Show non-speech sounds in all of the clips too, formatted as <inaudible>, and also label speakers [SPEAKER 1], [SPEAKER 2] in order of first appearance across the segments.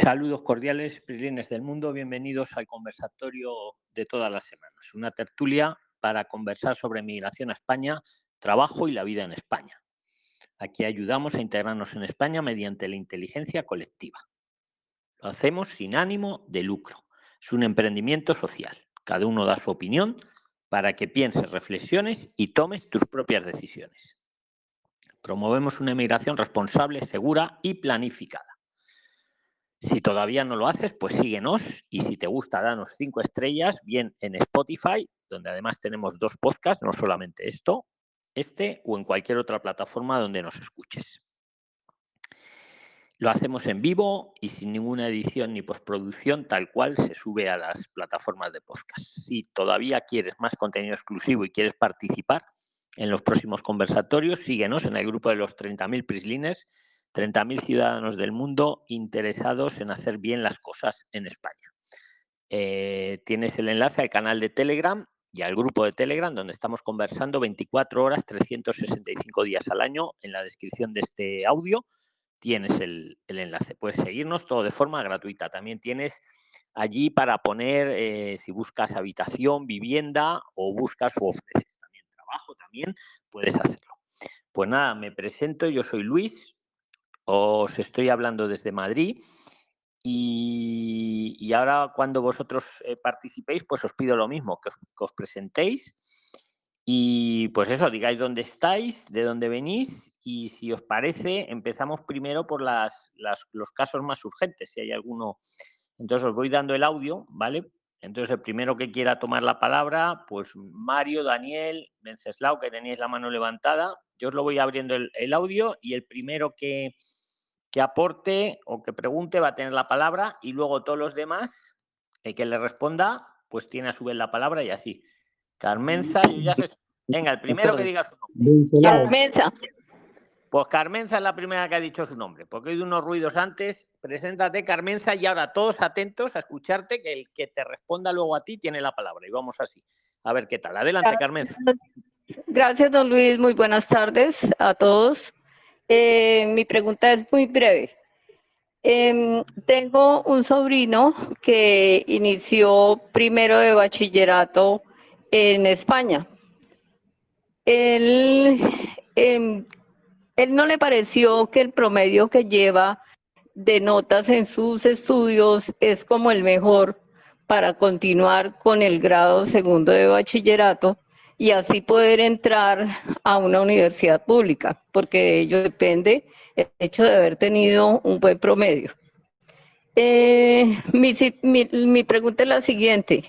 [SPEAKER 1] Saludos cordiales, Prilines del mundo, bienvenidos al conversatorio de todas las semanas, una tertulia para conversar sobre migración a España, trabajo y la vida en España. Aquí ayudamos a integrarnos en España mediante la inteligencia colectiva. Lo hacemos sin ánimo de lucro. Es un emprendimiento social. Cada uno da su opinión para que pienses, reflexiones y tomes tus propias decisiones. Promovemos una inmigración responsable, segura y planificada. Si todavía no lo haces, pues síguenos y si te gusta, danos cinco estrellas, bien en Spotify, donde además tenemos dos podcasts, no solamente esto, este o en cualquier otra plataforma donde nos escuches. Lo hacemos en vivo y sin ninguna edición ni postproducción, tal cual se sube a las plataformas de podcast. Si todavía quieres más contenido exclusivo y quieres participar en los próximos conversatorios, síguenos en el grupo de los 30.000 Prislines 30.000 ciudadanos del mundo interesados en hacer bien las cosas en España. Eh, tienes el enlace al canal de Telegram y al grupo de Telegram donde estamos conversando 24 horas, 365 días al año. En la descripción de este audio tienes el, enlace. Puedes seguirnos todo de forma gratuita. También tienes allí para poner, eh, si buscas habitación, vivienda o buscas o ofreces también trabajo, también puedes hacerlo. Pues nada, me presento, yo soy Luis, os estoy hablando desde Madrid y, ahora cuando vosotros eh, participéis, pues os pido lo mismo, que os, presentéis y pues eso, digáis dónde estáis, de dónde venís y si os parece, empezamos primero por las, los casos más urgentes, si hay alguno. Entonces os voy dando el audio, ¿vale? Entonces el primero que quiera tomar la palabra, pues Mario, Daniel, Venceslao, que tenéis la mano levantada, yo os lo voy abriendo el audio y el primero que, que aporte o que pregunte va a tener la palabra y luego todos los demás, el que le responda, pues tiene a su vez la palabra y así. Carmenza, ya Venga, el primero que diga su nombre. Carmenza. Pues Carmenza es la primera que ha dicho su nombre, porque he oído unos ruidos antes. Preséntate, Carmenza, y ahora todos atentos a escucharte, que el que te responda luego a ti tiene la palabra. Y vamos así. A ver qué tal. Adelante, Carmenza.
[SPEAKER 2] Gracias, don Luis. Muy buenas tardes a todos. Eh, mi pregunta es muy breve. Em, tengo un sobrino que inició primero de bachillerato en España. Él, em, él no le pareció que el promedio que lleva de notas en sus estudios es como el mejor para continuar con el grado segundo de bachillerato y así poder entrar a una universidad pública, porque de ello depende el hecho de haber tenido un buen promedio. Eh, mi, pregunta es la siguiente.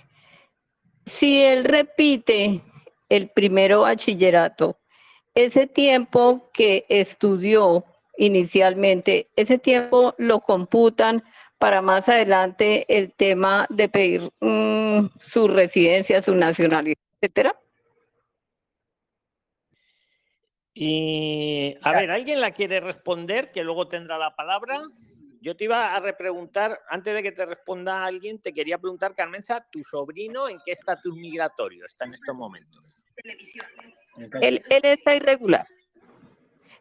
[SPEAKER 2] Si él repite el primero bachillerato, ese tiempo que estudió inicialmente, ese tiempo lo computan para más adelante el tema de pedir mm, su residencia, su nacionalidad, etcétera?
[SPEAKER 1] Y a ver, ¿alguien la quiere responder que luego tendrá la palabra? Yo te iba a repreguntar, antes de que te responda alguien, te quería preguntar, Carmenza, ¿tu sobrino en qué estatus migratorio está en estos momentos?
[SPEAKER 2] Él, él está irregular.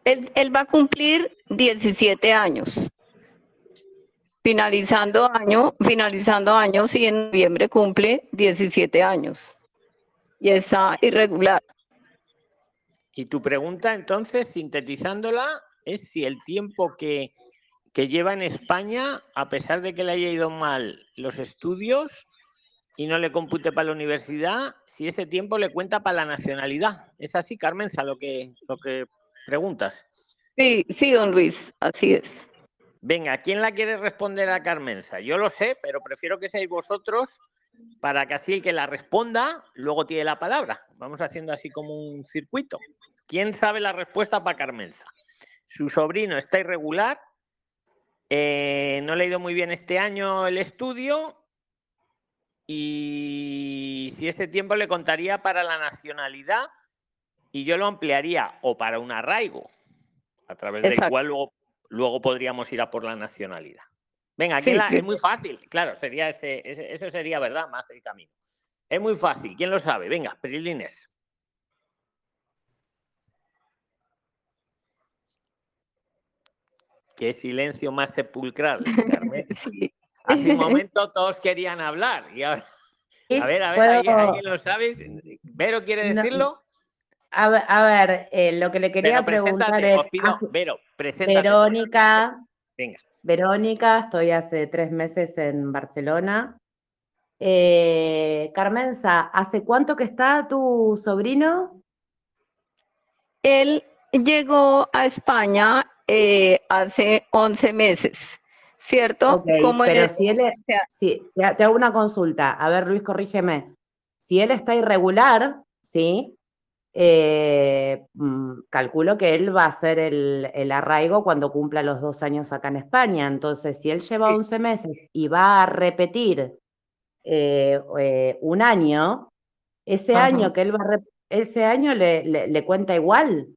[SPEAKER 2] Él, él, va a cumplir 17 años. Finalizando año, finalizando años y en noviembre cumple 17 años. Y está irregular.
[SPEAKER 1] Y tu pregunta, entonces, sintetizándola, es si el tiempo que, lleva en España, a pesar de que le haya ido mal los estudios y no le compute para la universidad, si ese tiempo le cuenta para la nacionalidad. ¿Es así, Carmenza, lo que, lo que preguntas?
[SPEAKER 2] Sí, sí, don Luis, así es.
[SPEAKER 1] Venga, ¿quién la quiere responder a Carmenza? Yo lo sé, pero prefiero que seáis vosotros para que así el que la responda luego tiene la palabra. Vamos haciendo así como un circuito. ¿Quién sabe la respuesta para Carmenza? Su sobrino está irregular, eh, no le ha ido muy bien este año el estudio y si ese tiempo le contaría para la nacionalidad y yo lo ampliaría o para un arraigo, a través del cual luego, podríamos ir a por la nacionalidad. Venga, aquí es muy fácil, claro, sería ese, eso sería verdad, más el camino. Es muy fácil, ¿quién lo sabe? Venga, Prilines. Qué silencio más sepulcral, <laughs> Carmen. Hace <laughs> un momento todos querían hablar y ahora... A ver, a ver, ¿alguien, lo sabe? ¿Vero quiere decirlo?
[SPEAKER 3] A ver, eh, lo que le quería preguntar es...
[SPEAKER 1] Vero,
[SPEAKER 3] Verónica, Venga. Verónica, estoy hace tres meses en Barcelona. Eh, Carmenza, ¿hace cuánto que está tu sobrino?
[SPEAKER 2] Él llegó a España eh, hace 11 meses, ¿cierto?
[SPEAKER 3] pero si él te hago una consulta. A ver, Luis, corrígeme. Si él está irregular, ¿sí? Eh, mm, calculo que él va a hacer el, arraigo cuando cumpla los dos años acá en España. Entonces, si él lleva 11 meses y va a repetir eh, un año, ese año que él va a ese año le, le, cuenta igual.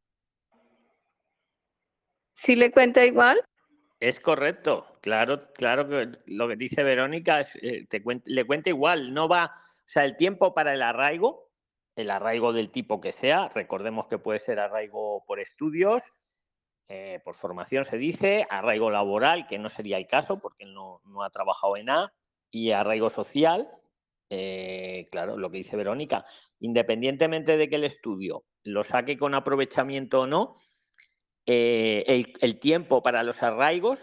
[SPEAKER 2] ¿Sí le cuenta igual?
[SPEAKER 1] Es correcto, claro, claro que lo que dice Verónica te le cuenta igual, no va, o sea, el tiempo para el arraigo el arraigo del tipo que sea. Recordemos que puede ser arraigo por estudios, eh, por formación se dice, arraigo laboral, que no sería el caso porque él no, ha trabajado en A, y arraigo social, eh, claro, lo que dice Verónica, independientemente de que el estudio lo saque con aprovechamiento o no, eh, el, tiempo para los arraigos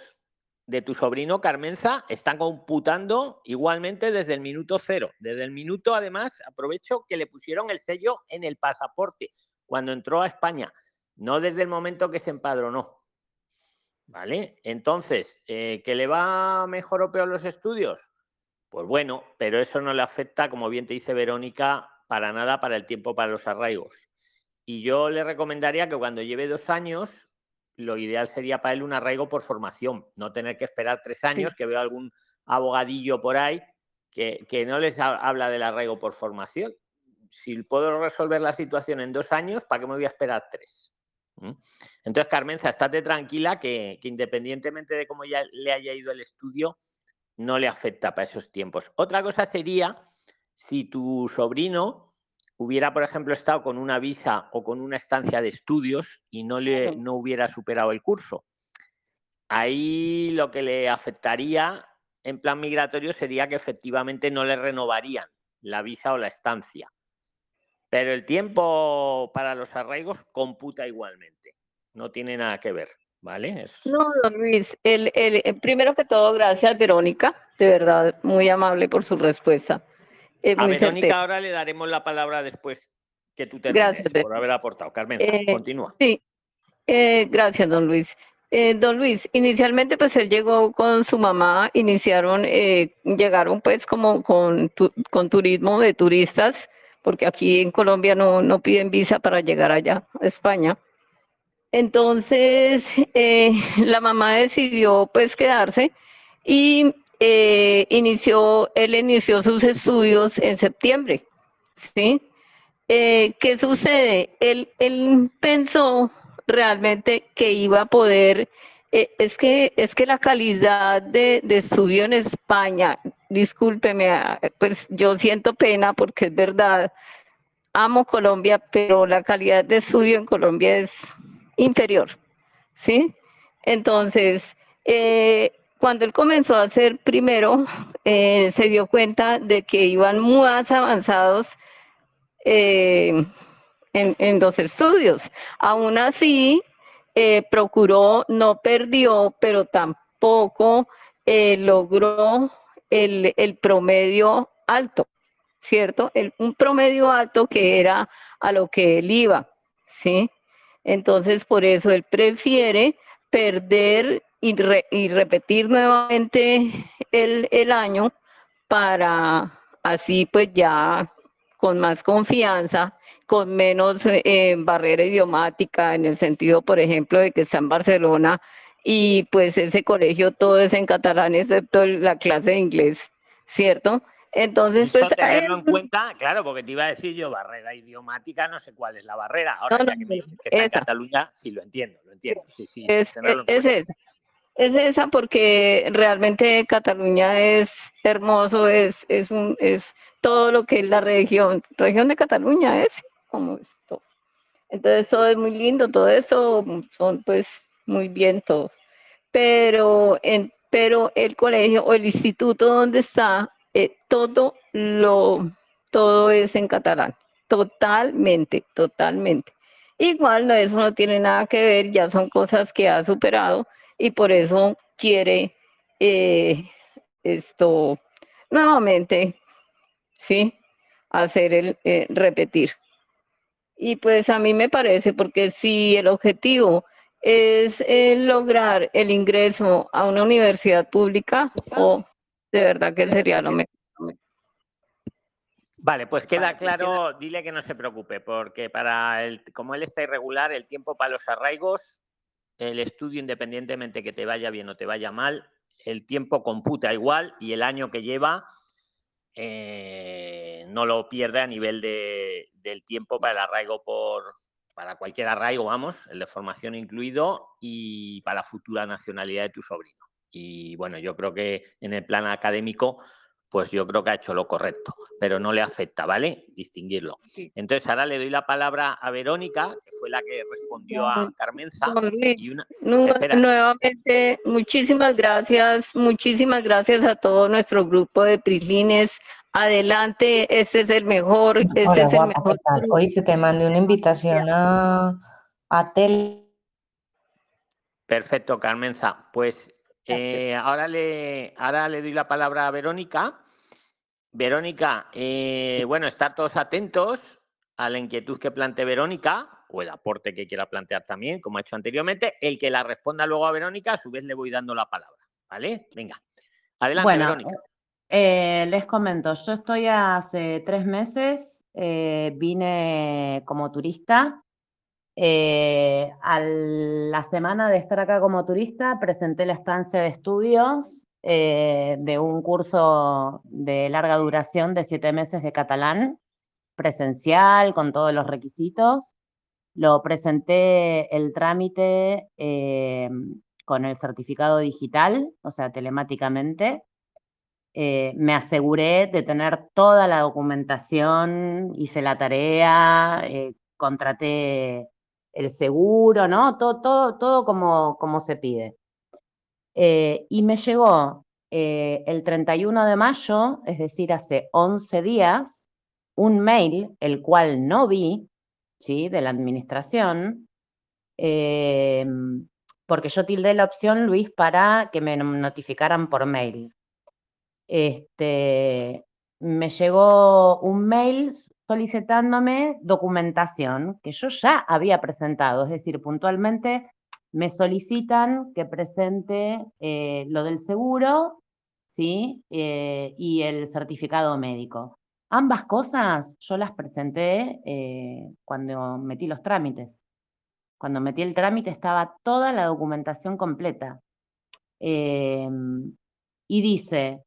[SPEAKER 1] de tu sobrino Carmenza están computando igualmente desde el minuto cero. Desde el minuto, además, aprovecho que le pusieron el sello en el pasaporte cuando entró a España, no desde el momento que se empadronó. ¿Vale? Entonces, eh, ¿que le va mejor o peor los estudios? Pues bueno, pero eso no le afecta, como bien te dice Verónica, para nada para el tiempo para los arraigos. Y yo le recomendaría que cuando lleve dos años lo ideal sería para él un arraigo por formación, no tener que esperar tres años, que veo algún abogadillo por ahí que, no les habla del arraigo por formación. Si puedo resolver la situación en dos años, ¿para qué me voy a esperar tres? ¿Mm? Entonces, Carmenza, estate tranquila que, que independientemente de cómo ya le haya ido el estudio, no le afecta para esos tiempos. Otra cosa sería si tu sobrino hubiera, por ejemplo, estado con una visa o con una estancia de estudios y no, le, no hubiera superado el curso. Ahí lo que le afectaría en plan migratorio sería que efectivamente no le renovarían la visa o la estancia. Pero el tiempo para los arraigos computa igualmente. No tiene nada que ver, ¿vale?
[SPEAKER 2] No, don Luis, el, el, primero que todo, gracias, Verónica. De verdad, muy amable por su respuesta.
[SPEAKER 1] Eh, a Verónica ahora le daremos la palabra después que tú termines gracias, por haber aportado. Carmen, eh, continúa.
[SPEAKER 2] Sí, eh, gracias, don Luis. don Luis, inicialmente pues él llegó con su mamá, iniciaron, llegaron pues como con, con turismo de turistas, porque aquí en Colombia no, no piden visa para llegar allá, a España. Entonces, la mamá decidió pues quedarse y eh, inició, él inició sus estudios en septiembre, ¿sí? Eh, ¿Qué sucede? Él, él, pensó realmente que iba a poder, eh, es, que, es que la calidad de, de, estudio en España, discúlpeme, ah, pues yo siento pena porque es verdad, amo Colombia, pero la calidad de estudio en Colombia es inferior, ¿sí? Entonces, eh, cuando él comenzó a hacer primero, eh, se dio cuenta de que iban más avanzados eh, en, los estudios. Aún así, eh, procuró, no perdió, pero tampoco logró el, promedio alto, ¿cierto? un promedio alto que era a lo que él iba, ¿sí? Entonces, por eso él prefiere perder y, repetir nuevamente el, año para así pues ya con más confianza, con menos eh, barrera idiomática, en el sentido, por ejemplo, de que está en Barcelona y pues ese colegio todo es en catalán excepto la clase de inglés, ¿cierto? Entonces, pues...
[SPEAKER 1] Tenerlo en cuenta, claro, porque te iba a decir yo, barrera idiomática, no sé cuál es la barrera. Ahora, ya que me dices que está en Cataluña, sí lo entiendo, lo entiendo. Sí, sí,
[SPEAKER 2] es, es esa es esa porque realmente Cataluña es hermoso, es, es, un, es todo lo que es la región, región de Cataluña es como esto. Entonces todo es muy lindo, todo eso son pues muy bien todo. pero, en, pero el colegio o el instituto donde está, eh, todo lo, todo es en catalán, totalmente, totalmente. Igual eso no tiene nada que ver, ya son cosas que ha superado y por eso quiere eh, esto nuevamente, ¿sí? Hacer el eh, repetir. Y pues a mí me parece, porque si el objetivo es eh, lograr el ingreso a una universidad pública, o de verdad que sería lo mejor.
[SPEAKER 1] Vale, pues queda claro, dile que no se preocupe, porque para el, como él está irregular, el tiempo para los arraigos, el estudio, independientemente que te vaya bien o te vaya mal, el tiempo computa igual y el año que lleva eh, no lo pierde a nivel de, del tiempo para el arraigo por para cualquier arraigo, vamos, el de formación incluido, y para la futura nacionalidad de tu sobrino. Y bueno, yo creo que en el plan académico pues yo creo que ha hecho lo correcto, pero no le afecta, ¿vale? Distinguirlo. Entonces ahora le doy la palabra a Verónica, que fue la que respondió a Carmenza.
[SPEAKER 2] nuevamente, muchísimas gracias, muchísimas gracias a todo nuestro grupo de Prislines. Adelante, ese es el mejor, ese es el mejor.
[SPEAKER 4] Hoy se te mande una invitación a, a Tel.
[SPEAKER 1] Perfecto, Carmenza. Pues eh, ahora, le, ahora le doy la palabra a Verónica. Verónica, eh, bueno, estar todos atentos a la inquietud que plantee Verónica o el aporte que quiera plantear también, como ha hecho anteriormente. El que la responda luego a Verónica, a su vez le voy dando la palabra. ¿Vale? Venga. Adelante, Verónica.
[SPEAKER 3] Eh, les comento, yo estoy hace tres meses, vine como turista eh, a la semana de estar acá como turista, presenté la estancia de estudios eh, de un curso de larga duración de siete meses de catalán, presencial, con todos los requisitos. Lo presenté el trámite eh, con el certificado digital, o sea, telemáticamente. me aseguré de tener toda la documentación, hice la tarea, contraté el seguro, ¿no? Todo, todo, todo como, como se pide. Eh, y me llegó eh, el 31 de mayo, es decir, hace 11 días, un mail, el cual no vi, ¿sí? De la administración, em, porque yo tildé la opción, Luis, para que me notificaran por mail. Este, me llegó un mail solicitándome documentación que yo ya había presentado, es decir, puntualmente me solicitan que presente eh, lo del seguro ¿sí? Eh, y el certificado médico. Ambas cosas yo las presenté eh, cuando metí los trámites. Cuando metí el trámite estaba toda la documentación completa. Y dice,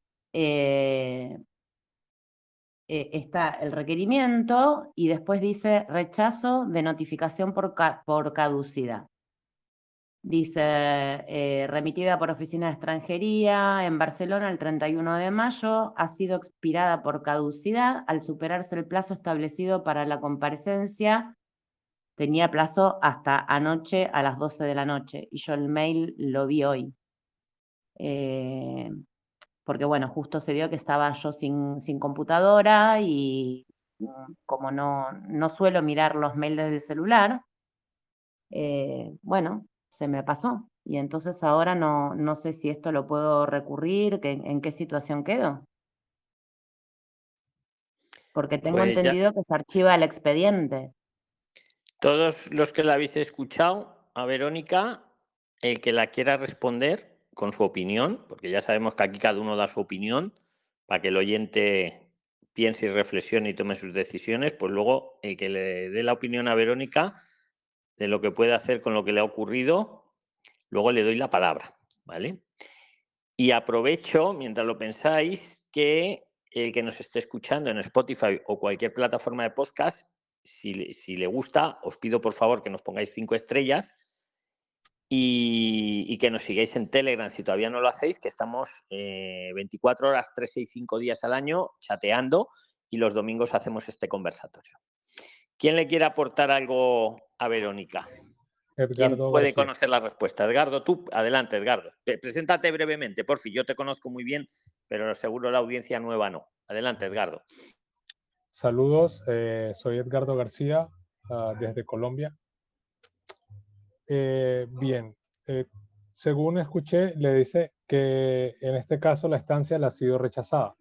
[SPEAKER 3] eh, está el requerimiento y después dice rechazo de notificación por, por caducidad. Dice, eh, remitida por Oficina de Extranjería en Barcelona el 31 de mayo, ha sido expirada por caducidad al superarse el plazo establecido para la comparecencia. Tenía plazo hasta anoche a las 12 de la noche y yo el mail lo vi hoy. Eh, porque bueno, justo se dio que estaba yo sin, sin computadora y como no, no suelo mirar los mails del celular, eh, bueno, se me pasó. Y entonces ahora no, no sé si esto lo puedo recurrir, que, en qué situación quedo. Porque tengo pues entendido que se archiva el expediente.
[SPEAKER 1] Todos los que la habéis escuchado, a Verónica, el que la quiera responder, con su opinión, porque ya sabemos que aquí cada uno da su opinión, para que el oyente piense y reflexione y tome sus decisiones, pues luego el que le dé la opinión a Verónica de lo que puede hacer con lo que le ha ocurrido, luego le doy la palabra, ¿vale? Y aprovecho, mientras lo pensáis, que el que nos esté escuchando en Spotify o cualquier plataforma de podcast, si, si le gusta, os pido por favor que nos pongáis cinco estrellas y, que nos sigáis en Telegram si todavía no lo hacéis, que estamos 24 eh, horas, 3, 6, 5 días al año chateando y los domingos hacemos este conversatorio. ¿Quién le quiere aportar algo a Verónica? Edgardo puede conocer la respuesta? Edgardo, tú, adelante, Edgardo. Preséntate brevemente, por fin. Yo te conozco muy bien, pero seguro la audiencia nueva no. Adelante, Edgardo.
[SPEAKER 5] Saludos, eh, soy Edgardo García, ah, desde Colombia. Eh, bien, según escuché, le dice que en este caso la estancia le ha sido rechazada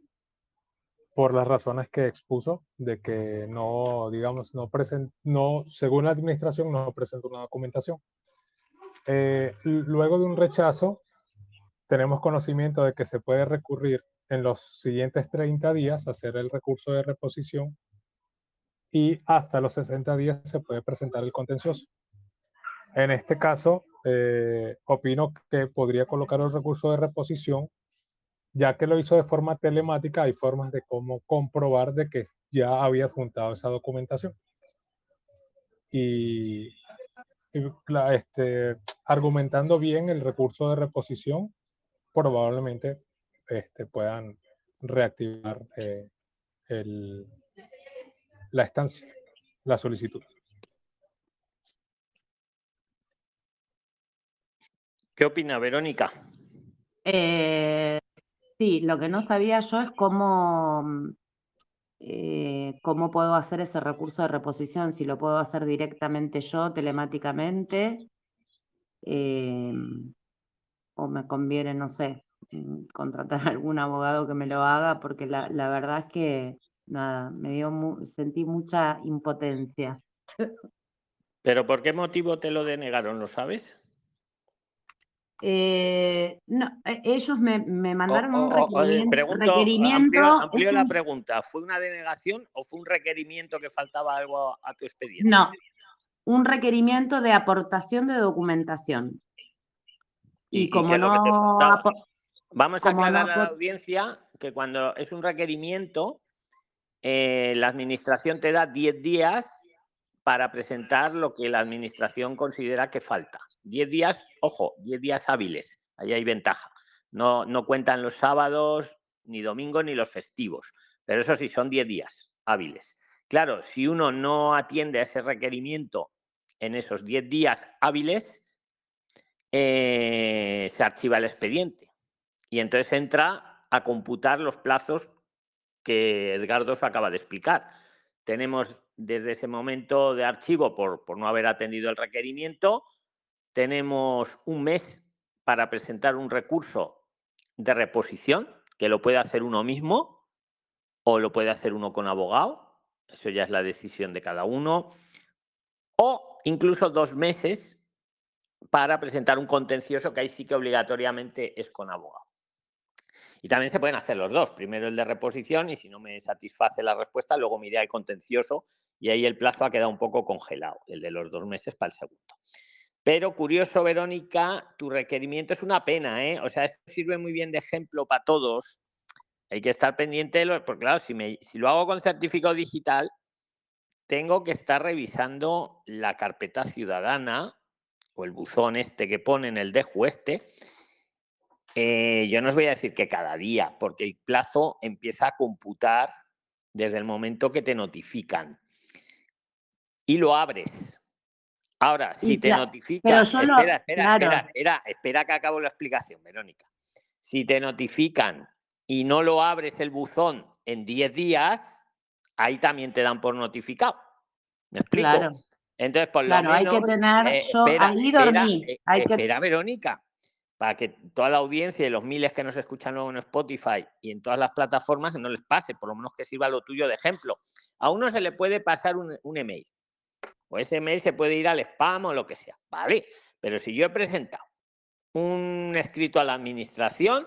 [SPEAKER 5] por las razones que expuso de que no, digamos, no present, no, según la administración, no presentó una documentación. Eh, luego de un rechazo, tenemos conocimiento de que se puede recurrir en los siguientes 30 días, a hacer el recurso de reposición y hasta los 60 días se puede presentar el contencioso. En este caso, eh, opino que podría colocar el recurso de reposición ya que lo hizo de forma telemática, hay formas de cómo comprobar de que ya había juntado esa documentación. Y, este, argumentando bien el recurso de reposición, probablemente este, puedan reactivar eh, la estancia, la solicitud.
[SPEAKER 1] ¿Qué opina Verónica?
[SPEAKER 3] Eh, Sí, lo que no sabía yo es cómo, eh, cómo puedo hacer ese recurso de reposición, si lo puedo hacer directamente yo, telemáticamente, em, o me conviene, no sé, contratar a <laughs> algún abogado que me lo haga, porque la, verdad es que, nada, me dio sentí mucha impotencia. <laughs>
[SPEAKER 1] ¿Pero por qué motivo te lo denegaron, lo sabes?
[SPEAKER 3] Eh, no, e, ellos me, mandaron un requerimiento.
[SPEAKER 1] amplio, la pregunta. ¿Fue una denegación o fue un requerimiento que faltaba algo a tu expediente?
[SPEAKER 3] No, un requerimiento de aportación de documentación. Y, como no.
[SPEAKER 1] Vamos a aclarar a la audiencia que cuando es un requerimiento, eh, la administración te da 10 días para presentar lo que la administración considera que falta. 10 días, ojo, 10 días hábiles, ahí hay ventaja. No, no cuentan los sábados, ni domingos, ni los festivos, pero eso sí, son 10 días hábiles. Claro, si uno no atiende a ese requerimiento en esos 10 días hábiles, eh, se archiva el expediente y entonces entra a computar los plazos que Edgardo os acaba de explicar. Tenemos desde ese momento de archivo por, por no haber atendido el requerimiento tenemos un mes para presentar un recurso de reposición, que lo puede hacer uno mismo o lo puede hacer uno con abogado. Eso ya es la decisión de cada uno. O incluso dos meses para presentar un contencioso que ahí sí que obligatoriamente es con abogado. Y también se pueden hacer los dos. Primero el de reposición y si no me satisface la respuesta, luego miré al contencioso y ahí el plazo ha quedado un poco congelado, el de los dos meses para el segundo. Pero curioso, Verónica, tu requerimiento es una pena, ¿eh? O sea, esto sirve muy bien de ejemplo para todos. Hay que estar pendiente de lo, porque claro, si, me, lo hago con certificado digital, tengo que estar revisando la carpeta ciudadana o el buzón este que pone en el dejo este. Eh, yo no os voy a decir que cada día, porque el plazo empieza a computar desde el momento que te notifican. Y lo abres. Ahora, si te notifican, espera, espera, espera, espera, espera que acabo la explicación, Verónica. Si te notifican y no lo abres el buzón en 10 días, ahí también te dan por notificado. ¿Me explico? Claro. Entonces, por lo
[SPEAKER 3] claro,
[SPEAKER 1] menos.
[SPEAKER 3] hay que tener. Eh, yo ahí dormí.
[SPEAKER 1] Eh, espera, Verónica, para que toda la audiencia y los miles que nos escuchan luego en Spotify y en todas las plataformas no les pase, por lo menos que sirva lo tuyo de ejemplo. A uno se le puede pasar un email o ese mail se puede ir al spam o lo que sea, ¿vale? Pero si yo he presentado un escrito a la administración,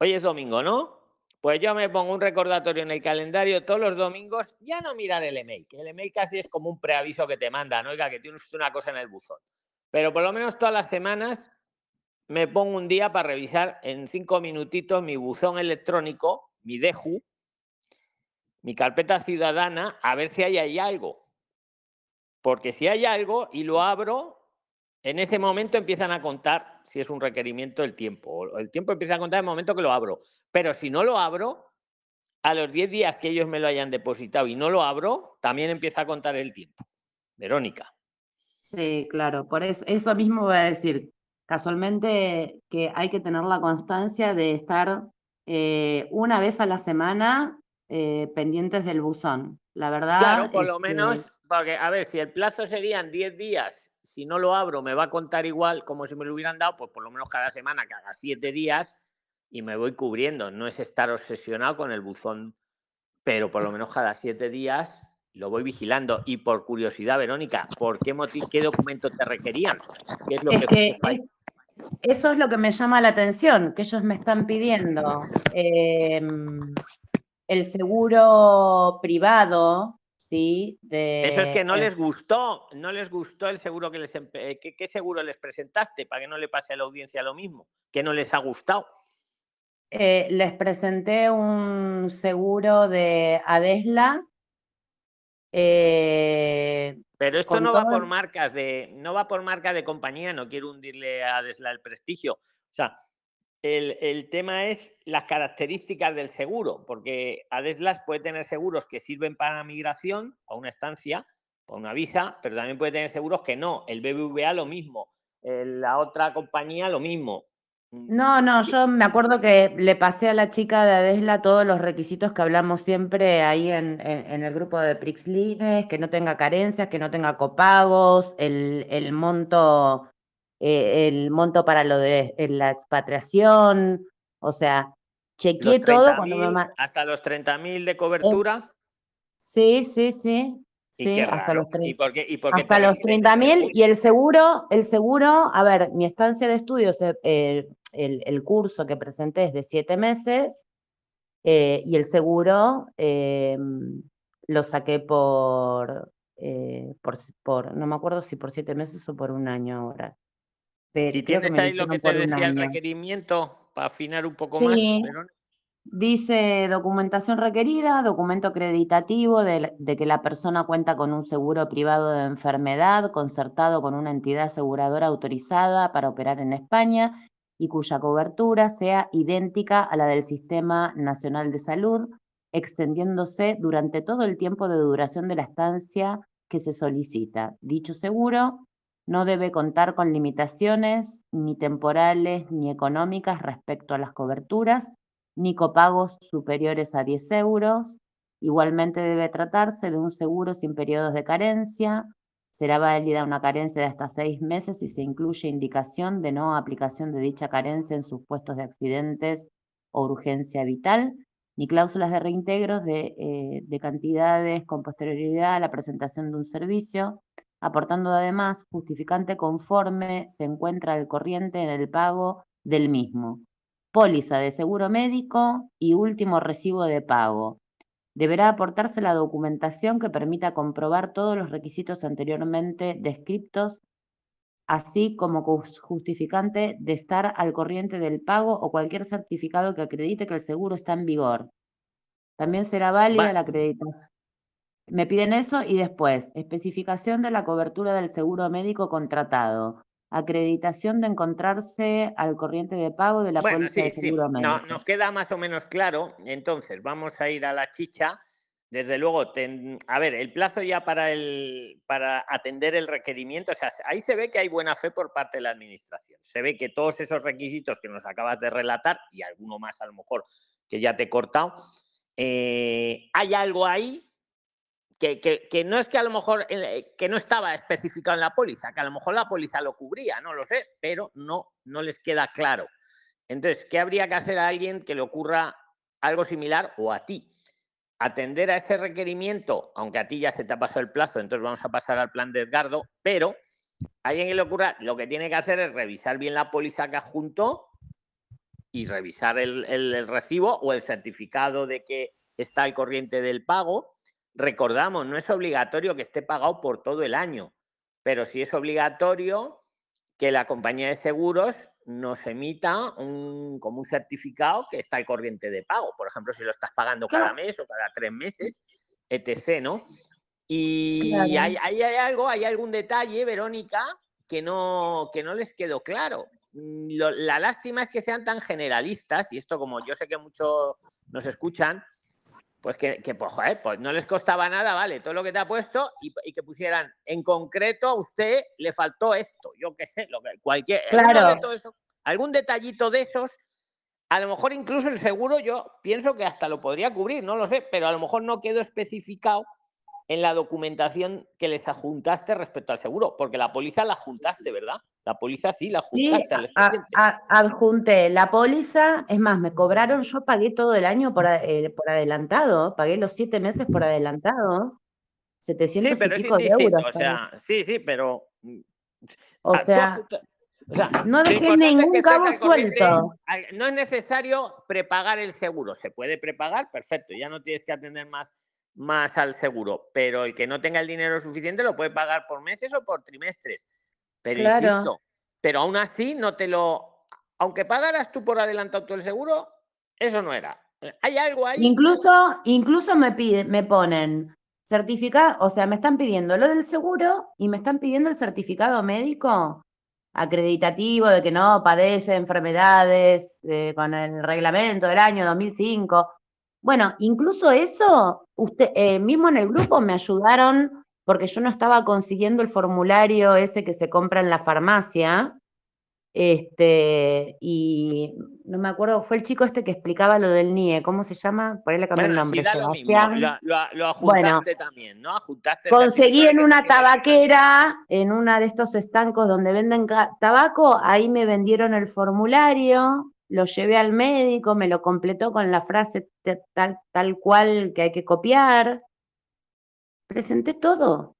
[SPEAKER 1] hoy es domingo, ¿no? Pues yo me pongo un recordatorio en el calendario todos los domingos, ya no mirar el email, que el email casi es como un preaviso que te mandan, oiga, que tienes una cosa en el buzón. Pero por lo menos todas las semanas me pongo un día para revisar en cinco minutitos mi buzón electrónico, mi DEJU, mi carpeta ciudadana, a ver si hay ahí algo. Porque si hay algo y lo abro, en ese momento empiezan a contar si es un requerimiento el tiempo. El tiempo empieza a contar en el momento que lo abro. Pero si no lo abro, a los 10 días que ellos me lo hayan depositado y no lo abro, también empieza a contar el tiempo. Verónica.
[SPEAKER 3] Sí, claro, por eso, eso mismo voy a decir. Casualmente que hay que tener la constancia de estar eh, una vez a la semana eh, pendientes del buzón. La verdad.
[SPEAKER 1] Claro, por lo
[SPEAKER 3] que-
[SPEAKER 1] menos, porque, a ver, si el plazo serían 10 días, si no lo abro, me va a contar igual como si me lo hubieran dado, pues por lo menos cada semana, cada 7 días, y me voy cubriendo. No es estar obsesionado con el buzón, pero por lo menos cada 7 días lo voy vigilando. Y por curiosidad, Verónica, ¿por qué motivo, qué documento te requerían? ¿Qué es lo
[SPEAKER 3] Es
[SPEAKER 1] que,
[SPEAKER 3] es- eso es lo que me llama la atención, que ellos me están pidiendo. em, el seguro privado, ¿sí? De,
[SPEAKER 1] Eso es que no les gustó, no les gustó el seguro que les... eh, ¿Qué, qué seguro les presentaste para que no le pase a la audiencia lo mismo? Que no les ha gustado.
[SPEAKER 3] eh, les presenté un seguro de Adeslas. eh,
[SPEAKER 1] Pero esto no va por marcas de, no va por marca de compañía, no quiero hundirle a Desla el prestigio. O sea, el, el tema es las características del seguro, porque Adeslas puede tener seguros que sirven para la migración, para una estancia, para una visa, pero también puede tener seguros que no. El BBVA lo mismo, eh, la otra compañía lo mismo. Mm,
[SPEAKER 3] No, no, yo me acuerdo que le pasé a la chica de Adesla todos los requisitos que hablamos siempre ahí en, en- en el grupo de Prixlines, que no tenga carencias, que no tenga copagos, el, el monto, eh, el monto para lo de eh, la expatriación, o sea, chequeé todo cuando
[SPEAKER 1] 30.000, hasta los 30.000 de cobertura.
[SPEAKER 3] Sí, sí, sí,
[SPEAKER 1] y
[SPEAKER 3] sí, hasta los
[SPEAKER 1] ¿Y
[SPEAKER 3] 30.
[SPEAKER 1] por qué, y por qué
[SPEAKER 3] Hasta los
[SPEAKER 1] requieren
[SPEAKER 3] 30
[SPEAKER 1] ese
[SPEAKER 3] mil
[SPEAKER 1] seguro?
[SPEAKER 3] y el seguro, el seguro, a ver, mi estancia de estudios, eh, el, el curso que presenté es de siete meses eh, y el seguro eh, lo saqué por, eh, por, por, no me acuerdo si por siete meses o por un año ahora. Pero
[SPEAKER 1] ¿Y tienes ahí lo que te decía el requerimiento para afinar un poco más, Verónica?
[SPEAKER 3] Dice documentación requerida, documento acreditativo de que la persona cuenta con un seguro privado de enfermedad concertado con una entidad aseguradora autorizada para operar en España y cuya cobertura sea idéntica a la del Sistema Nacional de Salud, extendiéndose durante todo el tiempo de duración de la estancia que se solicita. Dicho seguro no debe contar con limitaciones ni temporales ni económicas respecto a las coberturas ni copagos superiores a 10 euros. Igualmente debe tratarse de un seguro sin periodos de carencia. Será válida una carencia de hasta seis meses si se incluye indicación de no aplicación de dicha carencia en sus puestos de accidentes o urgencia vital, ni cláusulas de reintegros eh, de cantidades con posterioridad a la presentación de un servicio, aportando además justificante conforme se encuentra al corriente en el pago del mismo póliza de seguro médico y último recibo de pago. Deberá aportarse la documentación que permita comprobar todos los requisitos anteriormente descritos, así como jus- justificante de estar al corriente del pago o cualquier certificado que acredite que el seguro está en vigor. También será válida
[SPEAKER 1] Va-
[SPEAKER 3] la acreditación. Me piden eso y después, especificación de la cobertura del seguro médico contratado, acreditación de encontrarse al corriente de pago de la
[SPEAKER 1] Bueno,
[SPEAKER 3] póliza
[SPEAKER 1] sí,
[SPEAKER 3] de
[SPEAKER 1] sí.
[SPEAKER 3] seguro
[SPEAKER 1] No,
[SPEAKER 3] médico.
[SPEAKER 1] nos queda más o menos claro. Entonces, vamos a ir a la chicha. Desde luego, ten- a ver, el plazo ya para, el, para atender el requerimiento, o sea, ahí se ve que hay buena fe por parte de la administración. Se ve que todos esos requisitos que nos acabas de relatar, y alguno más a lo mejor que ya te he cortado, eh, hay algo ahí que, no es que a lo mejor eh, que no estaba especificado en la póliza, que a lo mejor la póliza lo cubría, no lo sé, pero no, no les queda claro. Entonces, ¿qué habría que hacer a alguien que le ocurra algo similar o a ti? Atender a ese requerimiento, aunque a ti ya se te ha pasado el plazo, entonces vamos a pasar al plan de Edgardo, pero a alguien que le ocurra, lo que tiene que hacer es revisar bien la póliza que adjuntó y revisar el, el- el recibo o el certificado de que está al corriente del pago. Recordamos, no es obligatorio que esté pagado por todo el año, pero sí es obligatorio que la compañía de seguros nos emita un, como un certificado que está al corriente de pago. Por ejemplo, si lo estás pagando cada mes o cada tres meses, etc. ¿no? Y hay, hay- hay algo, hay algún detalle, Verónica, que no, que no les quedó claro. Mm, lo- la lástima es que sean tan generalistas, y esto como yo sé que muchos nos escuchan, pues que, que pues, joder, pues no les costaba nada, vale, todo lo que te ha puesto y, y que pusieran en concreto a usted le faltó esto, yo qué sé, lo que cualquier
[SPEAKER 3] Claro.
[SPEAKER 1] de todo eso, algún detallito de esos, a lo mejor incluso el seguro yo pienso que hasta lo podría cubrir, no lo sé, pero a lo mejor no quedó especificado en la documentación que les adjuntaste respecto al seguro, porque la póliza la juntaste, ¿verdad? La póliza sí la
[SPEAKER 3] Sí,
[SPEAKER 1] juntaste al
[SPEAKER 3] a- adjunté la póliza, es más, me cobraron, yo pagué todo el año por, eh, por adelantado, pagué los siete meses por adelantado,
[SPEAKER 1] Sí,
[SPEAKER 3] 700 y
[SPEAKER 1] pero es
[SPEAKER 3] pico de
[SPEAKER 1] indistinto,
[SPEAKER 3] euros.
[SPEAKER 1] o sea, sí, sí, pero mm,
[SPEAKER 3] O sea,
[SPEAKER 1] o sea,
[SPEAKER 3] no dejé
[SPEAKER 1] importante es
[SPEAKER 3] ningún
[SPEAKER 1] que
[SPEAKER 3] cabo suelto.
[SPEAKER 1] Al- No es necesario prepagar el seguro. Se puede prepagar, perfecto. Ya no tienes que atender más, más al seguro. Pero el que no tenga el dinero suficiente lo puede pagar por meses o por trimestres. Pero
[SPEAKER 3] Claro.
[SPEAKER 1] insisto, pero aún así no te lo. Aunque pagaras tú por adelantado todo el seguro, eso no era. Hay algo ahí.
[SPEAKER 3] Incluso, incluso me pide, me ponen certificado, o sea, me están pidiendo lo del seguro y me están pidiendo el certificado médico acreditativo de que no padece enfermedades eh, con el reglamento del año 2005. Bueno, incluso eso, usted, eh, mismo en el grupo me ayudaron porque yo no estaba consiguiendo el formulario ese que se compra en la farmacia. Este, y no me acuerdo, fue el chico este que explicaba lo del NIE, ¿cómo se llama? Por ahí le cambié el nombre.
[SPEAKER 1] sí lo mismo.
[SPEAKER 3] Sebastián.
[SPEAKER 1] Lo, lo, lo
[SPEAKER 3] Bueno.
[SPEAKER 1] adjuntaste también, ¿no? Adjuntaste el
[SPEAKER 3] Conseguí en una tabaquera, en una de estos estancos donde venden tabaco, ahí me vendieron el formulario, lo llevé al médico, me lo completó con la frase tal, tal cual que hay que copiar. Presenté todo.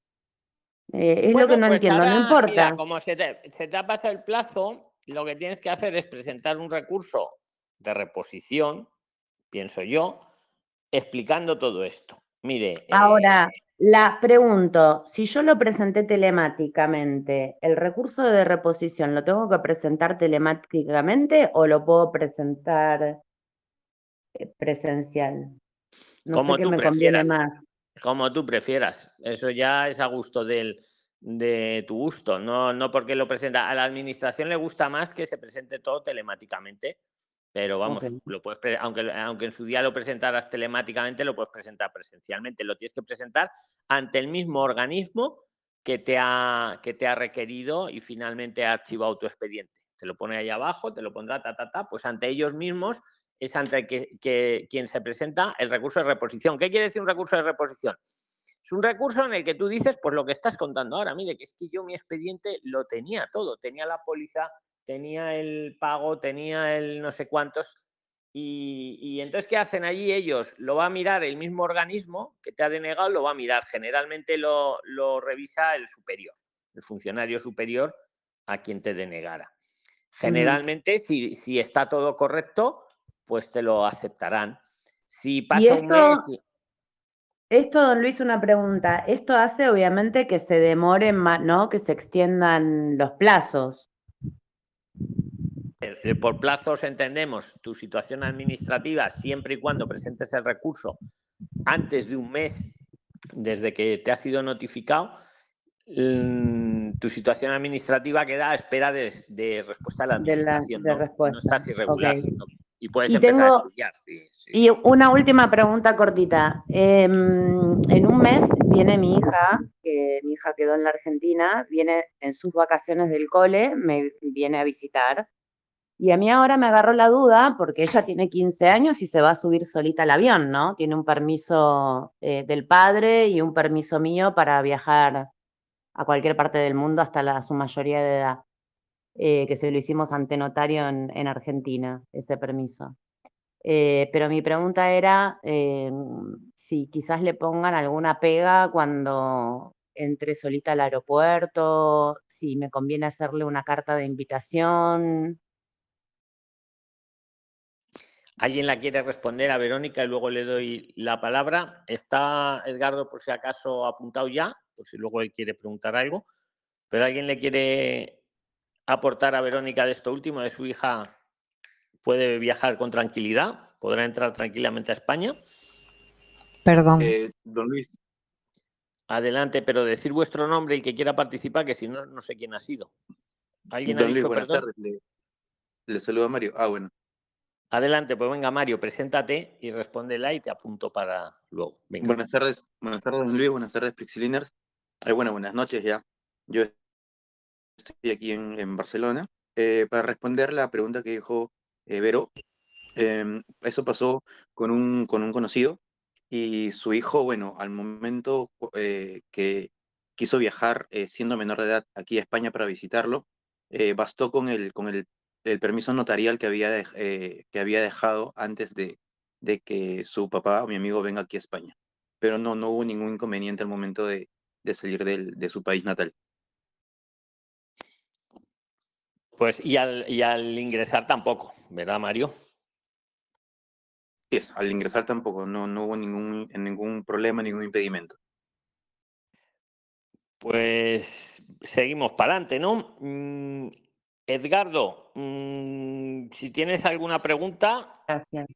[SPEAKER 3] Eh, es lo que no
[SPEAKER 1] pues
[SPEAKER 3] entiendo, no importa.
[SPEAKER 1] Mira, como se te, se te ha pasado el plazo, lo que tienes que hacer es presentar un recurso de reposición, pienso yo, explicando todo esto. Mire, eh,
[SPEAKER 3] Ahora, la pregunto, si yo lo presenté telemáticamente, ¿el recurso de reposición lo tengo que presentar telemáticamente o lo puedo presentar eh, presencial? No
[SPEAKER 1] Como
[SPEAKER 3] sé qué
[SPEAKER 1] tú
[SPEAKER 3] me conviene
[SPEAKER 1] prefieras.
[SPEAKER 3] más.
[SPEAKER 1] como tú prefieras, eso ya es a gusto del, de tu gusto, no, no porque lo presenta. A la administración le gusta más que se presente todo telemáticamente, pero vamos, lo puedes aunque, aunque en su día lo presentaras telemáticamente, lo puedes presentar presencialmente. Lo tienes que presentar ante el mismo organismo que te ha, que te ha requerido y finalmente ha archivado tu expediente. Te lo pone ahí abajo, te lo pondrá, ta, ta, ta, pues ante ellos mismos es ante que, que quien se presenta el recurso de reposición. ¿Qué quiere decir un recurso de reposición? Es un recurso en el que tú dices, pues lo que estás contando ahora, mire, que es que yo mi expediente lo tenía todo, tenía la póliza, tenía el pago, tenía el no sé cuántos. Y, y entonces, ¿qué hacen allí ellos? Lo va a mirar el mismo organismo que te ha denegado, lo va a mirar. Generalmente lo, lo revisa el superior, el funcionario superior a quien te denegara. Generalmente, si, si está todo correcto, pues te lo aceptarán. Si pasa
[SPEAKER 3] esto-
[SPEAKER 1] mes...
[SPEAKER 3] Esto, don Luis, una pregunta. Esto hace obviamente que se demoren más, ¿no? Que se extiendan los plazos.
[SPEAKER 1] Eh, eh, Por plazos entendemos tu situación administrativa siempre y cuando presentes el recurso antes de un mes desde que te ha sido notificado. mm, Tu situación administrativa queda a espera de, de respuesta de la
[SPEAKER 3] De la-
[SPEAKER 1] administración.
[SPEAKER 3] de
[SPEAKER 1] ¿no? Estás irregular. Y puedes
[SPEAKER 3] Y
[SPEAKER 1] empezar a estudiar. sí, sí.
[SPEAKER 3] Y una última pregunta cortita. Em, en un mes viene mi hija, que mi hija quedó en la Argentina, viene en sus vacaciones del cole, me viene a visitar. Y a mí ahora me agarró la duda, porque ella tiene 15 años y se va a subir solita al avión, ¿no? Tiene un permiso eh, del padre y un permiso mío para viajar a cualquier parte del mundo hasta la, su mayoría de edad, eh, que se lo hicimos ante notario en, en Argentina, ese permiso. Eh, pero mi pregunta era si quizás le pongan alguna pega cuando entre solita al aeropuerto, si me conviene hacerle una carta de invitación.
[SPEAKER 1] ¿Alguien la quiere responder a Verónica y luego le doy la palabra? Está Edgardo, por si acaso, apuntado ya, por si luego él quiere preguntar algo. Pero ¿alguien le quiere aportar a Verónica de esto último, de su hija puede viajar con tranquilidad? ¿Podrá entrar tranquilamente a España?
[SPEAKER 4] Perdón.
[SPEAKER 6] Eh, don Luis,
[SPEAKER 1] Adelante, pero decir vuestro nombre el que quiera participar, que si no, no sé quién ha sido. ¿Alguien ha
[SPEAKER 6] don Luis,
[SPEAKER 1] dicho
[SPEAKER 6] buenas
[SPEAKER 1] perdón?
[SPEAKER 6] tardes. Le, le saluda Mario. Ah, bueno.
[SPEAKER 1] Adelante, pues venga Mario, preséntate y respóndela y te apunto para luego.
[SPEAKER 6] Buenas tardes, buenas tardes Luis, buenas tardes Prixiliners. Bueno, buenas noches ya. Yo estoy aquí en, Barcelona eh, para responder la pregunta que dijo eh, Vero. Em, eso pasó con un, con un conocido y su hijo, bueno, al momento eh, que quiso viajar siendo menor de edad aquí a España para visitarlo, bastó con el, con el el permiso notarial que había, eh, que había dejado antes de, de que su papá o mi amigo venga aquí a España. Pero no, no hubo ningún inconveniente al momento de, de salir del, de su país natal.
[SPEAKER 1] Pues y al, y al ingresar tampoco, ¿verdad, Mario?
[SPEAKER 6] Sí, al ingresar tampoco, no, no hubo ningún, ningún problema, ningún impedimento.
[SPEAKER 1] Pues seguimos para adelante, ¿no? Edgardo, mm, si tienes alguna pregunta.
[SPEAKER 3] Gracias.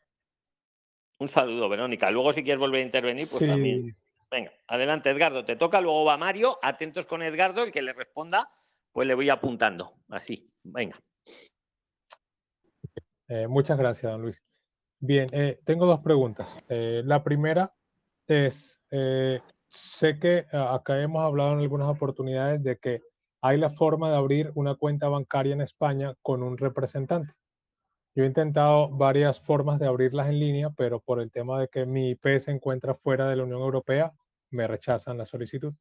[SPEAKER 1] Un saludo, Verónica. Luego, si quieres volver a intervenir, pues también. Venga, adelante, Edgardo. Te toca, luego va Mario. Atentos con Edgardo, el que le responda, pues le voy apuntando. Así, venga.
[SPEAKER 5] Eh, muchas gracias, don Luis. Bien, eh, tengo dos preguntas. Eh, la primera es, sé que acá hemos hablado en algunas oportunidades de que hay la forma de abrir una cuenta bancaria en España con un representante. Yo he intentado varias formas de abrirlas en línea, pero por el tema de que mi IP se encuentra fuera de la Unión Europea, me rechazan la solicitud.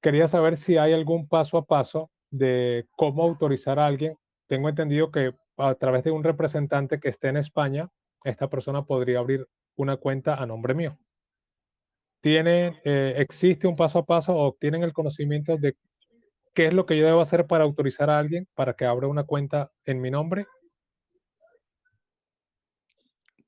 [SPEAKER 5] Quería saber si hay algún paso a paso de cómo autorizar a alguien. Tengo entendido que a través de un representante que esté en España, esta persona podría abrir una cuenta a nombre mío. ¿Tiene, eh, ¿Existe un paso a paso o tienen el conocimiento de ¿qué es lo que yo debo hacer para autorizar a alguien para que abra una cuenta en mi nombre?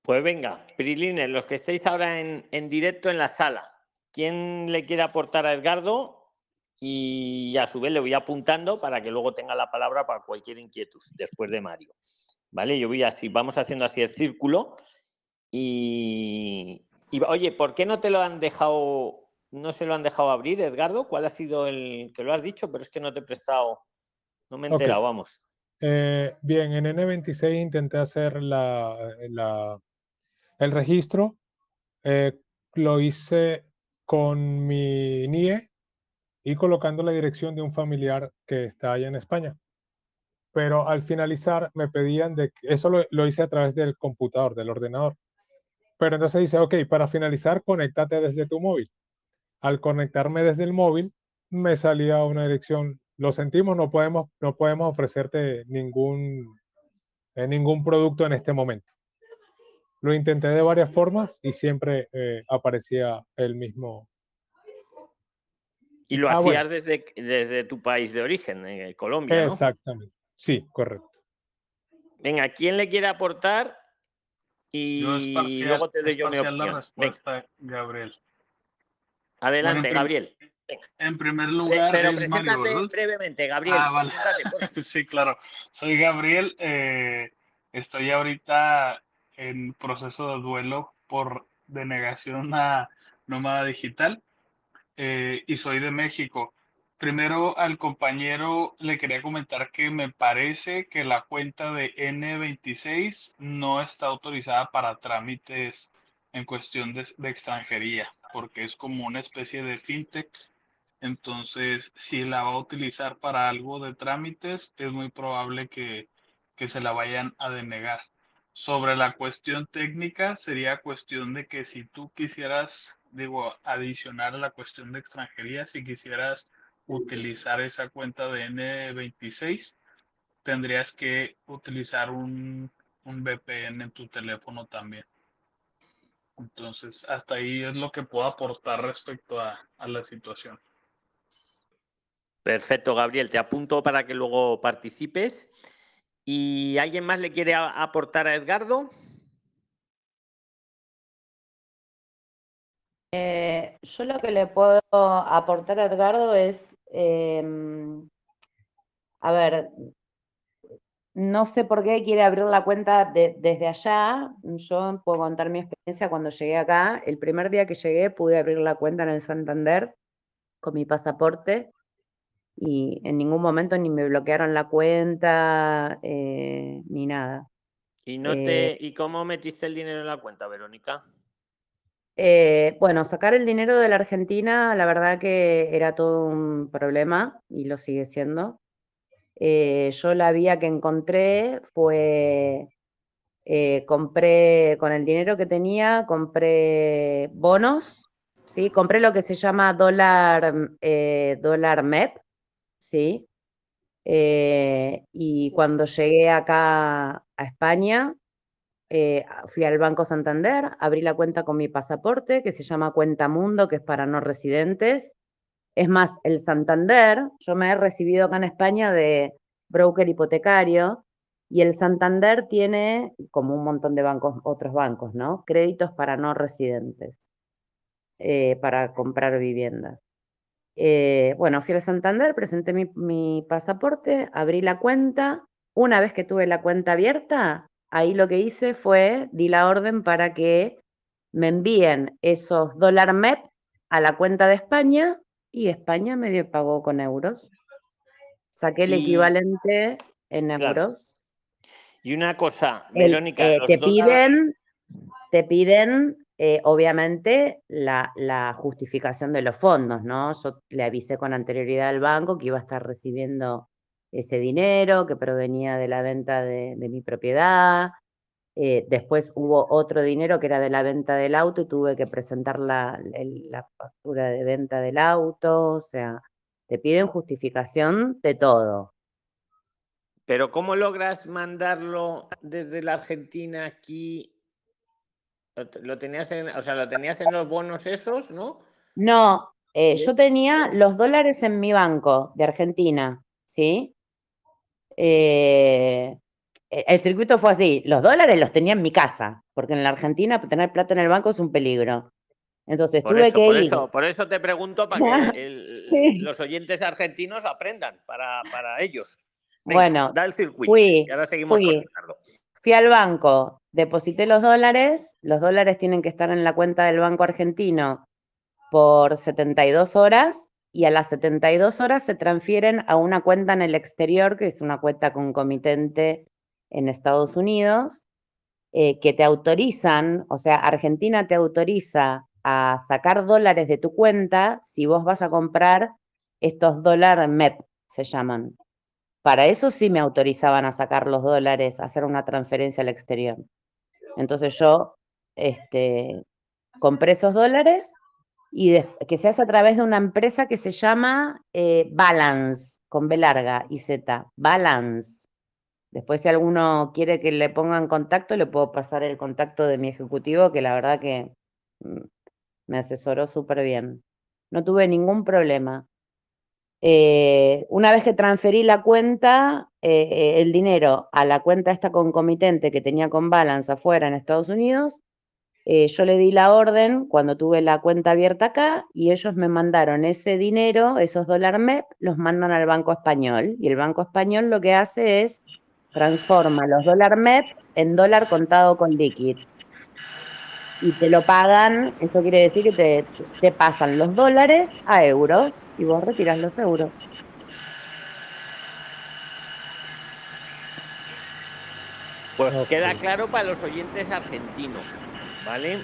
[SPEAKER 1] Pues venga, Prilines, los que estéis ahora en, directo en la sala, ¿quién le quiere aportar a Edgardo? Y a su vez le voy apuntando para que luego tenga la palabra para cualquier inquietud después de Mario. ¿Vale? Yo voy así, vamos haciendo así el círculo. y oye, ¿por qué no te lo han dejado no se lo han dejado abrir, Edgardo. ¿Cuál ha sido el que lo has dicho? Pero es que no te he prestado, no me he enterado, vamos.
[SPEAKER 5] Eh, bien, en N26 intenté hacer la, el registro. Eh, lo hice con mi NIE y colocando la dirección de un familiar que está allá en España. Pero al finalizar me pedían de eso lo, lo hice a través del computador, del ordenador. Pero entonces dice, ok, para finalizar, conéctate desde tu móvil al conectarme desde el móvil, me salía una dirección. Lo sentimos, no podemos, no podemos ofrecerte ningún, eh, ningún producto en este momento. Lo intenté de varias formas y siempre eh, aparecía el mismo.
[SPEAKER 1] Y lo ah, hacías desde, desde tu país de origen, en Colombia.
[SPEAKER 5] Exactamente. Sí, correcto.
[SPEAKER 1] Venga, ¿quién le quiere aportar? Y luego te doy yo mi opinión.
[SPEAKER 7] la respuesta, Gabriel.
[SPEAKER 1] Adelante, Gabriel.
[SPEAKER 7] En primer lugar,
[SPEAKER 1] pero es preséntate brevemente, Gabriel. Ah, <laughs>
[SPEAKER 7] sí, claro. Soy Gabriel. Eh, estoy ahorita en proceso de duelo por denegación a nómada digital eh, y soy de México. Primero al compañero le quería comentar que me parece que la cuenta de N26 no está autorizada para trámites en cuestión de, extranjería, porque es como una especie de fintech. Entonces, si la va a utilizar para algo de trámites, es muy probable que, que se la vayan a denegar. Sobre la cuestión técnica, sería cuestión de que si tú quisieras, digo, adicionar a la cuestión de extranjería, si quisieras utilizar esa cuenta de N26, tendrías que utilizar un, un VPN en tu teléfono también. Entonces, hasta ahí es lo que puedo aportar respecto a, la situación.
[SPEAKER 1] Perfecto, Gabriel. Te apunto para que luego participes. ¿Y alguien más le quiere aportar a Edgardo?
[SPEAKER 3] Eh, yo lo que le puedo aportar a Edgardo es, em, a ver, no sé por qué quiere abrir la cuenta desde allá. Yo puedo contar mi experiencia cuando llegué acá. El primer día que llegué pude abrir la cuenta en el Santander con mi pasaporte y en ningún momento ni me bloquearon la cuenta eh, ni nada.
[SPEAKER 1] ¿Y, no te, ¿Y cómo metiste el dinero en la cuenta, Verónica?
[SPEAKER 3] Eh, bueno, sacar el dinero de la Argentina, la verdad que era todo un problema y lo sigue siendo. Eh, yo la vía que encontré fue, eh, compré con el dinero que tenía, compré bonos, ¿sí? Compré lo que se llama dólar, dólar MEP, ¿sí? y cuando llegué acá a España, eh, fui al Banco Santander, abrí la cuenta con mi pasaporte, que se llama Cuenta Mundo, que es para no residentes. Es más, el Santander, yo me he recibido acá en España de broker hipotecario, y el Santander tiene, como un montón de bancos, otros bancos, ¿no? Créditos para no residentes, eh, para comprar viviendas. Eh, bueno, fui al Santander, presenté mi, mi pasaporte, abrí la cuenta. Una vez que tuve la cuenta abierta, ahí lo que hice fue, di la orden para que me envíen esos dólar MEP a la cuenta de España y España me pagó con euros. Saqué el equivalente en euros.
[SPEAKER 1] Y una cosa, Verónica.
[SPEAKER 3] Eh, te, piden, te piden, eh, obviamente, la, la, justificación de los fondos, ¿no? Yo le avisé con anterioridad al banco que iba a estar recibiendo ese dinero que provenía de la venta de, mi propiedad. Eh, después hubo otro dinero que era de la venta del auto y tuve que presentar la, la factura de venta del auto. O sea, te piden justificación de todo.
[SPEAKER 1] Pero ¿cómo logras mandarlo desde la Argentina aquí? ¿Lo tenías en, o sea, lo tenías en los bonos esos, no?
[SPEAKER 3] No, eh, yo tenía los dólares en mi banco de Argentina, ¿sí? Eh, el circuito fue así, los dólares los tenía en mi casa, porque en la Argentina tener plata en el banco es un peligro. Entonces tuve que
[SPEAKER 1] por
[SPEAKER 3] ir.
[SPEAKER 1] Eso, por eso te pregunto para que <laughs> los oyentes argentinos aprendan para, ellos.
[SPEAKER 3] bueno,
[SPEAKER 1] da el circuito.
[SPEAKER 3] Fui, ahora seguimos fui, fui al banco, deposité los dólares, los dólares tienen que estar en la cuenta del banco argentino por 72 horas y a las 72 horas se transfieren a una cuenta en el exterior, que es una cuenta concomitente en Estados Unidos, eh, que te autorizan, o sea, Argentina te autoriza a sacar dólares de tu cuenta si vos vas a comprar estos dólares MEP, se llaman. Para eso sí me autorizaban a sacar los dólares, a hacer una transferencia al exterior. Entonces yo este, compré esos dólares y que se hace a través de una empresa que se llama eh, Balance, con B larga y Z, Balance. Después si alguno quiere que le pongan contacto, le puedo pasar el contacto de mi ejecutivo, que la verdad que mm, me asesoró súper bien. No tuve ningún problema. Eh, una vez que transferí la cuenta, eh, el dinero a la cuenta esta concomitente que tenía con Balance afuera en Estados Unidos, eh, yo le di la orden cuando tuve la cuenta abierta acá y ellos me mandaron ese dinero, esos dólar MEP, los mandan al Banco Español y el Banco Español lo que hace es transforma los dólar MEP en dólar contado con liquid. Y te lo pagan, eso quiere decir que te, te pasan los dólares a euros y vos retiras los euros.
[SPEAKER 1] Pues queda claro para los oyentes argentinos. ¿Vale?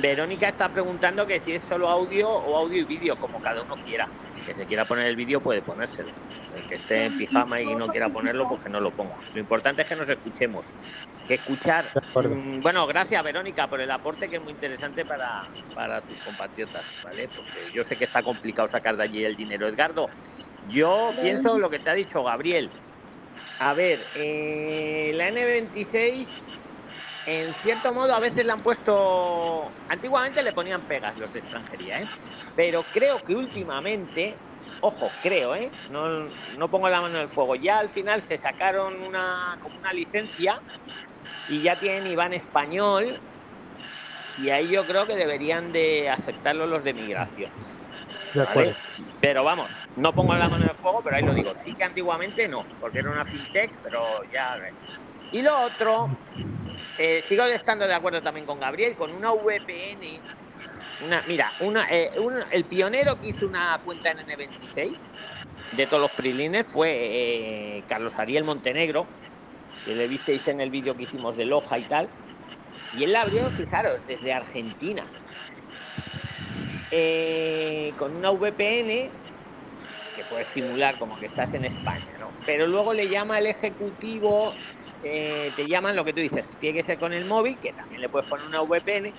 [SPEAKER 1] Verónica está preguntando que si es solo audio o audio y vídeo, como cada uno quiera. El que se quiera poner el vídeo puede ponérselo. El que esté en pijama y no quiera ponerlo, pues que no lo ponga. Lo importante es que nos escuchemos. Que escuchar. Mm, bueno, gracias Verónica por el aporte que es muy interesante para, para tus compatriotas, ¿vale? Porque yo sé que está complicado sacar de allí el dinero. Edgardo, yo pienso lo que te ha dicho Gabriel. A ver, eh, la N26 en cierto modo, a veces le han puesto. Antiguamente le ponían pegas los de extranjería, ¿eh? Pero creo que últimamente, ojo, creo, ¿eh? No, no pongo la mano en el fuego. Ya al final se sacaron una, como una licencia y ya tienen Iván español. Y ahí yo creo que deberían de aceptarlo los de migración. Pero vamos, no pongo la mano en el fuego, pero ahí lo digo. Sí que antiguamente no, porque era una fintech, pero ya. Y lo otro eh, sigo estando de acuerdo también con Gabriel, con una VPN. Una, mira, una, eh, el pionero que hizo una cuenta en N26 de todos los prilines fue eh, Carlos Ariel Montenegro, que le visteis en el vídeo que hicimos de Loja y tal. Y él la abrió, fijaros, desde Argentina. Eh, con una VPN que puedes simular como que estás en España, ¿no? Pero luego le llama el ejecutivo, eh, te llaman lo que tú dices, tiene que ser con el móvil, que también le puedes poner una VPN.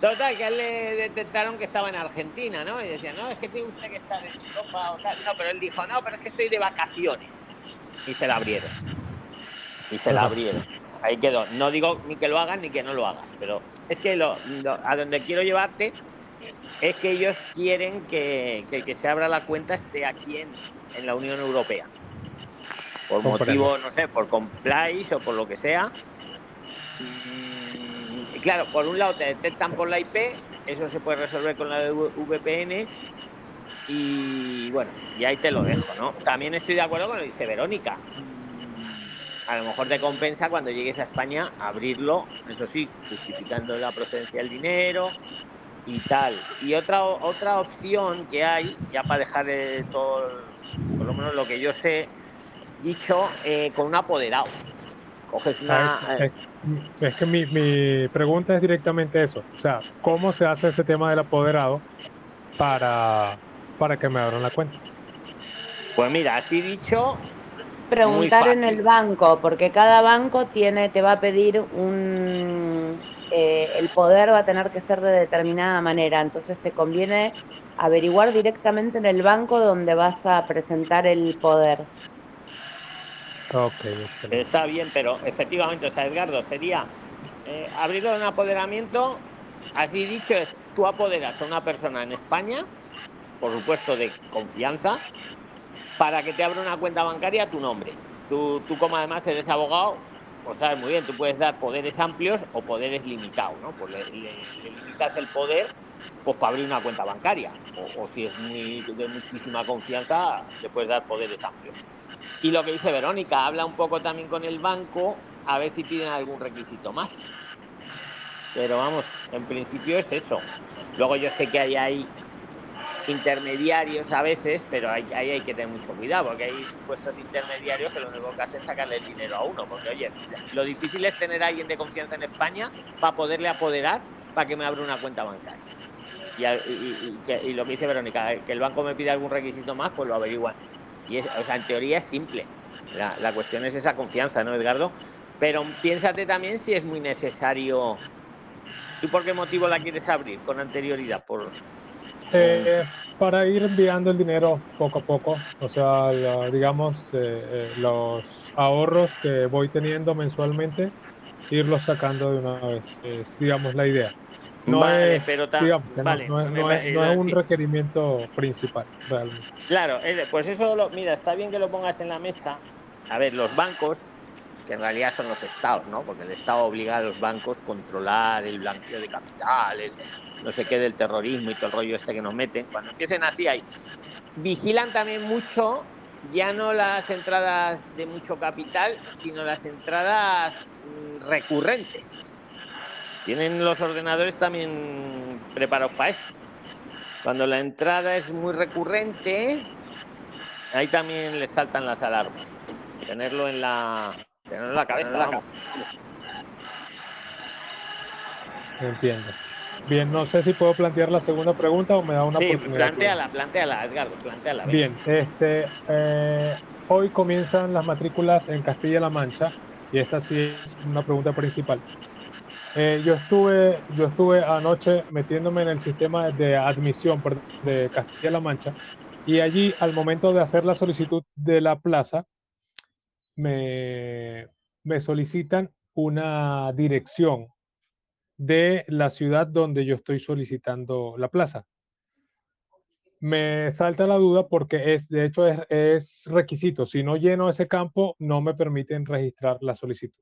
[SPEAKER 1] Total, que a él le detectaron que estaba en Argentina, ¿no? Y decía, no, es que tiene usted que estar en Europa o tal. No, pero él dijo, no, pero es que estoy de vacaciones. Y se la abrieron. Y se la abrieron. Ahí quedó. No digo ni que lo hagan ni que no lo hagas, pero es que lo, a donde quiero llevarte es que ellos quieren que, el que se abra la cuenta esté aquí en, la Unión Europea. Por motivo, no sé, por compliance o por lo que sea. Claro, por un lado te detectan por la IP, eso se puede resolver con la VPN. Y bueno, y ahí te lo dejo, ¿no? También estoy de acuerdo con lo que dice Verónica. A lo mejor te compensa cuando llegues a España abrirlo, eso sí, justificando la procedencia del dinero, y tal. Y otra, otra opción que hay, ya para dejar de todo, por lo menos lo que yo sé, dicho, eh, con un apoderado. Coges una...
[SPEAKER 5] Ah, eh, es, que mi, mi, pregunta es directamente eso. O sea, ¿cómo se hace ese tema del apoderado para, para que me abran la cuenta?
[SPEAKER 1] Pues mira, así dicho,
[SPEAKER 3] preguntar en el banco, porque cada banco tiene, te va a pedir un, eh, el poder va a tener que ser de determinada manera, entonces te conviene averiguar directamente en el banco donde vas a presentar el poder.
[SPEAKER 1] Okay, Está bien, pero efectivamente, o sea, Edgardo, sería eh, abrirlo de un apoderamiento, así dicho, es tú apoderas a una persona en España, por supuesto de confianza, para que te abra una cuenta bancaria a tu nombre. Tú, tú como además eres abogado, pues sabes muy bien, tú puedes dar poderes amplios o poderes limitados, ¿no? Pues le, limitas el poder pues para abrir una cuenta bancaria. O, si es muy, de muchísima confianza, le puedes dar poderes amplios. Y lo que dice Verónica, habla un poco también con el banco a ver si piden algún requisito más. Pero vamos, en principio es eso. Luego yo sé que hay ahí intermediarios a veces, pero ahí hay, que tener mucho cuidado, porque hay supuestos intermediarios que lo único que hacen es sacarle el dinero a uno, porque oye, lo difícil es tener a alguien de confianza en España para poderle apoderar para que me abra una cuenta bancaria. Y, lo que dice Verónica, que el banco me pide algún requisito más, pues lo averiguan. Y es, o sea, en teoría es simple. La, la cuestión es esa confianza, ¿no, Edgardo? Pero piénsate también si es muy necesario. ¿Y por qué motivo la quieres abrir con anterioridad? Por,
[SPEAKER 5] eh, para ir enviando el dinero poco a poco, o sea, digamos, eh, eh, los ahorros que voy teniendo mensualmente, irlos sacando de una vez, es, digamos, la idea. No es, pero no, es, un requerimiento principal, realmente.
[SPEAKER 1] Claro, pues eso, lo, mira, está bien que lo pongas en la mesa. A ver, los bancos, que en realidad son los estados, ¿no? Porque el estado obliga a los bancos a controlar el blanqueo de capitales, no sé qué del terrorismo y todo el rollo este que nos meten, cuando empiecen así ahí, vigilan también mucho ya no las entradas de mucho capital, sino las entradas mm, recurrentes. Tienen los ordenadores también preparados para eso. Cuando la entrada es muy recurrente, ahí también les saltan las alarmas. Tenerlo en la, tenerlo en la cabeza,
[SPEAKER 5] Entiendo. Bien, no sé si puedo plantear la segunda pregunta o me da una
[SPEAKER 1] sí, Planteala, planteala, Edgardo, planteala.
[SPEAKER 5] Bien, este, eh, hoy comienzan las matrículas en Castilla-La Mancha y esta sí es una pregunta principal. Eh, yo, estuve, yo estuve anoche metiéndome en el sistema de admisión de Castilla-La Mancha y allí al momento de hacer la solicitud de la plaza me, me solicitan una dirección de la ciudad donde yo estoy solicitando la plaza. Me salta la duda porque es, de hecho, es, requisito. Si no lleno ese campo, no me permiten registrar la solicitud.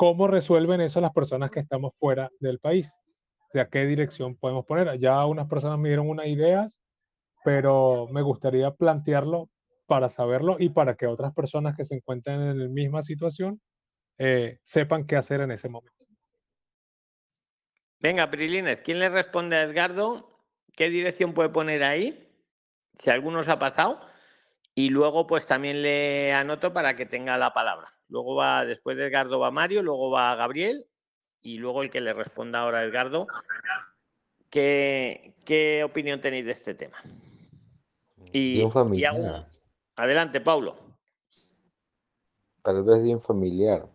[SPEAKER 5] ¿Cómo resuelven eso las personas que estamos fuera del país? O sea, ¿qué dirección podemos poner? Ya unas personas me dieron unas ideas, pero me gustaría plantearlo para saberlo y para que otras personas que se encuentren en la misma situación eh, sepan qué hacer en ese momento.
[SPEAKER 1] Venga, Prilines, ¿quién le responde a Edgardo? ¿Qué dirección puede poner ahí? Si alguno se ha pasado. Y luego, pues también le anoto para que tenga la palabra. Luego va, después de Edgardo va Mario, luego va Gabriel y luego el que le responda ahora a Edgardo. ¿Qué, qué opinión tenéis de este tema? Y,
[SPEAKER 8] De un
[SPEAKER 1] y
[SPEAKER 8] familiar.
[SPEAKER 1] hago- Adelante, Paulo.
[SPEAKER 8] Tal vez de un familiar.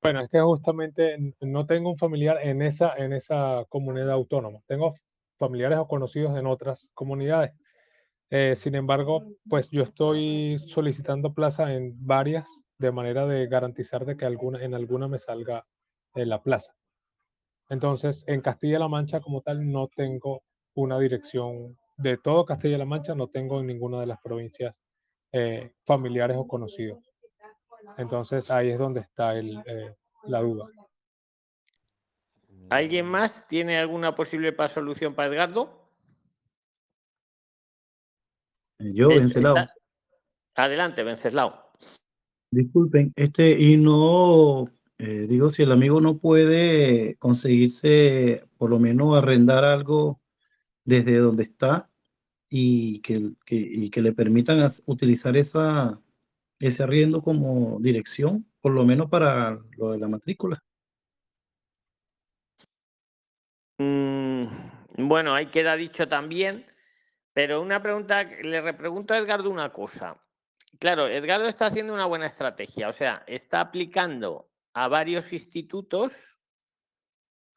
[SPEAKER 5] Bueno, es que justamente no tengo un familiar en esa, en esa comunidad autónoma. Tengo familiares o conocidos en otras comunidades. Eh, sin embargo, pues yo estoy solicitando plaza en varias de manera de garantizar de que alguna, en alguna me salga eh, la plaza. Entonces, en Castilla-La Mancha como tal no tengo una dirección de todo Castilla-La Mancha, no tengo en ninguna de las provincias eh, familiares o conocidos. Entonces ahí es donde está la duda.
[SPEAKER 1] ¿Alguien más tiene alguna posible solución para Edgardo?
[SPEAKER 9] Yo,
[SPEAKER 1] Es-
[SPEAKER 9] Venceslao.
[SPEAKER 1] está- Adelante, Venceslao.
[SPEAKER 9] Disculpen, este, y no, eh, digo, si el amigo no puede conseguirse, por lo menos arrendar algo desde donde está y que, que- y que le permitan utilizar esa, ese arriendo como dirección, por lo menos para lo de la matrícula.
[SPEAKER 1] Mm, bueno, ahí queda dicho también, pero una pregunta, le repregunto a Edgardo una cosa. Claro, Edgardo está haciendo una buena estrategia, o sea, está aplicando a varios institutos,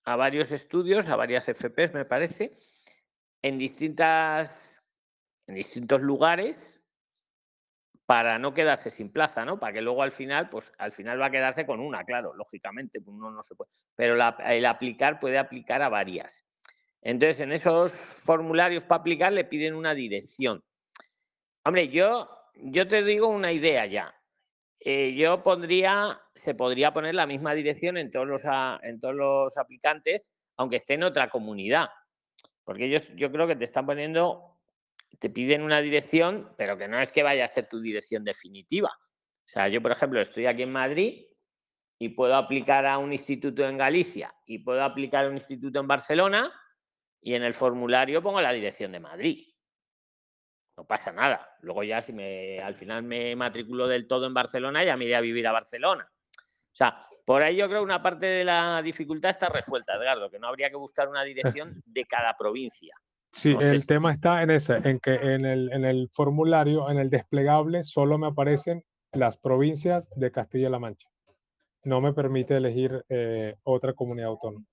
[SPEAKER 1] a varios estudios, a varias FPs, me parece, en distintas, en distintos lugares para no quedarse sin plaza, ¿no? Para que luego al final, pues al final va a quedarse con una, claro, lógicamente, pues uno no se puede. Pero el aplicar puede aplicar a varias. Entonces, en esos formularios para aplicar le piden una dirección. Hombre, yo, yo te digo una idea ya. Eh, yo pondría, se podría poner la misma dirección en todos los, en todos los aplicantes, aunque esté en otra comunidad. Porque ellos, yo creo que te están poniendo, te piden una dirección, pero que no es que vaya a ser tu dirección definitiva. O sea, yo, por ejemplo, estoy aquí en Madrid y puedo aplicar a un instituto en Galicia y puedo aplicar a un instituto en Barcelona y en el formulario pongo la dirección de Madrid. No pasa nada. Luego ya si me al final me matriculo del todo en Barcelona, ya me iré a vivir a Barcelona. O sea, por ahí yo creo que una parte de la dificultad está resuelta, Edgardo, que no habría que buscar una dirección <laughs> de cada provincia.
[SPEAKER 5] Sí,
[SPEAKER 1] No sé
[SPEAKER 5] el
[SPEAKER 1] si-
[SPEAKER 5] tema está en ese, en que en el, en el formulario, en el desplegable, solo me aparecen las provincias de Castilla-La Mancha. No me permite elegir eh, otra comunidad autónoma.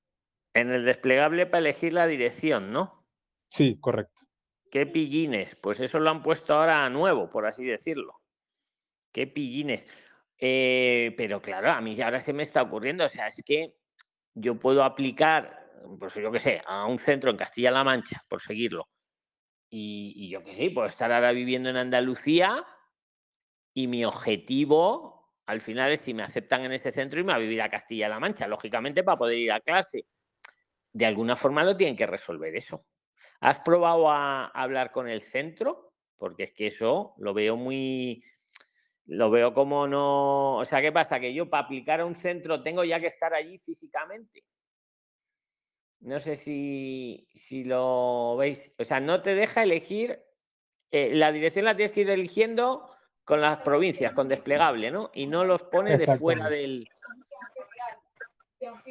[SPEAKER 1] En el desplegable para elegir la dirección, ¿no?
[SPEAKER 5] Sí, correcto.
[SPEAKER 1] ¿Qué pillines? Pues eso lo han puesto ahora a nuevo, por así decirlo. ¿Qué pillines? Eh, pero claro, a mí ahora se me está ocurriendo, o sea, es que yo puedo aplicar, pues yo qué sé, a un centro en Castilla-La Mancha, por seguirlo. Y, y yo qué sé, puedo estar ahora viviendo en Andalucía y mi objetivo al final es si me aceptan en ese centro irme a vivir a Castilla-La Mancha, lógicamente para poder ir a clase. De alguna forma lo tienen que resolver eso. ¿Has probado a hablar con el centro? Porque es que eso lo veo muy, lo veo como no, o sea, ¿qué pasa? Que yo para aplicar a un centro tengo ya que estar allí físicamente. No sé si, si lo veis. O sea, no te deja elegir, eh, la dirección la tienes que ir eligiendo con las provincias, con desplegable, ¿no? Y no los pone de fuera del...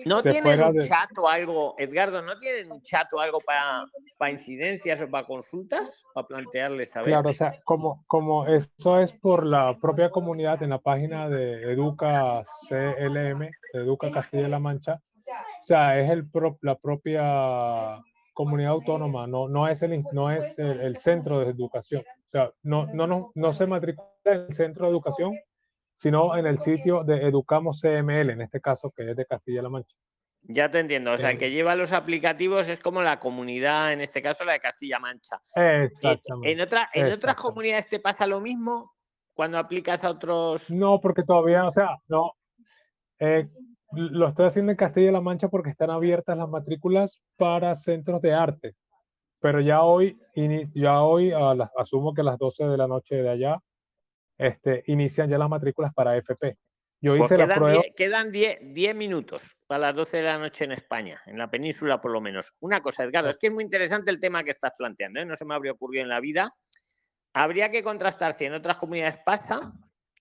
[SPEAKER 1] ¿No
[SPEAKER 5] De
[SPEAKER 1] tienen un
[SPEAKER 5] de-
[SPEAKER 1] chat o algo, Edgardo, ¿no tienen un chat o algo para, para incidencias o para consultas? Para plantearles a ver.
[SPEAKER 5] Claro, o sea, como, como eso es por la propia comunidad en la página de Educa CLM, de Educa Castilla-La Mancha, o sea, es el pro- la propia comunidad autónoma, no, no es, el, no es el, el centro de educación. O sea, no, no, no, no se matricula en el centro de educación, sino en el sitio de Educamos CML, en este caso, que es de Castilla-La Mancha.
[SPEAKER 1] Ya te entiendo. O sea, el
[SPEAKER 5] Eh,
[SPEAKER 1] que lleva los aplicativos es como la comunidad, en este caso la de Castilla-Mancha. Eh,
[SPEAKER 5] Exactamente.
[SPEAKER 1] En, otra, en otras
[SPEAKER 5] exactamente.
[SPEAKER 1] comunidades te pasa lo mismo cuando aplicas a otros.
[SPEAKER 5] No, porque todavía, o sea, no. eh, lo estoy haciendo en Castilla-La Mancha porque están abiertas las matrículas para centros de arte. Pero ya hoy, ya hoy a las- asumo que a las 12 de la noche de allá, este, inician ya las matrículas para FP. Yo
[SPEAKER 1] Pues
[SPEAKER 5] hice la
[SPEAKER 1] quedan
[SPEAKER 5] prueba.
[SPEAKER 1] 10 quedan 10 10 minutos para las 12 de la noche en España, en la península por lo menos. Una cosa, Edgardo, es que es muy interesante el tema que estás planteando, ¿eh? no se me habría ocurrido en la vida. habría que contrastar si en otras comunidades pasa.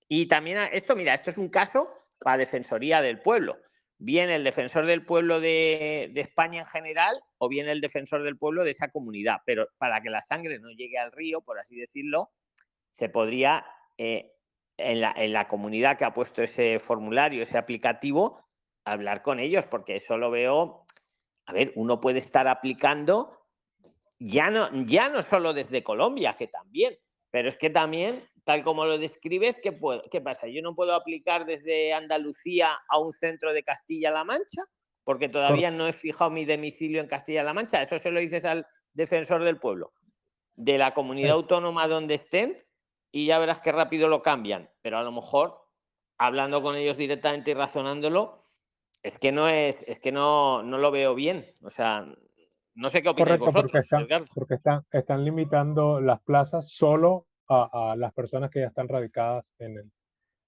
[SPEAKER 1] Y también esto, mira, esto es un caso para Defensoría del Pueblo. Bien el defensor del pueblo de, España en general o bien el defensor del pueblo de esa comunidad. Pero para que la sangre no llegue al río, por así decirlo, se podría, eh, en, la, en la comunidad que ha puesto ese formulario, ese aplicativo, hablar con ellos, porque eso lo veo. A ver, uno puede estar aplicando ya no, ya no solo desde Colombia, que también, pero es que también, tal como lo describes, ¿qué, puedo, ¿qué pasa? ¿Yo no puedo aplicar desde Andalucía a un centro de Castilla-La Mancha? Porque todavía no he fijado mi domicilio en Castilla-La Mancha. Eso se lo dices al defensor del pueblo, de la comunidad autónoma donde estén, y ya verás qué rápido lo cambian. Pero a lo mejor, hablando con ellos directamente y razonándolo, es que no es, es que no, no lo veo bien. O sea, no sé qué opináis vosotros.
[SPEAKER 5] Porque, están, porque están, están, limitando las plazas solo a, las personas que ya están radicadas en, el,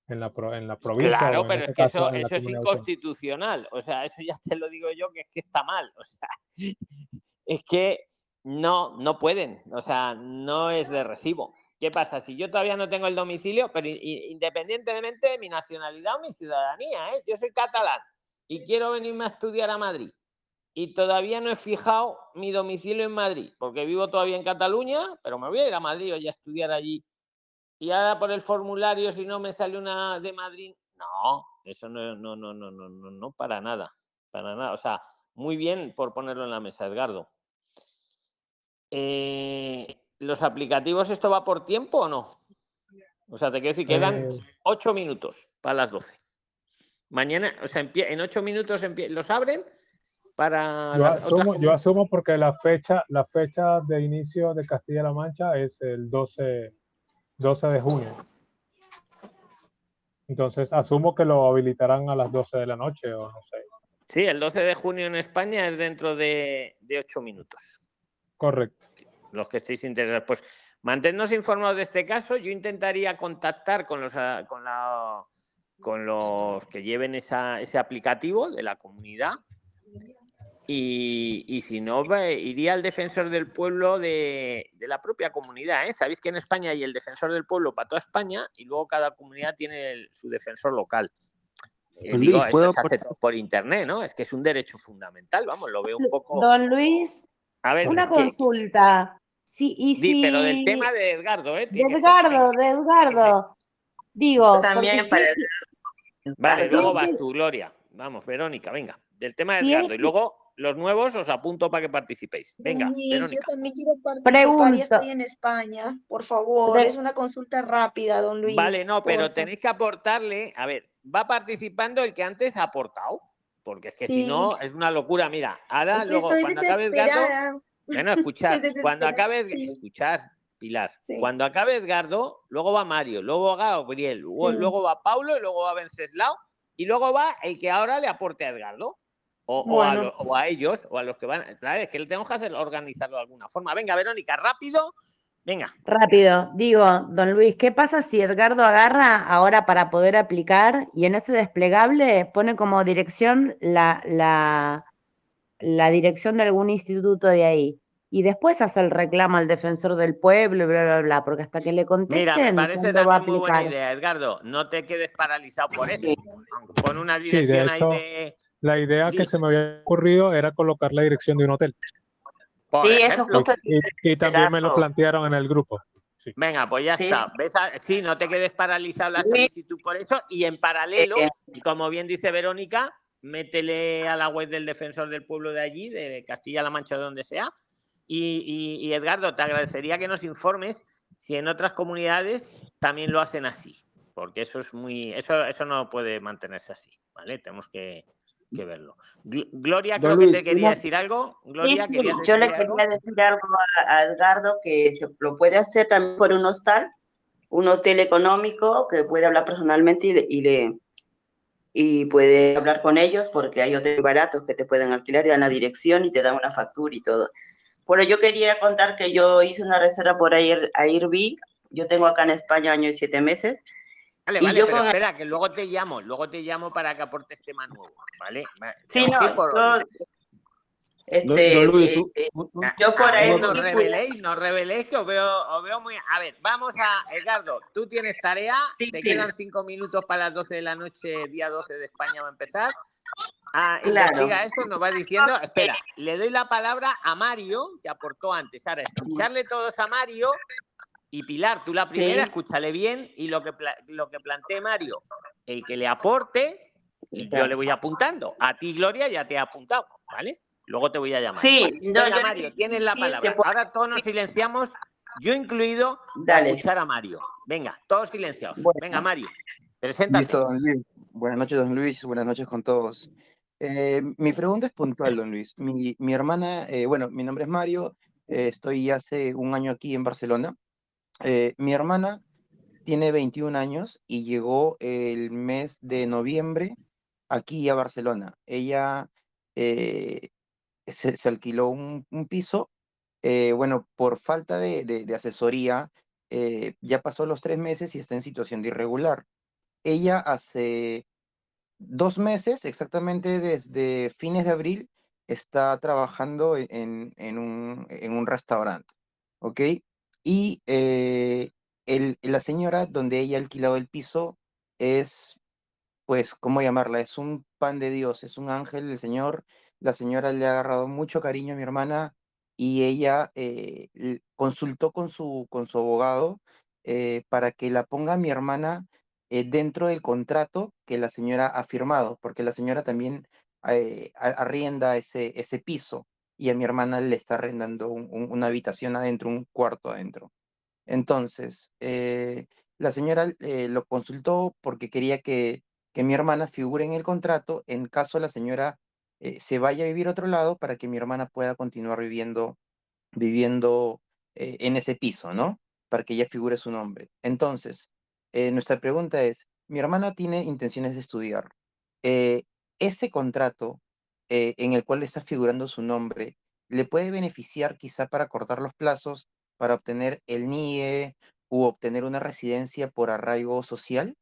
[SPEAKER 5] en, la, en la provincia.
[SPEAKER 1] Claro, pero este es que eso, eso es inconstitucional. O sea, eso ya te lo digo yo que es que está mal. O sea, <laughs> es que no, no pueden. O sea, no es de recibo. ¿Qué pasa? Si yo todavía no tengo el domicilio, pero independientemente de mi nacionalidad o mi ciudadanía, ¿eh? yo soy catalán y quiero venirme a estudiar a Madrid y todavía no he fijado mi domicilio en Madrid, porque vivo todavía en Cataluña, pero me voy a ir a Madrid o a estudiar allí. Y ahora por el formulario, si no me sale una de Madrid, no, eso no, no, no, no, no, no, no, para nada, para nada. O sea, muy bien por ponerlo en la mesa, Edgardo. Eh, ¿Los aplicativos esto va por tiempo o no? O sea, te quiero decir, quedan eh. ocho minutos para las doce. Mañana, o sea, en ocho minutos los abren para
[SPEAKER 5] yo, asumo, porque la fecha, la fecha de inicio de Castilla-La Mancha es el 12, 12 de junio. Entonces, asumo que lo habilitarán a las 12 de la noche o no sé.
[SPEAKER 1] Sí, el 12 de junio en España es dentro de, de 8 minutos.
[SPEAKER 5] Correcto.
[SPEAKER 1] Los que estéis interesados. Pues manténnos informados de este caso. Yo intentaría contactar con los, con la, con los que lleven esa, ese aplicativo de la comunidad y, si no, iría al defensor del pueblo de, la propia comunidad. ¿eh? Sabéis que en España hay el defensor del pueblo para toda España y luego cada comunidad tiene su defensor local. Eh, pues digo, esto se hace por internet, ¿no? Es que es un derecho fundamental, vamos, lo veo un poco.
[SPEAKER 3] Don Luis, a ver, una consulta. Sí, y si...
[SPEAKER 1] pero del tema de Edgardo, ¿eh?
[SPEAKER 3] De Edgardo, de Edgardo. Digo.
[SPEAKER 1] También para... Vale, luego vas tú, Gloria. Vamos, Verónica, venga. Del tema de Edgardo. Y luego los nuevos os apunto para que participéis. Venga,
[SPEAKER 8] Yo también quiero participar y estoy en España. Por favor, es una consulta rápida, don Luis.
[SPEAKER 1] Vale, no, pero tenéis que aportarle, a ver, va participando el que antes ha aportado, porque es que si no, es una locura. Mira, ahora luego, cuando acabe Edgardo, bueno, <laughs> escuchar, cuando acabe, escuchar, Pilar, cuando acabe Edgardo, luego va Mario, luego va Gabriel, luego, luego va Paulo y luego va Venceslao y luego va el que ahora le aporte a Edgardo. O, a ellos, o a los que van. Claro, es que tenemos que hacer, organizarlo de alguna forma. Venga, Verónica, rápido. Venga.
[SPEAKER 3] Rápido. Digo, don Luis, ¿qué pasa si Edgardo agarra ahora para poder aplicar y en ese desplegable pone como dirección la, la, la dirección de algún instituto de ahí? y después hace el reclamo al defensor del pueblo y bla, bla, bla, porque hasta que le contesten.
[SPEAKER 1] Mira, me parece también muy buena idea, Edgardo. No te quedes paralizado por eso. Pon una dirección ahí de
[SPEAKER 5] la idea que se me había ocurrido era colocar la dirección de un hotel.
[SPEAKER 1] sí, eso
[SPEAKER 5] y, y, también me lo plantearon en el grupo.
[SPEAKER 1] Venga, pues ya está. sí, no te quedes paralizado la solicitud por eso. Y en paralelo, y como bien dice Verónica, métele a la web del defensor del pueblo de allí, de Castilla-La Mancha, de donde sea. Y, y, Edgardo, te agradecería que nos informes si en otras comunidades también lo hacen así. Porque eso es muy. Eso, eso no puede mantenerse así. ¿Vale? Tenemos que, que verlo. Gloria, creo que te quería decir algo. Gloria,
[SPEAKER 10] yo le quería decir algo a, Edgardo que se lo puede hacer también por un hostal, un hotel económico que puede hablar personalmente y le, y, puede hablar con ellos porque hay hoteles baratos que te pueden alquilar y dan la dirección y te dan una factura y todo. Pero yo quería contar que yo hice una reserva por Air, Airbnb. Yo tengo acá en España año y siete meses
[SPEAKER 1] Vale, vale, pero espera, que luego te llamo, luego te llamo para que aportes tema nuevo, ¿vale?
[SPEAKER 10] Sí, no, Este,
[SPEAKER 6] don Luis,
[SPEAKER 10] eh, eh,
[SPEAKER 6] un- un-
[SPEAKER 10] yo por ahí
[SPEAKER 1] no reveléis, no reveléis que os veo, os veo muy. A ver, vamos a. Edgardo, tú tienes tarea,
[SPEAKER 10] Sí,
[SPEAKER 1] te
[SPEAKER 10] sí.
[SPEAKER 1] quedan cinco minutos para las 12 de la noche, día 12 de España va a empezar. Ah,
[SPEAKER 10] Claro.
[SPEAKER 1] investiga eso, nos va diciendo. Espera, le doy la palabra a Mario, que aportó antes. Ahora, escucharle todos a Mario. Y Pilar, tú la primera,
[SPEAKER 10] Sí.
[SPEAKER 1] escúchale bien y lo que, lo que plantee Mario, el que le aporte, yo le voy apuntando. A ti, Gloria, ya te he apuntado, ¿vale? Luego te voy a llamar.
[SPEAKER 10] Sí, no,
[SPEAKER 1] Venga,
[SPEAKER 10] yo-
[SPEAKER 1] Mario, tienes la palabra.
[SPEAKER 10] puedo-
[SPEAKER 1] Ahora todos nos silenciamos, yo incluido, a
[SPEAKER 10] Dale.
[SPEAKER 1] escuchar a Mario. Venga, todos silenciados.
[SPEAKER 6] Bueno.
[SPEAKER 1] Venga, Mario, preséntate.
[SPEAKER 6] Listo, don Luis. Buenas noches, don Luis. Buenas noches con todos. Eh, mi pregunta es puntual, don Luis. Mi, mi hermana, eh, bueno, mi nombre es Mario, eh, estoy hace un año aquí en Barcelona. Eh, mi hermana tiene 21 años y llegó el mes de noviembre aquí a Barcelona. Ella eh, se, alquiló un, piso, eh, bueno, por falta de, asesoría, eh, ya pasó los tres meses y está en situación de irregular. Ella hace dos meses, exactamente desde fines de abril, está trabajando en, en- un, restaurante, ¿ok? Y eh, la señora donde ella ha alquilado el piso es, pues, ¿cómo llamarla? Es un pan de Dios, es un ángel del Señor. La señora le ha agarrado mucho cariño a mi hermana y ella eh, consultó con su, con su abogado eh, para que la ponga mi hermana eh, dentro del contrato que la señora ha firmado, porque la señora también eh, a- arrienda ese, ese piso y a mi hermana le está arrendando un- un- una habitación adentro, un cuarto adentro. Entonces, la señora lo consultó porque quería que, que mi hermana figure en el contrato en caso la señora eh, se vaya a vivir a otro lado para que mi hermana pueda continuar viviendo, viviendo eh, en ese piso, ¿no? Para que ella figure su nombre. Entonces, eh, nuestra pregunta es, mi hermana tiene intenciones de estudiar. Ese contrato en el cual está figurando su nombre, ¿le puede beneficiar quizá para cortar los plazos, para obtener el NIE u obtener una residencia por arraigo social?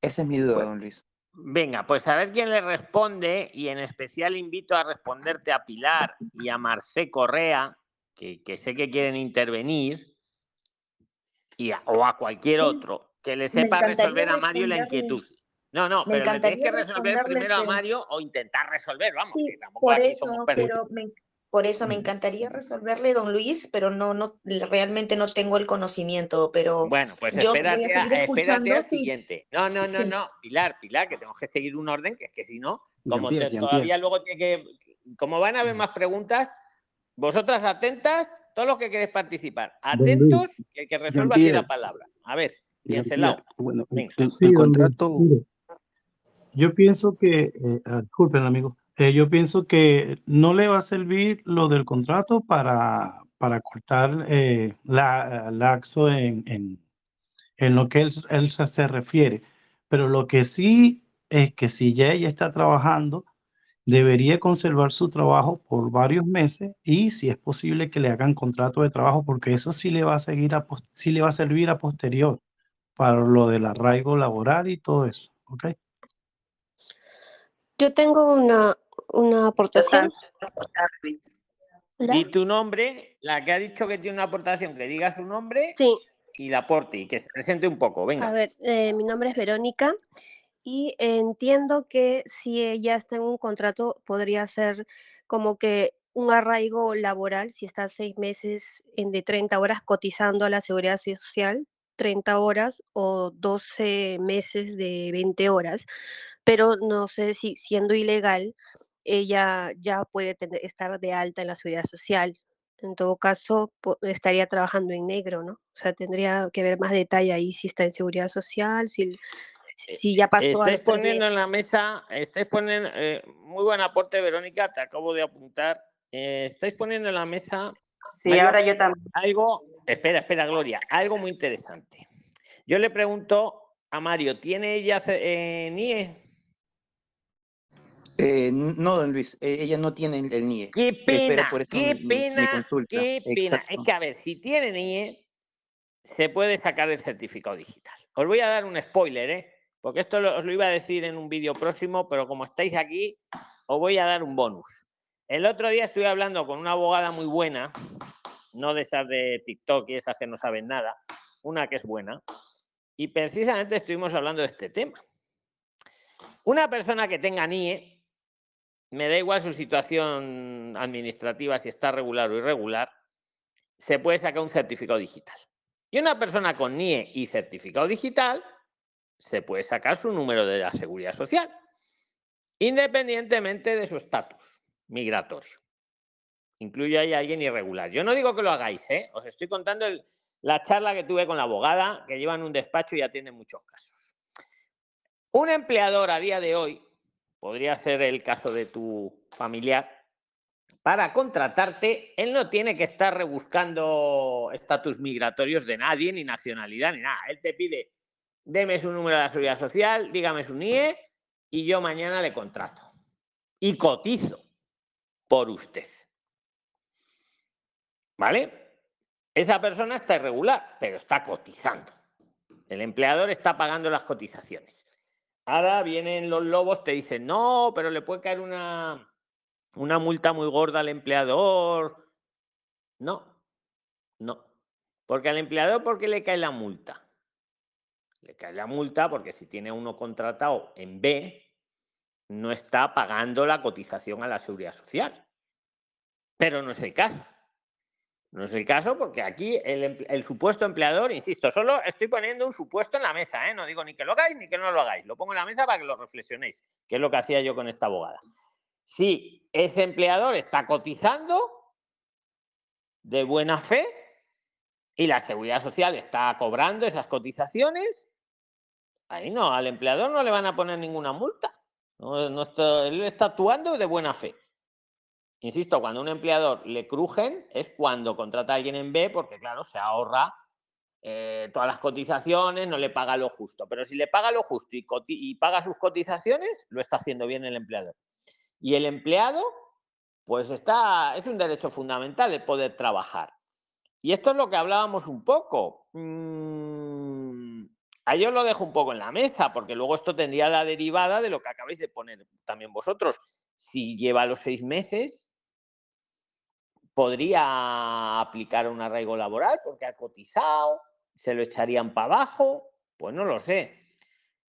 [SPEAKER 6] Esa es mi duda, don Luis.
[SPEAKER 1] Venga, pues a ver quién le responde y en especial invito a responderte a Pilar y a Marcé Correa, que, que sé que quieren intervenir, y a- o a cualquier otro, que le sepa resolver a Mario la inquietud. No, no, pero le tenéis que resolver primero a Mario o intentar resolver, vamos,
[SPEAKER 8] Sí,
[SPEAKER 1] que tampoco
[SPEAKER 8] por eso, pero me, por eso me encantaría resolverle, don Luis, pero no, no, realmente no tengo el conocimiento, pero
[SPEAKER 1] Bueno, pues
[SPEAKER 8] yo voy a
[SPEAKER 1] espérate, a-
[SPEAKER 8] seguir
[SPEAKER 1] espérate
[SPEAKER 8] escuchando,
[SPEAKER 1] al
[SPEAKER 8] sí,
[SPEAKER 1] siguiente. No, no, no, <laughs> no, Pilar, Pilar, que tenemos que seguir un orden, que es que si no, como
[SPEAKER 11] Jean-Pierre.
[SPEAKER 1] todavía luego tiene que. Como van a haber más preguntas, vosotras atentas, todos los que queréis participar, atentos, que el que resuelva aquí la palabra. A ver, Celao.
[SPEAKER 11] bueno,
[SPEAKER 1] Venga.
[SPEAKER 11] el,
[SPEAKER 9] Sí,
[SPEAKER 11] el contrato,
[SPEAKER 9] yo pienso que, eh, ah, disculpen amigo, eh, yo pienso que no le va a servir lo del contrato para, para cortar eh, la, laxo en, en, en lo que él, él se refiere, pero lo que sí es que si ya ella está trabajando, debería conservar su trabajo por varios meses y si es posible que le hagan contrato de trabajo, porque eso sí le va a seguir a, sí le va a servir a posterior para lo del arraigo laboral y todo eso, ¿ok?
[SPEAKER 12] Yo tengo una, una aportación.
[SPEAKER 1] Di tu nombre, la que ha dicho que tiene una aportación, que diga su nombre
[SPEAKER 12] Sí,
[SPEAKER 1] y la aporte y que se presente un poco.
[SPEAKER 12] a
[SPEAKER 1] Venga.
[SPEAKER 12] ver, eh, mi nombre es Verónica y entiendo que si ella está en un contrato podría ser como que un arraigo laboral, si está seis meses en de 30 horas cotizando a la seguridad social, 30 horas o 12 meses de 20 horas, pero no sé si siendo ilegal ella ya puede tener- estar de alta en la seguridad social. En todo caso, po- estaría trabajando en negro, ¿no? O sea, tendría que ver más detalle ahí si está en seguridad social, si, si ya pasó tres
[SPEAKER 1] poniendo en la mesa, estáis poniendo, eh, muy buen aporte, Verónica, te acabo de apuntar. Eh, estáis poniendo en la mesa
[SPEAKER 10] Sí,
[SPEAKER 1] Mario,
[SPEAKER 10] ahora yo también.
[SPEAKER 1] algo, espera, espera, Gloria, algo muy interesante. Yo le pregunto a Mario, ¿tiene ella eh, NIE?
[SPEAKER 6] Eh, no, don Luis, eh, ella no tiene el, NIE.
[SPEAKER 1] Qué pena,
[SPEAKER 6] por eso
[SPEAKER 1] qué
[SPEAKER 6] mi-
[SPEAKER 1] pena, qué pena. Es que, a ver, si tiene NIE, se puede sacar el certificado digital. Os voy a dar un spoiler, ¿eh? Porque esto lo- os lo iba a decir en un vídeo próximo, pero como estáis aquí, os voy a dar un bonus. El otro día estuve hablando con una abogada muy buena, no de esas de TikTok y esas que no saben nada, una que es buena, y precisamente estuvimos hablando de este tema. Una persona que tenga NIE, me da igual su situación administrativa, si está regular o irregular, se puede sacar un certificado digital. Y una persona con NIE y certificado digital se puede sacar su número de la seguridad social, independientemente de su estatus migratorio. Incluye ahí a alguien irregular. Yo no digo que lo hagáis, ¿eh? os estoy contando la charla que tuve con la abogada que lleva en un despacho y atiende muchos casos. Un empleador a día de hoy, podría ser el caso de tu familiar, para contratarte, él no tiene que estar rebuscando estatus migratorios de nadie, ni nacionalidad, ni nada. Él te pide, deme su número de la seguridad social, dígame su NIE y yo mañana le contrato. Y cotizo por usted. ¿Vale? Esa persona está irregular, pero está cotizando. El empleador está pagando las cotizaciones. Ahora vienen los lobos, te dicen, no, pero le puede caer una, una multa muy gorda al empleador. No, no. Porque al empleador, ¿por qué le cae la multa? Le cae la multa porque si tiene uno contratado en B, no está pagando la cotización a la seguridad social. Pero no es el caso. No es el caso porque aquí el, supuesto empleador, insisto, solo estoy poniendo un supuesto en la mesa, ¿eh? no digo ni que lo hagáis ni que no lo hagáis, lo pongo en la mesa para que lo reflexionéis, que es lo que hacía yo con esta abogada. Si ese empleador está cotizando de buena fe y la seguridad social está cobrando esas cotizaciones, ahí no, al empleador no le van a poner ninguna multa. él está actuando de buena fe. Insisto, cuando un empleador le crujen es cuando contrata a alguien en B, porque claro, se ahorra eh, todas las cotizaciones, no le paga lo justo. Pero si le paga lo justo y paga sus cotizaciones, lo está haciendo bien el empleador. Y el empleado, pues está, es un derecho fundamental el poder trabajar. Y esto es lo que hablábamos un poco. Mm, a yo lo dejo un poco en la mesa, porque luego esto tendría la derivada de lo que acabáis de poner también vosotros. Si lleva los seis meses, podría aplicar un arraigo laboral porque ha cotizado, se lo echarían para abajo, pues no lo sé.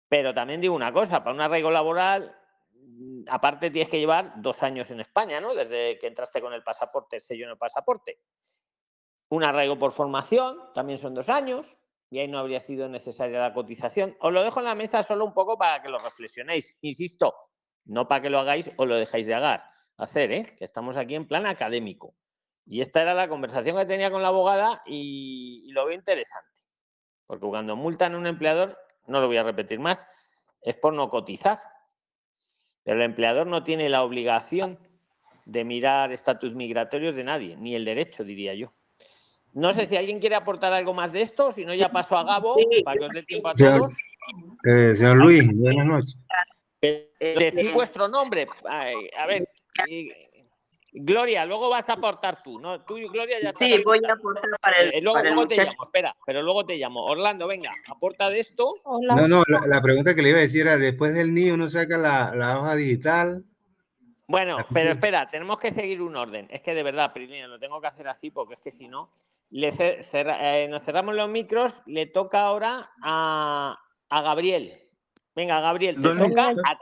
[SPEAKER 1] Pero también digo una cosa, para un arraigo laboral Mm, aparte tienes que llevar dos años en España, ¿no? Desde que entraste con el pasaporte, el sello en el pasaporte. Un arraigo por formación, también son dos años, y ahí no habría sido necesaria la cotización. Os lo dejo en la mesa solo un poco para que lo reflexionéis. Insisto, no para que lo hagáis o lo dejáis de hacer, hacer ¿eh? que estamos aquí en plan académico. Y esta era la conversación que tenía con la abogada y, y lo veo interesante. Porque cuando multan a un empleador, no lo voy a repetir más, es por no cotizar. Pero el empleador no tiene la obligación de mirar estatus migratorios de nadie, ni el derecho, diría yo. No sé si alguien quiere aportar algo más de esto, si no ya paso a Gabo para que os dé tiempo a todos.
[SPEAKER 11] Eh, señor Luis, buenas noches.
[SPEAKER 1] Decid vuestro nombre. a ver, Gloria, luego vas a aportar tú, ¿no? Tú y Gloria ya
[SPEAKER 10] Sí, voy a aportar para el,
[SPEAKER 1] eh, luego,
[SPEAKER 10] luego
[SPEAKER 1] te llamo, espera, pero luego te llamo. Orlando, venga, aporta de esto.
[SPEAKER 11] No, no, la, pregunta que le iba a decir era, después del niño uno saca la, hoja digital.
[SPEAKER 1] Bueno, pero espera, tenemos que seguir un orden. Es que de verdad, Prilina, lo tengo que hacer así porque es que si no, le eh, nos cerramos los micros, le toca ahora a, a Gabriel. Venga, Gabriel, te toca a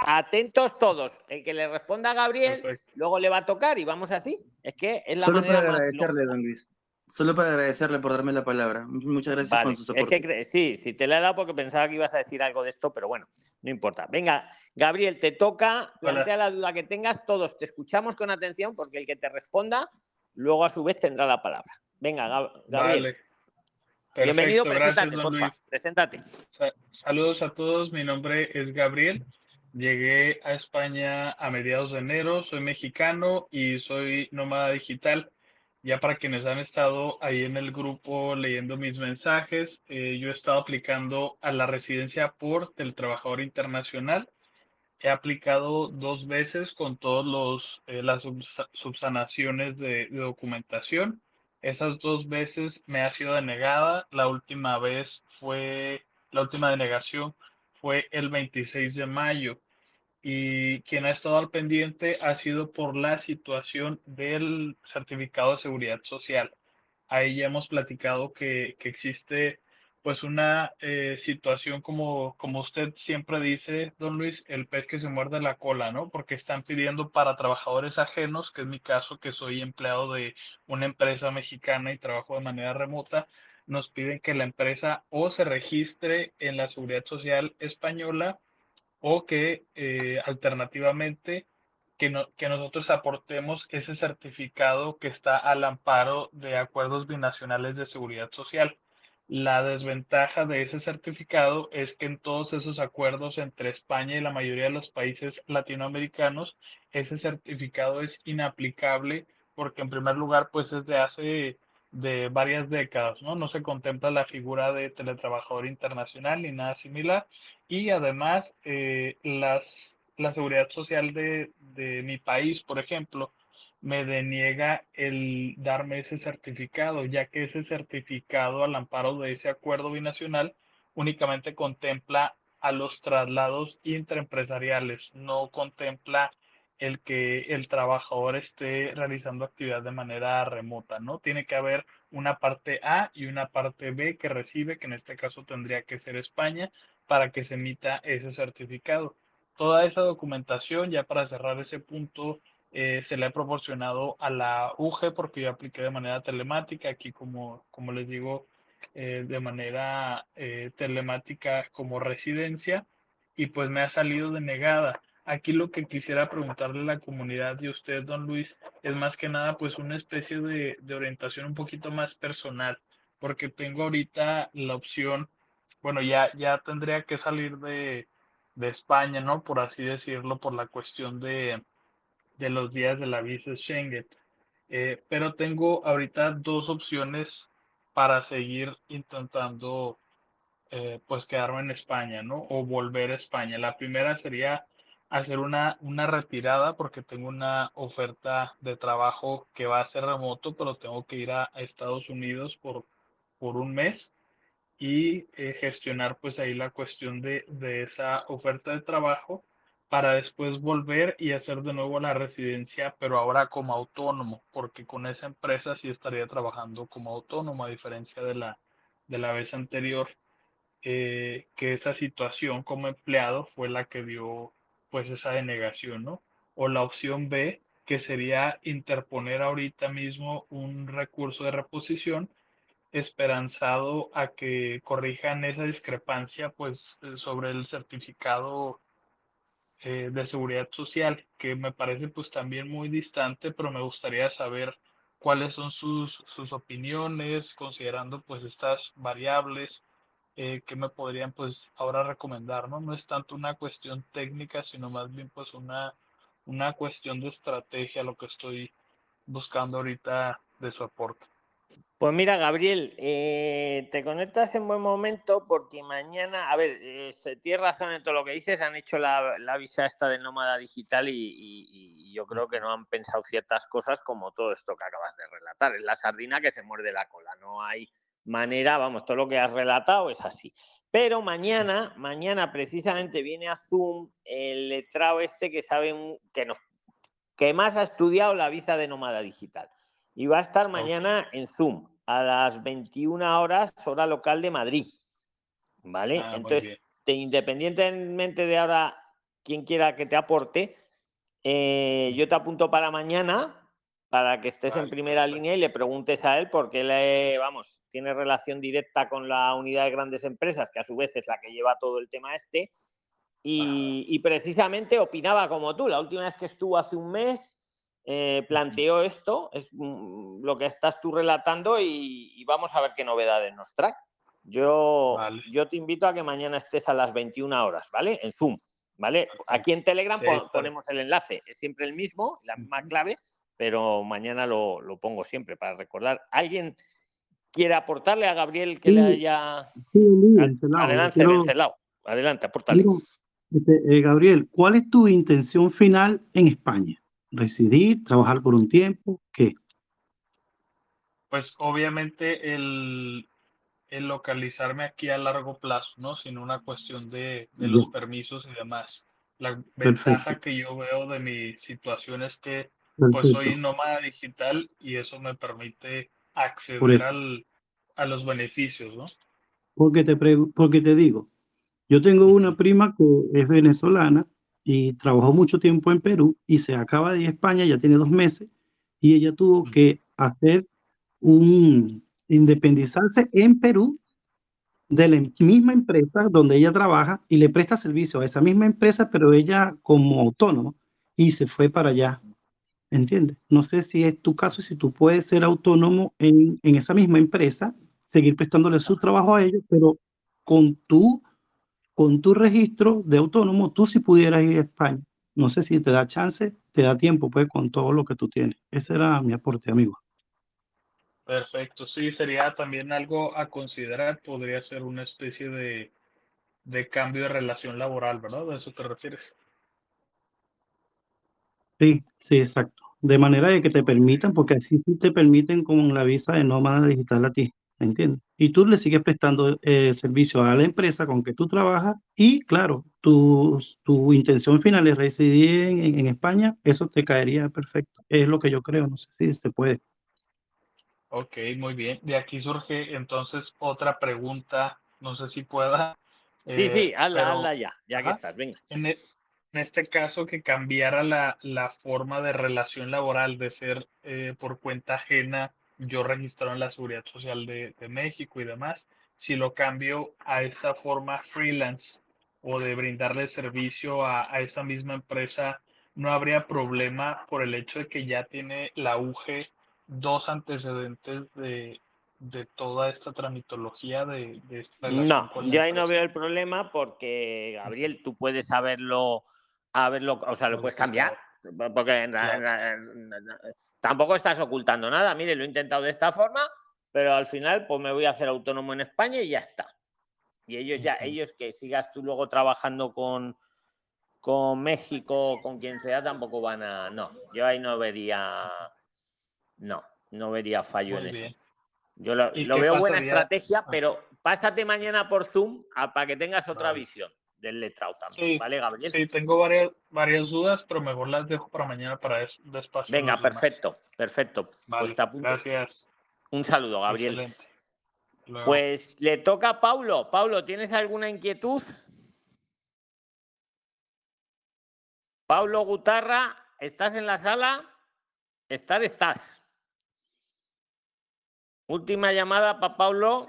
[SPEAKER 1] Atentos todos. El que le responda a Gabriel, luego le va a tocar y vamos así. Es que es la
[SPEAKER 6] Solo
[SPEAKER 1] manera
[SPEAKER 6] para
[SPEAKER 1] más
[SPEAKER 6] agradecerle, don Luis. Solo para agradecerle por darme la palabra. Muchas gracias por su soporte.
[SPEAKER 1] Es que sí, sí, te la he dado porque pensaba que ibas a decir algo de esto, pero bueno, no importa. Venga, Gabriel, te toca, plantea la duda que tengas, todos te escuchamos con atención porque el que te responda, luego a su vez tendrá la palabra. Venga, Gabriel. Bienvenido, preséntate, por favor. Preséntate.
[SPEAKER 7] Saludos a todos, mi nombre es Gabriel. Llegué a España a mediados de enero, soy mexicano y soy nómada digital. Ya para quienes han estado ahí en el grupo leyendo mis mensajes, eh, yo he estado aplicando a la residencia por el trabajador internacional. He aplicado dos veces con todas eh, las subsanaciones de, de documentación. Esas dos veces me ha sido denegada. La última vez fue, la última denegación fue el 26 de mayo. Y quien ha estado al pendiente ha sido por la situación del certificado de seguridad social. Ahí ya hemos platicado que, que existe pues una eh, situación como, como usted siempre dice, don Luis, el pez que se muerde la cola, ¿no? Porque están pidiendo para trabajadores ajenos, que es mi caso, que soy empleado de una empresa mexicana y trabajo de manera remota, nos piden que la empresa o se registre en la seguridad social española o que eh, alternativamente que, que nosotros aportemos ese certificado que está al amparo de acuerdos binacionales de seguridad social. La desventaja de ese certificado es que en todos esos acuerdos entre España y la mayoría de los países latinoamericanos, ese certificado es inaplicable porque en primer lugar, pues es de hace de varias décadas, ¿no? No se contempla la figura de teletrabajador internacional ni nada similar. Y además, eh, las, la seguridad social de, de mi país, por ejemplo, me deniega el darme ese certificado, ya que ese certificado al amparo de ese acuerdo binacional únicamente contempla a los traslados intraempresariales, no contempla el que el trabajador esté realizando actividad de manera remota, ¿no? Tiene que haber una parte A y una parte B que recibe, que en este caso tendría que ser España, para que se emita ese certificado. Toda esa documentación, ya para cerrar ese punto, eh, se le ha proporcionado a la UGE porque yo apliqué de manera telemática, aquí como, como les digo, eh, de manera eh, telemática como residencia, y pues me ha salido denegada Aquí lo que quisiera preguntarle a la comunidad y usted, don Luis, es más que nada pues una especie de, orientación un poquito más personal, porque tengo ahorita la opción, bueno, ya, ya tendría que salir de, España, ¿no? Por así decirlo, por la cuestión de, los días de la visa Schengen. Eh, pero tengo ahorita dos opciones para seguir intentando eh, pues quedarme en España, ¿no? O volver a España. La primera sería hacer una, una retirada porque tengo una oferta de trabajo que va a ser remoto, pero tengo que ir a, Estados Unidos por, por un mes y eh, gestionar pues ahí la cuestión de, de, esa oferta de trabajo para después volver y hacer de nuevo la residencia, pero ahora como autónomo, porque con esa empresa sí estaría trabajando como autónomo, a diferencia de la, de la vez anterior, eh, que esa situación como empleado fue la que dio pues esa denegación, ¿no? O la opción B, que sería interponer ahorita mismo un recurso de reposición esperanzado a que corrijan esa discrepancia pues eh, sobre el certificado eh, de seguridad social, que me parece pues también muy distante, pero me gustaría saber cuáles son sus, sus opiniones considerando pues estas variables eh, que me podrían pues ahora recomendar, ¿no? No es tanto una cuestión técnica, sino más bien pues una, una cuestión de estrategia lo que estoy buscando ahorita de su aporte.
[SPEAKER 1] Pues mira, Gabriel, eh, te conectas en buen momento porque mañana, a ver, eh, tienes razón en todo lo que dices, han hecho la, la visa esta de nómada digital y, y, yo creo que no han pensado ciertas cosas como todo esto que acabas de relatar. Es la sardina que se muerde la cola, no hay manera, vamos, todo lo que has relatado es así. Pero mañana, mañana precisamente viene a Zoom el letrado este que sabe que nos que más ha estudiado la visa de nómada digital. Y va a estar mañana en Zoom a las 21 horas, hora local de Madrid. ¿Vale? Ah, Entonces, independientemente de ahora quien quiera que te aporte, eh, yo te apunto para mañana para que estés en primera línea y le preguntes a él porque él, vamos, tiene relación directa con la unidad de grandes empresas, que a su vez es la que lleva todo el tema este, y, precisamente opinaba como tú. La última vez que estuvo hace un mes, eh, planteó esto, es mm, lo que estás tú relatando y, vamos a ver qué novedades nos trae. Yo, yo te invito a que mañana estés a las 21 horas, ¿vale? En Zoom, ¿vale? Aquí en Telegram ponemos el enlace, es siempre el mismo, la misma clave, pero mañana lo, pongo siempre para recordar. ¿Alguien quiere aportarle a Gabriel que le haya...
[SPEAKER 13] Sí,
[SPEAKER 1] Adelante, Adelante, aportarle.
[SPEAKER 13] Este, eh, Gabriel, ¿cuál es tu intención final en España? ¿Residir? ¿Trabajar por un tiempo? ¿Qué?
[SPEAKER 7] Pues obviamente el, localizarme aquí a largo plazo, ¿no? Sin una cuestión de, los permisos y demás. La
[SPEAKER 13] Perfecto.
[SPEAKER 7] ventaja que yo veo de mi situación es que pues soy nómada digital y eso me permite acceder al, a los beneficios, ¿no?
[SPEAKER 13] Porque te, porque te digo, yo tengo una prima que es venezolana y trabajó mucho tiempo en Perú y se acaba de ir a España, ya tiene dos meses, y ella tuvo que hacer un independizarse en Perú de la em- misma empresa donde ella trabaja y le presta servicio a esa misma empresa, pero ella como autónoma y se fue para allá. ¿Entiendes? No sé si es tu caso, si tú puedes ser autónomo en, en esa misma empresa, seguir prestándole su trabajo a ellos, pero con tu, con tu registro de autónomo, tú sí pudieras ir a España. No sé si te da chance, te da tiempo, pues, con todo lo que tú tienes. Ese era mi aporte, amigo.
[SPEAKER 7] Perfecto, sí, sería también algo a considerar, podría ser una especie de, de cambio de relación laboral, ¿verdad? ¿A eso te refieres?
[SPEAKER 13] Sí, sí, exacto. De manera de que te permitan, porque así sí te permiten con la visa de nómada digital a ti, ¿me entiendes? Y tú le sigues prestando eh, servicio a la empresa con que tú trabajas y, claro, tu, tu intención final es residir en, España, eso te caería perfecto. Es lo que yo creo, no sé si se puede.
[SPEAKER 7] Ok, muy bien. De aquí surge entonces otra pregunta, no sé si pueda,
[SPEAKER 1] Sí, sí,
[SPEAKER 7] eh,
[SPEAKER 1] hazla,
[SPEAKER 7] pero
[SPEAKER 1] hazla ya, ya que estás, venga.
[SPEAKER 7] en, e- en este caso que cambiara la, la forma de relación laboral de ser eh, por cuenta ajena, yo registrado en la Seguridad Social de, de México y demás, si lo cambio a esta forma freelance o de brindarle servicio a, a esa misma empresa, no habría problema por el hecho de que ya tiene la UGE dos antecedentes de, de toda esta tramitología de, de esta
[SPEAKER 1] No, yo ahí no veo el problema porque, Gabriel, tú puedes haberlo, haberlo, o sea, lo puedes cambiar, porque en en en tampoco estás ocultando nada. Mire, lo he intentado de esta forma, pero al final, pues me voy a hacer autónomo en España y ya está. Y ellos ya, ellos que sigas tú luego trabajando con, con México, con quien sea, tampoco van a. No, yo ahí no vería. No, no vería fallo
[SPEAKER 7] Muy
[SPEAKER 1] en
[SPEAKER 7] bien.
[SPEAKER 1] eso. Yo lo,
[SPEAKER 7] ¿Y
[SPEAKER 1] lo
[SPEAKER 7] qué
[SPEAKER 1] veo buena estrategia,
[SPEAKER 7] Ah.
[SPEAKER 1] pero pásate mañana por Zoom a- para que tengas otra
[SPEAKER 7] Vale.
[SPEAKER 1] visión del letrado también,
[SPEAKER 7] Sí,
[SPEAKER 1] ¿vale, Gabriel?
[SPEAKER 7] sí, tengo varias, varias dudas, pero mejor las dejo para mañana para es- despacio.
[SPEAKER 1] Venga, perfecto, perfecto.
[SPEAKER 7] Vale,
[SPEAKER 1] pues te apunto.
[SPEAKER 7] gracias.
[SPEAKER 1] Un saludo, Gabriel.
[SPEAKER 7] Excelente.
[SPEAKER 1] Pues le toca a Paulo. Paulo, ¿tienes alguna inquietud? Paulo Gutarra, ¿estás en la sala? Estar, estás. Última llamada para Paulo.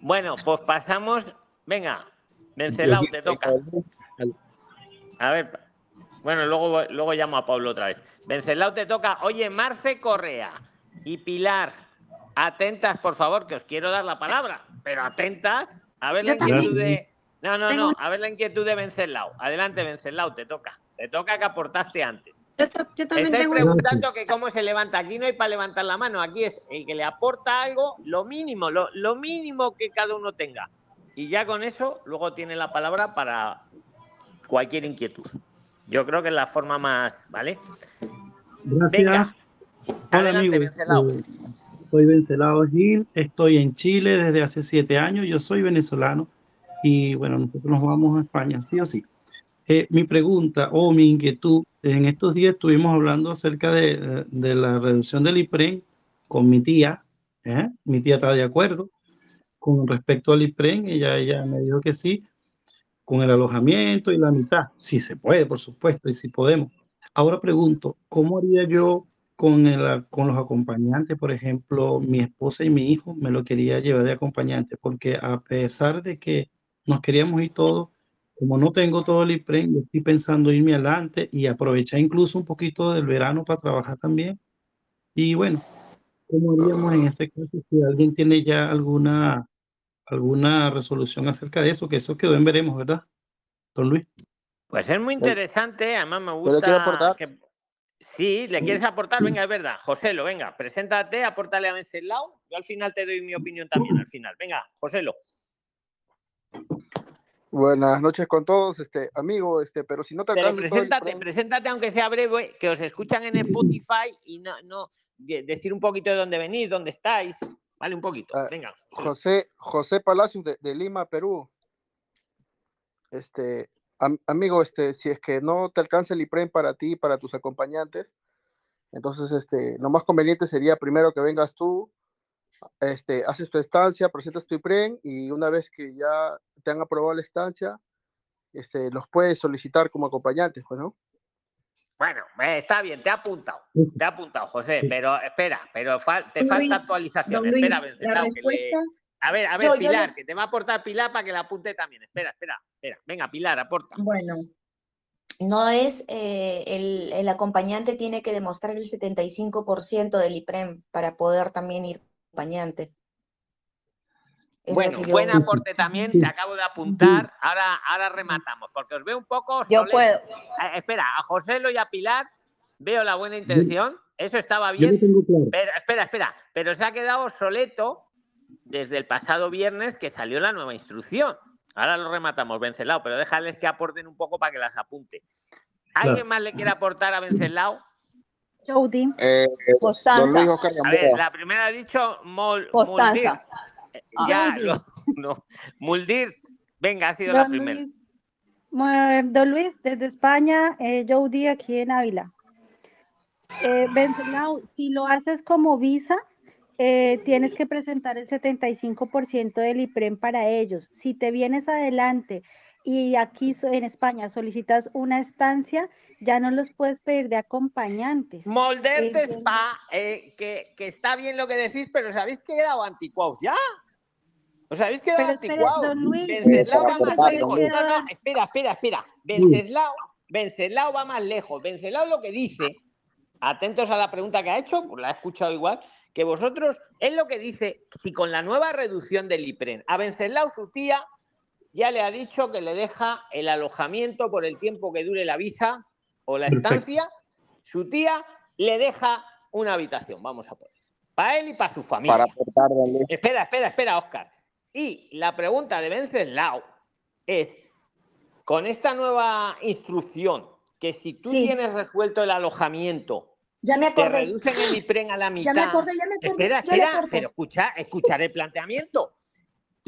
[SPEAKER 1] Bueno, pues pasamos. Venga, Vencelao, te toca. A ver, bueno, luego, luego llamo a Pablo otra vez. Vencelao te toca. Oye, Marce Correa y Pilar, atentas, por favor, que os quiero dar la palabra, pero atentas. A ver la inquietud de. No, no, no, a ver la inquietud de Vencelao. Adelante, Vencelao, te toca. Te toca que aportaste antes.
[SPEAKER 14] Yo, yo también
[SPEAKER 1] Estáis
[SPEAKER 14] tengo
[SPEAKER 1] preguntando que cómo se levanta. Aquí no hay para levantar la mano. Aquí es el que le aporta algo, lo mínimo, lo, lo mínimo que cada uno tenga. Y ya con eso, luego tiene la palabra para cualquier inquietud. Yo creo que es la forma más, ¿vale?
[SPEAKER 13] Gracias. Hola
[SPEAKER 1] Adelante,
[SPEAKER 13] amigos,
[SPEAKER 1] Vencelao.
[SPEAKER 13] Eh, soy Vencelao Gil, estoy en Chile desde hace siete años, yo soy venezolano y bueno, nosotros nos vamos a España, sí o sí. Eh, mi pregunta o mi inquietud, en estos días estuvimos hablando acerca de, eh, de la reducción del IPREN con mi tía, ¿eh? mi tía está de acuerdo con respecto al IPREN, ella, ella me dijo que sí, con el alojamiento y la mitad, si se puede, por supuesto, y si podemos. Ahora pregunto, ¿cómo haría yo con, el, con los acompañantes? Por ejemplo, mi esposa y mi hijo me lo quería llevar de acompañante, porque a pesar de que nos queríamos ir todos, como no tengo todo el IPREN, yo estoy pensando irme adelante y aprovechar incluso un poquito del verano para trabajar también. Y bueno, ¿cómo haríamos en ese caso si alguien tiene ya alguna, alguna resolución acerca de eso? Que eso quedó en veremos, ¿verdad? Don Luis.
[SPEAKER 1] Pues es muy interesante, además me
[SPEAKER 15] ¿Yo
[SPEAKER 1] gusta.
[SPEAKER 15] le quiero aportar?
[SPEAKER 1] que- Sí, ¿le quieres aportar? Venga, es verdad. Joselo, venga, preséntate, apórtale a Vencelao. Yo al final te doy mi opinión también, al final. Venga, Joselo.
[SPEAKER 15] Buenas noches con todos, este amigo, este, pero si no te
[SPEAKER 1] Pero
[SPEAKER 15] todo el
[SPEAKER 1] preséntate, preséntate aunque sea breve, que os escuchan en Spotify y no, no de- decir un poquito de dónde venís, dónde estáis. Vale, un poquito.
[SPEAKER 15] Ah,
[SPEAKER 1] Venga.
[SPEAKER 15] José, José Palacios de, de Lima, Perú. Este, am- amigo, este, si es que no te alcanza el IPREM para ti y para tus acompañantes, entonces este, lo más conveniente sería primero que vengas tú, este, haces tu estancia, presentas tu IPREM y una vez que ya te han aprobado la estancia, este, los puedes solicitar como acompañantes, pues, ¿no?
[SPEAKER 1] Bueno, eh, está bien, te ha apuntado. Te ha apuntado, José, pero espera, pero fal- te falta
[SPEAKER 8] Luis,
[SPEAKER 1] actualización.
[SPEAKER 8] Luis,
[SPEAKER 1] espera,
[SPEAKER 8] la
[SPEAKER 1] Venceslao, que le- A ver, a ver,
[SPEAKER 8] le-
[SPEAKER 1] Pilar, que te va a aportar Pilar para que la apunte también. Espera, espera, espera. Venga, Pilar, aporta.
[SPEAKER 8] Bueno, no es, eh, el, el acompañante tiene que demostrar el 75% del IPREM para poder también ir acompañante. Es lo
[SPEAKER 1] Bueno, buen aporte también, te acabo de apuntar. Ahora, ahora rematamos, porque os veo un poco.
[SPEAKER 14] Yo puedo.
[SPEAKER 1] Eh, espera, a José y a Pilar veo la buena intención, eso estaba
[SPEAKER 13] Yo lo
[SPEAKER 1] bien.
[SPEAKER 13] tengo claro.
[SPEAKER 1] Pero espera, espera, pero se ha quedado obsoleto desde el pasado viernes que salió la nueva instrucción. Ahora lo rematamos, Vencelao, pero déjales que aporten un poco para que las apunte. ¿Alguien
[SPEAKER 13] Claro.
[SPEAKER 1] más le quiere aportar a Vencelao?
[SPEAKER 14] Jody.
[SPEAKER 16] Eh,
[SPEAKER 14] Constanza.
[SPEAKER 16] don Luis Oscar
[SPEAKER 1] A ver,
[SPEAKER 16] Gamboa.
[SPEAKER 1] la primera ha dicho Mol,
[SPEAKER 14] Constanza.
[SPEAKER 1] Eh,
[SPEAKER 14] Ah.
[SPEAKER 1] Ya, lo- <laughs> no. Muldir, venga, ha sido la primera.
[SPEAKER 17] Luis, don Luis, desde España, eh, Jody aquí en Ávila. Eh, si lo haces como visa, eh, tienes que presentar el 75% del IPREM para ellos. Si te vienes adelante y aquí en España solicitas una estancia, ya no los puedes pedir de acompañantes.
[SPEAKER 1] Molderte
[SPEAKER 17] Entiendo.
[SPEAKER 1] Spa, eh, que, que está bien lo que decís, pero ¿os habéis quedado anticuados ya? ¿Os habéis quedado anticuados? Venceslao va más lejos. No, no, espera, espera, espera. Venceslao, Venceslao va más lejos. Venceslao lo que dice, atentos a la pregunta que ha hecho, pues la he escuchado igual, que vosotros, es lo que dice, si con la nueva reducción del IPREN, a Venceslao su tía ya le ha dicho que le deja el alojamiento por el tiempo que dure la visa o la
[SPEAKER 13] Perfecto.
[SPEAKER 1] estancia, su tía le deja una habitación, vamos a poner, para él y para su familia.
[SPEAKER 16] Para.
[SPEAKER 1] Espera, espera, espera, Oscar. Y la pregunta de Venceslao es, con esta nueva instrucción, que si tú
[SPEAKER 8] Sí.
[SPEAKER 1] tienes resuelto el alojamiento,
[SPEAKER 8] Ya me
[SPEAKER 1] te
[SPEAKER 8] acordé.
[SPEAKER 1] reducen el IPREN a la mitad.
[SPEAKER 8] Ya me acordé, ya me acordé.
[SPEAKER 1] Espera, espera, pero escucha, escuchar el planteamiento.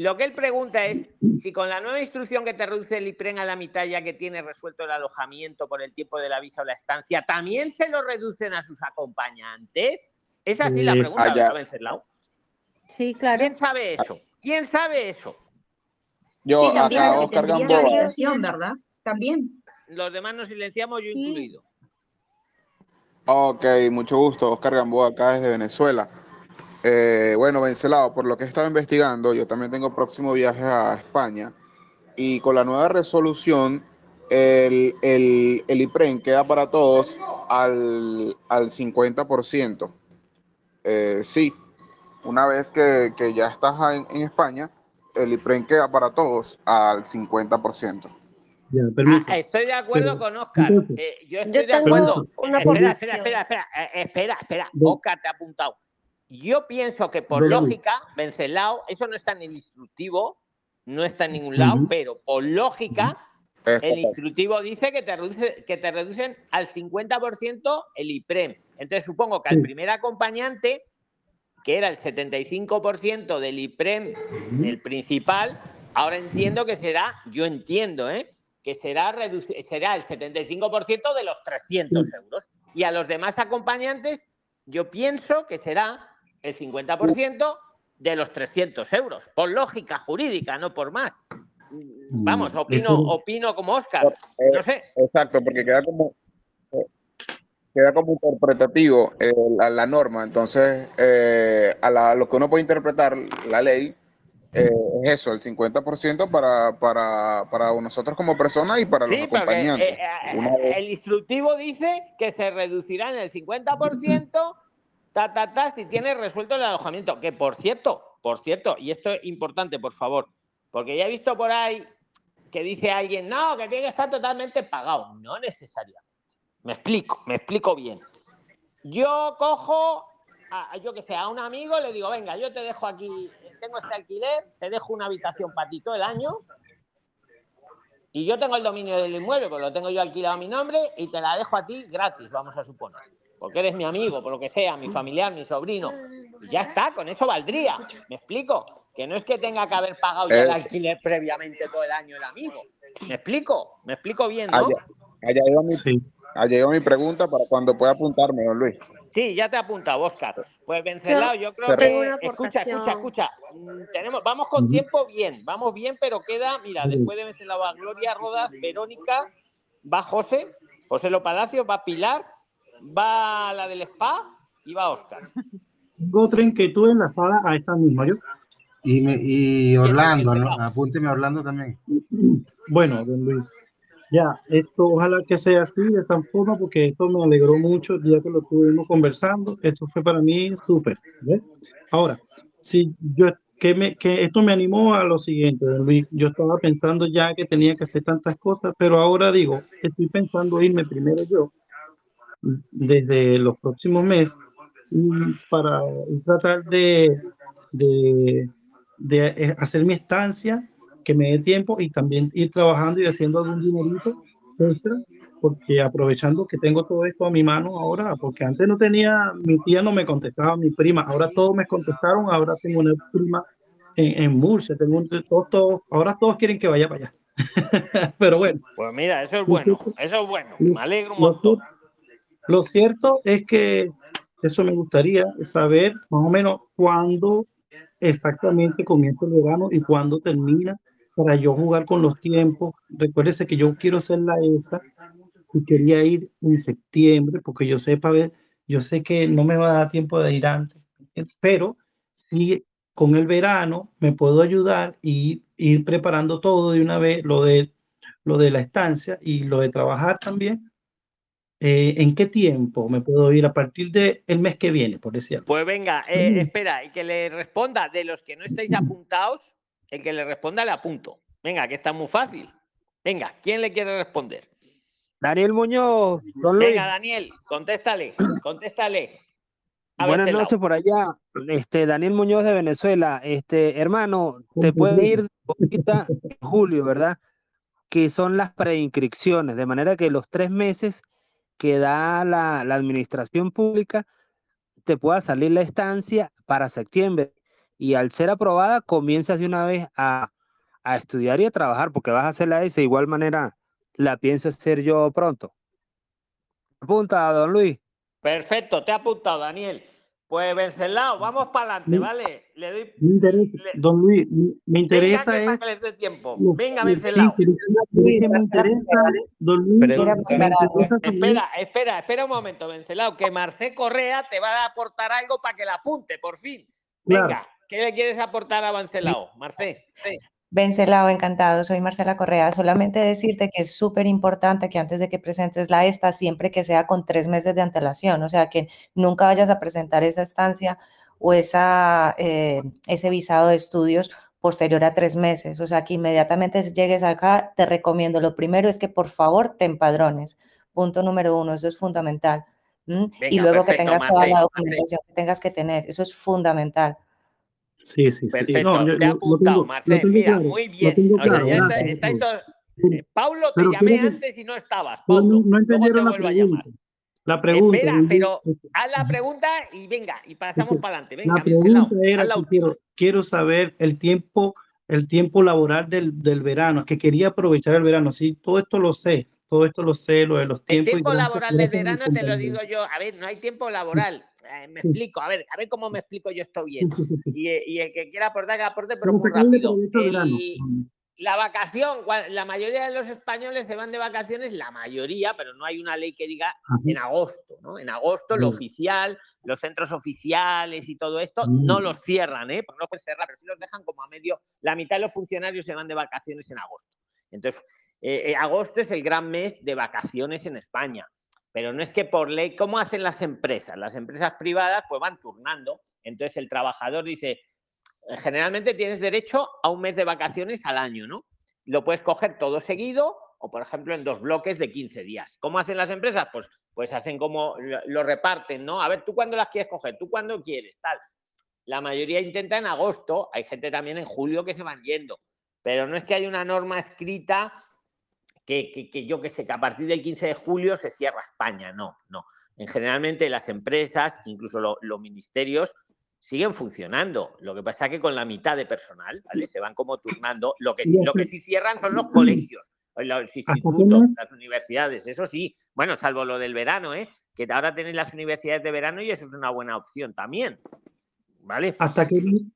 [SPEAKER 1] Lo que él pregunta es si con la nueva instrucción que te reduce el IPREN a la mitad ya que tienes resuelto el alojamiento por el tiempo de la visa o la estancia, ¿también se lo reducen a sus acompañantes? Esa sí la
[SPEAKER 13] Es-
[SPEAKER 1] pregunta,
[SPEAKER 16] Ah, ya.
[SPEAKER 1] ¿verdad, Venceslao?
[SPEAKER 17] Sí, claro.
[SPEAKER 1] ¿Quién sabe eso? ¿Quién sabe eso?
[SPEAKER 16] Yo,
[SPEAKER 8] Sí, también,
[SPEAKER 16] acá, Oscar Gamboa.
[SPEAKER 8] ¿verdad? También.
[SPEAKER 1] Los demás nos silenciamos, yo
[SPEAKER 17] Sí.
[SPEAKER 1] incluido.
[SPEAKER 16] Ok, mucho gusto. Oscar Gamboa, acá desde Venezuela. Eh, bueno, Vencelado, por lo que he estado investigando, yo también tengo próximo viaje a España y con la nueva resolución, el, el, el IPREN queda para todos al, al 50%. Eh, sí, una vez que, que ya estás en, en España, el IPREN queda para todos al 50%.
[SPEAKER 13] Ya, permiso.
[SPEAKER 1] Ah, estoy de acuerdo
[SPEAKER 13] Pero,
[SPEAKER 1] con Oscar.
[SPEAKER 13] entonces-
[SPEAKER 1] Eh, yo estoy
[SPEAKER 12] Yo
[SPEAKER 1] de
[SPEAKER 12] tengo
[SPEAKER 1] acuerdo.
[SPEAKER 12] una
[SPEAKER 1] espera, espera,
[SPEAKER 12] posición.
[SPEAKER 1] espera, espera, eh, espera, espera.
[SPEAKER 13] Don-
[SPEAKER 1] Oscar te ha apuntado. Yo pienso que por lógica, Vencelao, eso no está en el instructivo, no está en ningún lado, pero por lógica, el instructivo dice que te, reduce, que te reducen al 50% el IPREM. Entonces supongo que al primer acompañante, que era el 75% del IPREM, el principal, ahora entiendo que será, yo entiendo, ¿eh? que será, será el 75% de los 300 euros. Y a los demás acompañantes, yo pienso que será el 50% de los 300 euros, por lógica jurídica, no por más. Vamos,
[SPEAKER 13] Mm,
[SPEAKER 1] opino,
[SPEAKER 13] eso-
[SPEAKER 1] opino como Oscar.
[SPEAKER 16] Eh,
[SPEAKER 1] No sé,
[SPEAKER 16] Exacto, porque queda como eh, queda como interpretativo eh, la, la norma. Entonces, eh, a, la- lo que uno puede interpretar la ley eh, es eso, el 50% para, para, para nosotros como personas y para los
[SPEAKER 1] Sí,
[SPEAKER 16] acompañantes.
[SPEAKER 1] eh, eh, el instructivo dice que se reducirá en el 50%, ta, ta, ta, si tienes resuelto el alojamiento. Que por cierto, por cierto, y esto es importante, por favor, porque ya he visto por ahí que dice alguien, no, que tiene que estar totalmente pagado. No necesariamente. Me explico, me explico bien. Yo cojo, a, yo que sé, a un amigo le digo, venga, yo te dejo aquí, tengo este alquiler, te dejo una habitación para ti todo el año, y yo tengo el dominio del inmueble, pues lo tengo yo alquilado a mi nombre y te la dejo a ti gratis, vamos a suponer. Porque eres mi amigo, por lo que sea, mi familiar, mi sobrino. Y ya está, con eso valdría. ¿Me explico? que no es que tenga que haber pagado ya el
[SPEAKER 16] Eh.
[SPEAKER 1] alquiler previamente todo el año el amigo. ¿Me explico? ¿Me explico bien, no?
[SPEAKER 16] allá llegó mi, allá mi pregunta para cuando pueda apuntarme, don Luis.
[SPEAKER 1] Sí, ya te he apuntado, Oscar. Pues Vencelao, yo creo
[SPEAKER 16] Yo
[SPEAKER 1] que. Escucha, escucha, escucha. Mm, Tenemos, vamos con tiempo bien, vamos bien, pero queda, mira, después de Vencelao va Gloria Rodas, Verónica, va José, José Lo Palacios, va Pilar, va la del spa y va Oscar.
[SPEAKER 13] Tengo otra inquietud enlazada a esta misma. Yo,
[SPEAKER 11] Y, me- y Orlando, ¿no? apúnteme a Orlando también.
[SPEAKER 13] bueno, don Luis, ya, esto ojalá que sea así, de esta forma, porque esto me alegró mucho el día que lo estuvimos conversando. Esto fue para mí súper. Ahora, si yo, que, me, que esto me animó a lo siguiente, don Luis. Yo estaba pensando ya que tenía que hacer tantas cosas, pero ahora digo, estoy pensando irme primero yo, desde los próximos meses, para tratar de, de, de eh, hacer mi estancia, que me dé tiempo y también ir trabajando y haciendo algún dinerito extra, porque aprovechando que tengo todo esto a mi mano ahora, porque antes no tenía, mi tía no me contestaba, mi prima, ahora todos me contestaron, ahora tengo una prima en, en Murcia, tengo un, todos, todos, ahora todos quieren que vaya para allá. <laughs> Pero bueno,
[SPEAKER 1] Pues mira, eso es bueno, eso es bueno. Me alegro un montón.
[SPEAKER 13] Lo cierto es que eso me gustaría saber más o menos cuándo exactamente comienza el verano y cuándo termina para yo jugar con los tiempos. Recuérdese que yo quiero hacer la ESA y quería ir en septiembre porque yo sé, para ver, yo sé que no me va a dar tiempo de ir antes, pero sí con el verano me puedo ayudar y ir preparando todo de una vez, lo de, lo de la estancia y lo de trabajar también. Eh, ¿en qué tiempo me puedo ir a partir del mes que viene, por decirlo?
[SPEAKER 1] Pues venga, eh,
[SPEAKER 13] Mm.
[SPEAKER 1] espera, y que le responda de los que no estáis apuntados, el que le responda le apunto. Venga, que está muy fácil. Venga, ¿quién le quiere responder?
[SPEAKER 18] Daniel Muñoz, don Luis.
[SPEAKER 1] Venga, Daniel, contéstale, contéstale. A
[SPEAKER 18] Buenas noches por allá. Este, Daniel Muñoz de Venezuela. Este, hermano, te puede ir ahorita en julio, ¿verdad? Que son las preinscripciones, de manera que los tres meses que da la, la administración pública te pueda salir la estancia para septiembre. Y al ser aprobada, comienzas de una vez a, a estudiar y a trabajar, porque vas a hacer la S. De igual manera, la pienso hacer yo pronto. Apunta, don Luis.
[SPEAKER 1] Perfecto, te ha apuntado, Daniel. Pues Vencelao, vamos para adelante,
[SPEAKER 13] Mi-
[SPEAKER 1] ¿vale? Le doy.
[SPEAKER 13] Me interesa, don Luis, me-
[SPEAKER 1] Venga,
[SPEAKER 13] interesa
[SPEAKER 1] que para
[SPEAKER 13] es
[SPEAKER 1] tiempo. Venga, Vencelao.
[SPEAKER 13] sí, me interesa, don Luis, me interesa también-
[SPEAKER 1] Espera, espera, espera un momento, Vencelao, que Marcé Correa te va a aportar algo para que la apunte, por fin.
[SPEAKER 4] Claro.
[SPEAKER 1] Venga, ¿qué le quieres aportar a Vencelao, Marcé? Sí.
[SPEAKER 4] Vencelao, encantado. Soy Marcela Correa. Solamente decirte que es súper importante que antes de que presentes la esta, siempre que sea con tres meses de antelación, o sea, que nunca vayas a presentar esa estancia o esa, eh, ese visado de estudios posterior a tres meses. O sea, que inmediatamente llegues acá, te recomiendo, lo primero es que por favor te empadrones. Punto número uno, eso es fundamental. y luego que tengas toda la
[SPEAKER 1] Marce.
[SPEAKER 4] documentación que tengas que tener, eso es fundamental.
[SPEAKER 13] Sí, sí, sí.
[SPEAKER 1] Perfecto,
[SPEAKER 13] No, yo-
[SPEAKER 1] te
[SPEAKER 13] lo
[SPEAKER 1] apuntado, Marcel. Mira,
[SPEAKER 13] claro,
[SPEAKER 1] muy bien.
[SPEAKER 13] tengo
[SPEAKER 1] O sea,
[SPEAKER 13] claro,
[SPEAKER 1] ya está-
[SPEAKER 13] Raúl.
[SPEAKER 1] todos- Eh, Paulo, te
[SPEAKER 13] Pero
[SPEAKER 1] llamé antes y no estabas,
[SPEAKER 13] No,
[SPEAKER 1] Paulo.
[SPEAKER 13] no, no entendieron la
[SPEAKER 1] vuelvo a llamar.
[SPEAKER 13] pregunta. La pregunta.
[SPEAKER 1] Espera, pero haz la pregunta y venga, y pasamos para adelante. Venga,
[SPEAKER 13] La pregunta era
[SPEAKER 1] la
[SPEAKER 13] quiero, quiero saber el tiempo, el tiempo laboral del, del verano, que quería aprovechar el verano. Sí, todo esto lo sé, todo esto lo sé, lo de los
[SPEAKER 1] El
[SPEAKER 13] tiempos. y
[SPEAKER 1] tiempo
[SPEAKER 13] gracias-
[SPEAKER 1] laboral del verano te lo digo yo. A ver, no hay tiempo laboral. Eh, me
[SPEAKER 13] sí.
[SPEAKER 1] explico, a ver, a ver cómo me explico yo esto bien.
[SPEAKER 13] Sí, sí, sí, sí.
[SPEAKER 1] Y, eh, y el que quiera aportar, que aporte, pero muy rápido. El- la vacación, la mayoría de los españoles se van de vacaciones, la mayoría, pero no hay una ley que diga en agosto, ¿no? En agosto, lo oficial, los centros oficiales y todo esto,
[SPEAKER 13] Mm.
[SPEAKER 1] no los cierran, ¿eh? Porque no pueden cerrar, pero sí los dejan como a medio. La mitad de los funcionarios se van de vacaciones en agosto. Entonces, eh, eh, agosto es el gran mes de vacaciones en España. Pero no es que por ley, ¿cómo hacen las empresas? Las empresas privadas pues van turnando. Entonces el trabajador dice, generalmente tienes derecho a un mes de vacaciones al año, ¿no? Lo puedes coger todo seguido o, por ejemplo, en dos bloques de 15 días. ¿Cómo hacen las empresas? Pues, pues hacen como lo reparten, ¿no? A ver, ¿tú cuándo las quieres coger? ¿Tú cuándo quieres? Tal. La mayoría intenta en agosto, hay gente también en julio que se van yendo, pero no es que haya una norma escrita que, que, que yo que sé, que a partir del 15 de julio se cierra España. No, no. En generalmente las empresas, incluso lo- los ministerios, siguen funcionando. Lo que pasa es que con la mitad de personal, ¿vale? Se van como turnando. Lo que, lo que sí cierran son los colegios, los institutos, las universidades, eso sí. Bueno, salvo lo del verano, ¿eh? Que ahora tenéis las universidades de verano y eso es una buena opción también. ¿Vale?
[SPEAKER 13] ¿Hasta qué mes,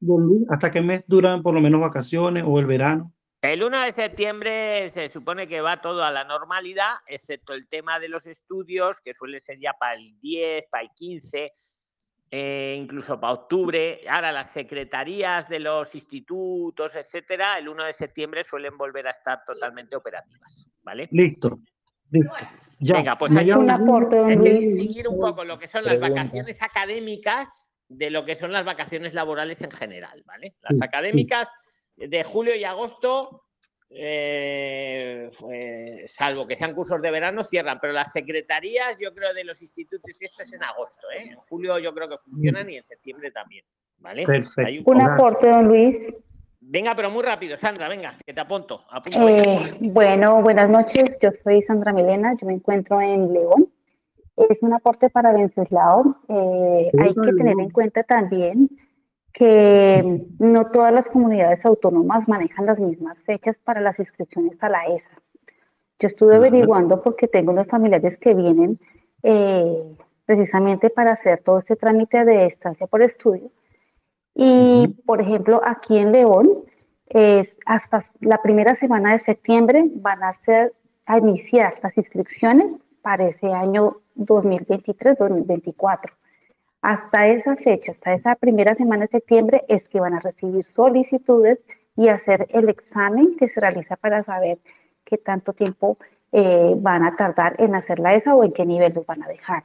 [SPEAKER 13] hasta qué mes duran por lo menos vacaciones o el verano?
[SPEAKER 1] El 1 de septiembre se supone que va todo a la normalidad, excepto el tema de los estudios, que suele ser ya para el 10, para el 15, eh, incluso para octubre. Ahora las secretarías de los institutos, etcétera, el 1 de septiembre suelen volver a estar totalmente operativas, ¿vale?
[SPEAKER 13] Listo.
[SPEAKER 1] Venga, pues hay un aporte, seguir un poco lo que son las vacaciones académicas de lo que son las vacaciones laborales en general, ¿vale? Las académicas de julio y agosto, eh, salvo que sean cursos de verano, cierran, pero las secretarías, yo creo, de los institutos y esto es en agosto, ¿eh? En julio yo creo que funcionan y en septiembre también, ¿vale?
[SPEAKER 14] Perfecto. Un, aporte, don Luis.
[SPEAKER 1] Venga, pero muy rápido, Sandra, venga, que te apunto.
[SPEAKER 14] Eh, bueno, buenas noches, yo soy Sandra Milena, yo me encuentro en León. Es un aporte para Venceslao. Eh, hay que tener en cuenta también que no todas las comunidades autónomas manejan las mismas fechas para las inscripciones a la ESA. Yo estuve averiguando porque tengo unos familiares que vienen eh, precisamente para hacer todo este trámite de estancia por estudio. Y, por ejemplo, aquí en León, hasta la primera semana de septiembre van a, ser, a iniciar las inscripciones para ese año 2023-2024. Hasta esa fecha, hasta esa primera semana de septiembre, es que van a recibir solicitudes y hacer el examen que se realiza para saber qué tanto tiempo eh, van a tardar en hacer la ESA o en qué nivel los van a dejar.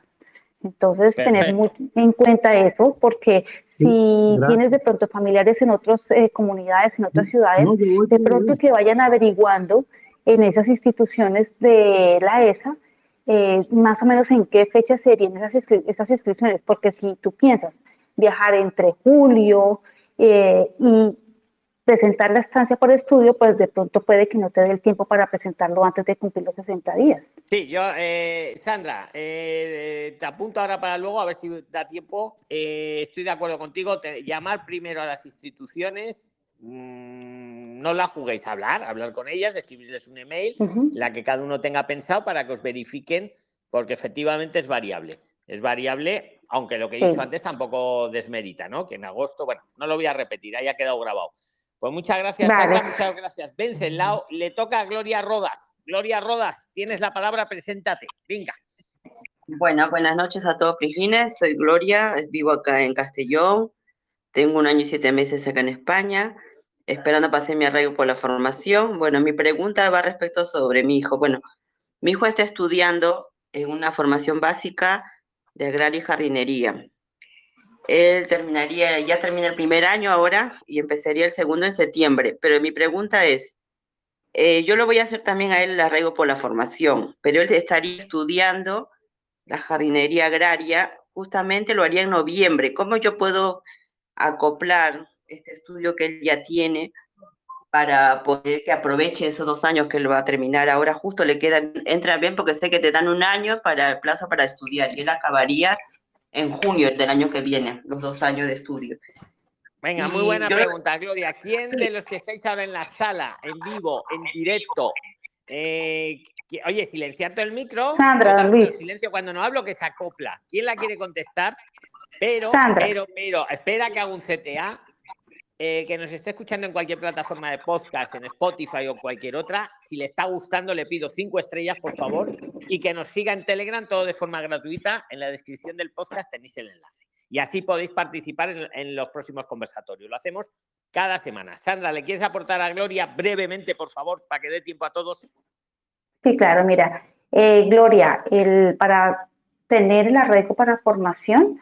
[SPEAKER 14] Entonces, tener muy en cuenta eso, porque si tienes de pronto familiares en otras eh, comunidades, en otras ciudades, de pronto que vayan averiguando en esas instituciones de la ESA eh, más o menos en qué fecha serían esas, esas inscripciones, porque si tú piensas viajar entre julio eh, y presentar la estancia por estudio, pues de pronto puede que no te dé el tiempo para presentarlo antes de cumplir los 60 días.
[SPEAKER 1] Sí, yo, eh, Sandra, te apunto ahora para luego, a ver si da tiempo. estoy de acuerdo contigo, llamar primero a las instituciones, Mm, no la juguéis a hablar, hablar con ellas, escribirles un email, la que cada uno tenga pensado para que os verifiquen, porque efectivamente es variable. Es variable, aunque lo que he dicho antes tampoco desmerita, ¿no? Que en agosto, bueno, no lo voy a repetir, ahí ha quedado grabado. Pues muchas gracias, muchas gracias. Vencenlao, le toca a Gloria Rodas. Gloria Rodas, tienes la palabra, preséntate. Venga.
[SPEAKER 10] Bueno, buenas noches a todos, Prislines. Soy Gloria, vivo acá en Castellón. Tengo un año y siete meses acá en España esperando pasar mi arraigo por la formación. Bueno, mi pregunta va respecto sobre mi hijo. Bueno, mi hijo está estudiando en una formación básica de agrario y jardinería. Él terminaría, ya termina el primer año ahora y empezaría el segundo en septiembre. Pero mi pregunta es, eh, yo lo voy a hacer también a él el arraigo por la formación, pero él estaría estudiando la jardinería agraria, justamente lo haría en noviembre. ¿Cómo yo puedo acoplar este estudio que él ya tiene para poder que aproveche esos dos años que él va a terminar ahora, justo le queda, entra bien porque sé que te dan un año para el plazo para estudiar y él acabaría en junio del año que viene, los dos años de estudio.
[SPEAKER 1] Venga, muy buena pregunta, Gloria. ¿Quién de los que estáis ahora en la sala, en vivo, en directo? Eh, oye, silenciarte el micro.
[SPEAKER 14] Sandra, Luis.
[SPEAKER 1] Silencio cuando no hablo, que se acopla. ¿Quién la quiere contestar? Pero, pero, pero, espera que haga un CTA eh, que nos esté escuchando en cualquier plataforma de podcast, en Spotify o cualquier otra, si le está gustando, le pido cinco estrellas, por favor, y que nos siga en Telegram, todo de forma gratuita. En la descripción del podcast tenéis el enlace. Y así podéis participar en, los próximos conversatorios. Lo hacemos cada semana. Sandra, ¿le quieres aportar a Gloria brevemente, por favor, para que dé tiempo a todos?
[SPEAKER 14] Sí, claro, mira. Eh, Gloria, para tener el arreglo para formación,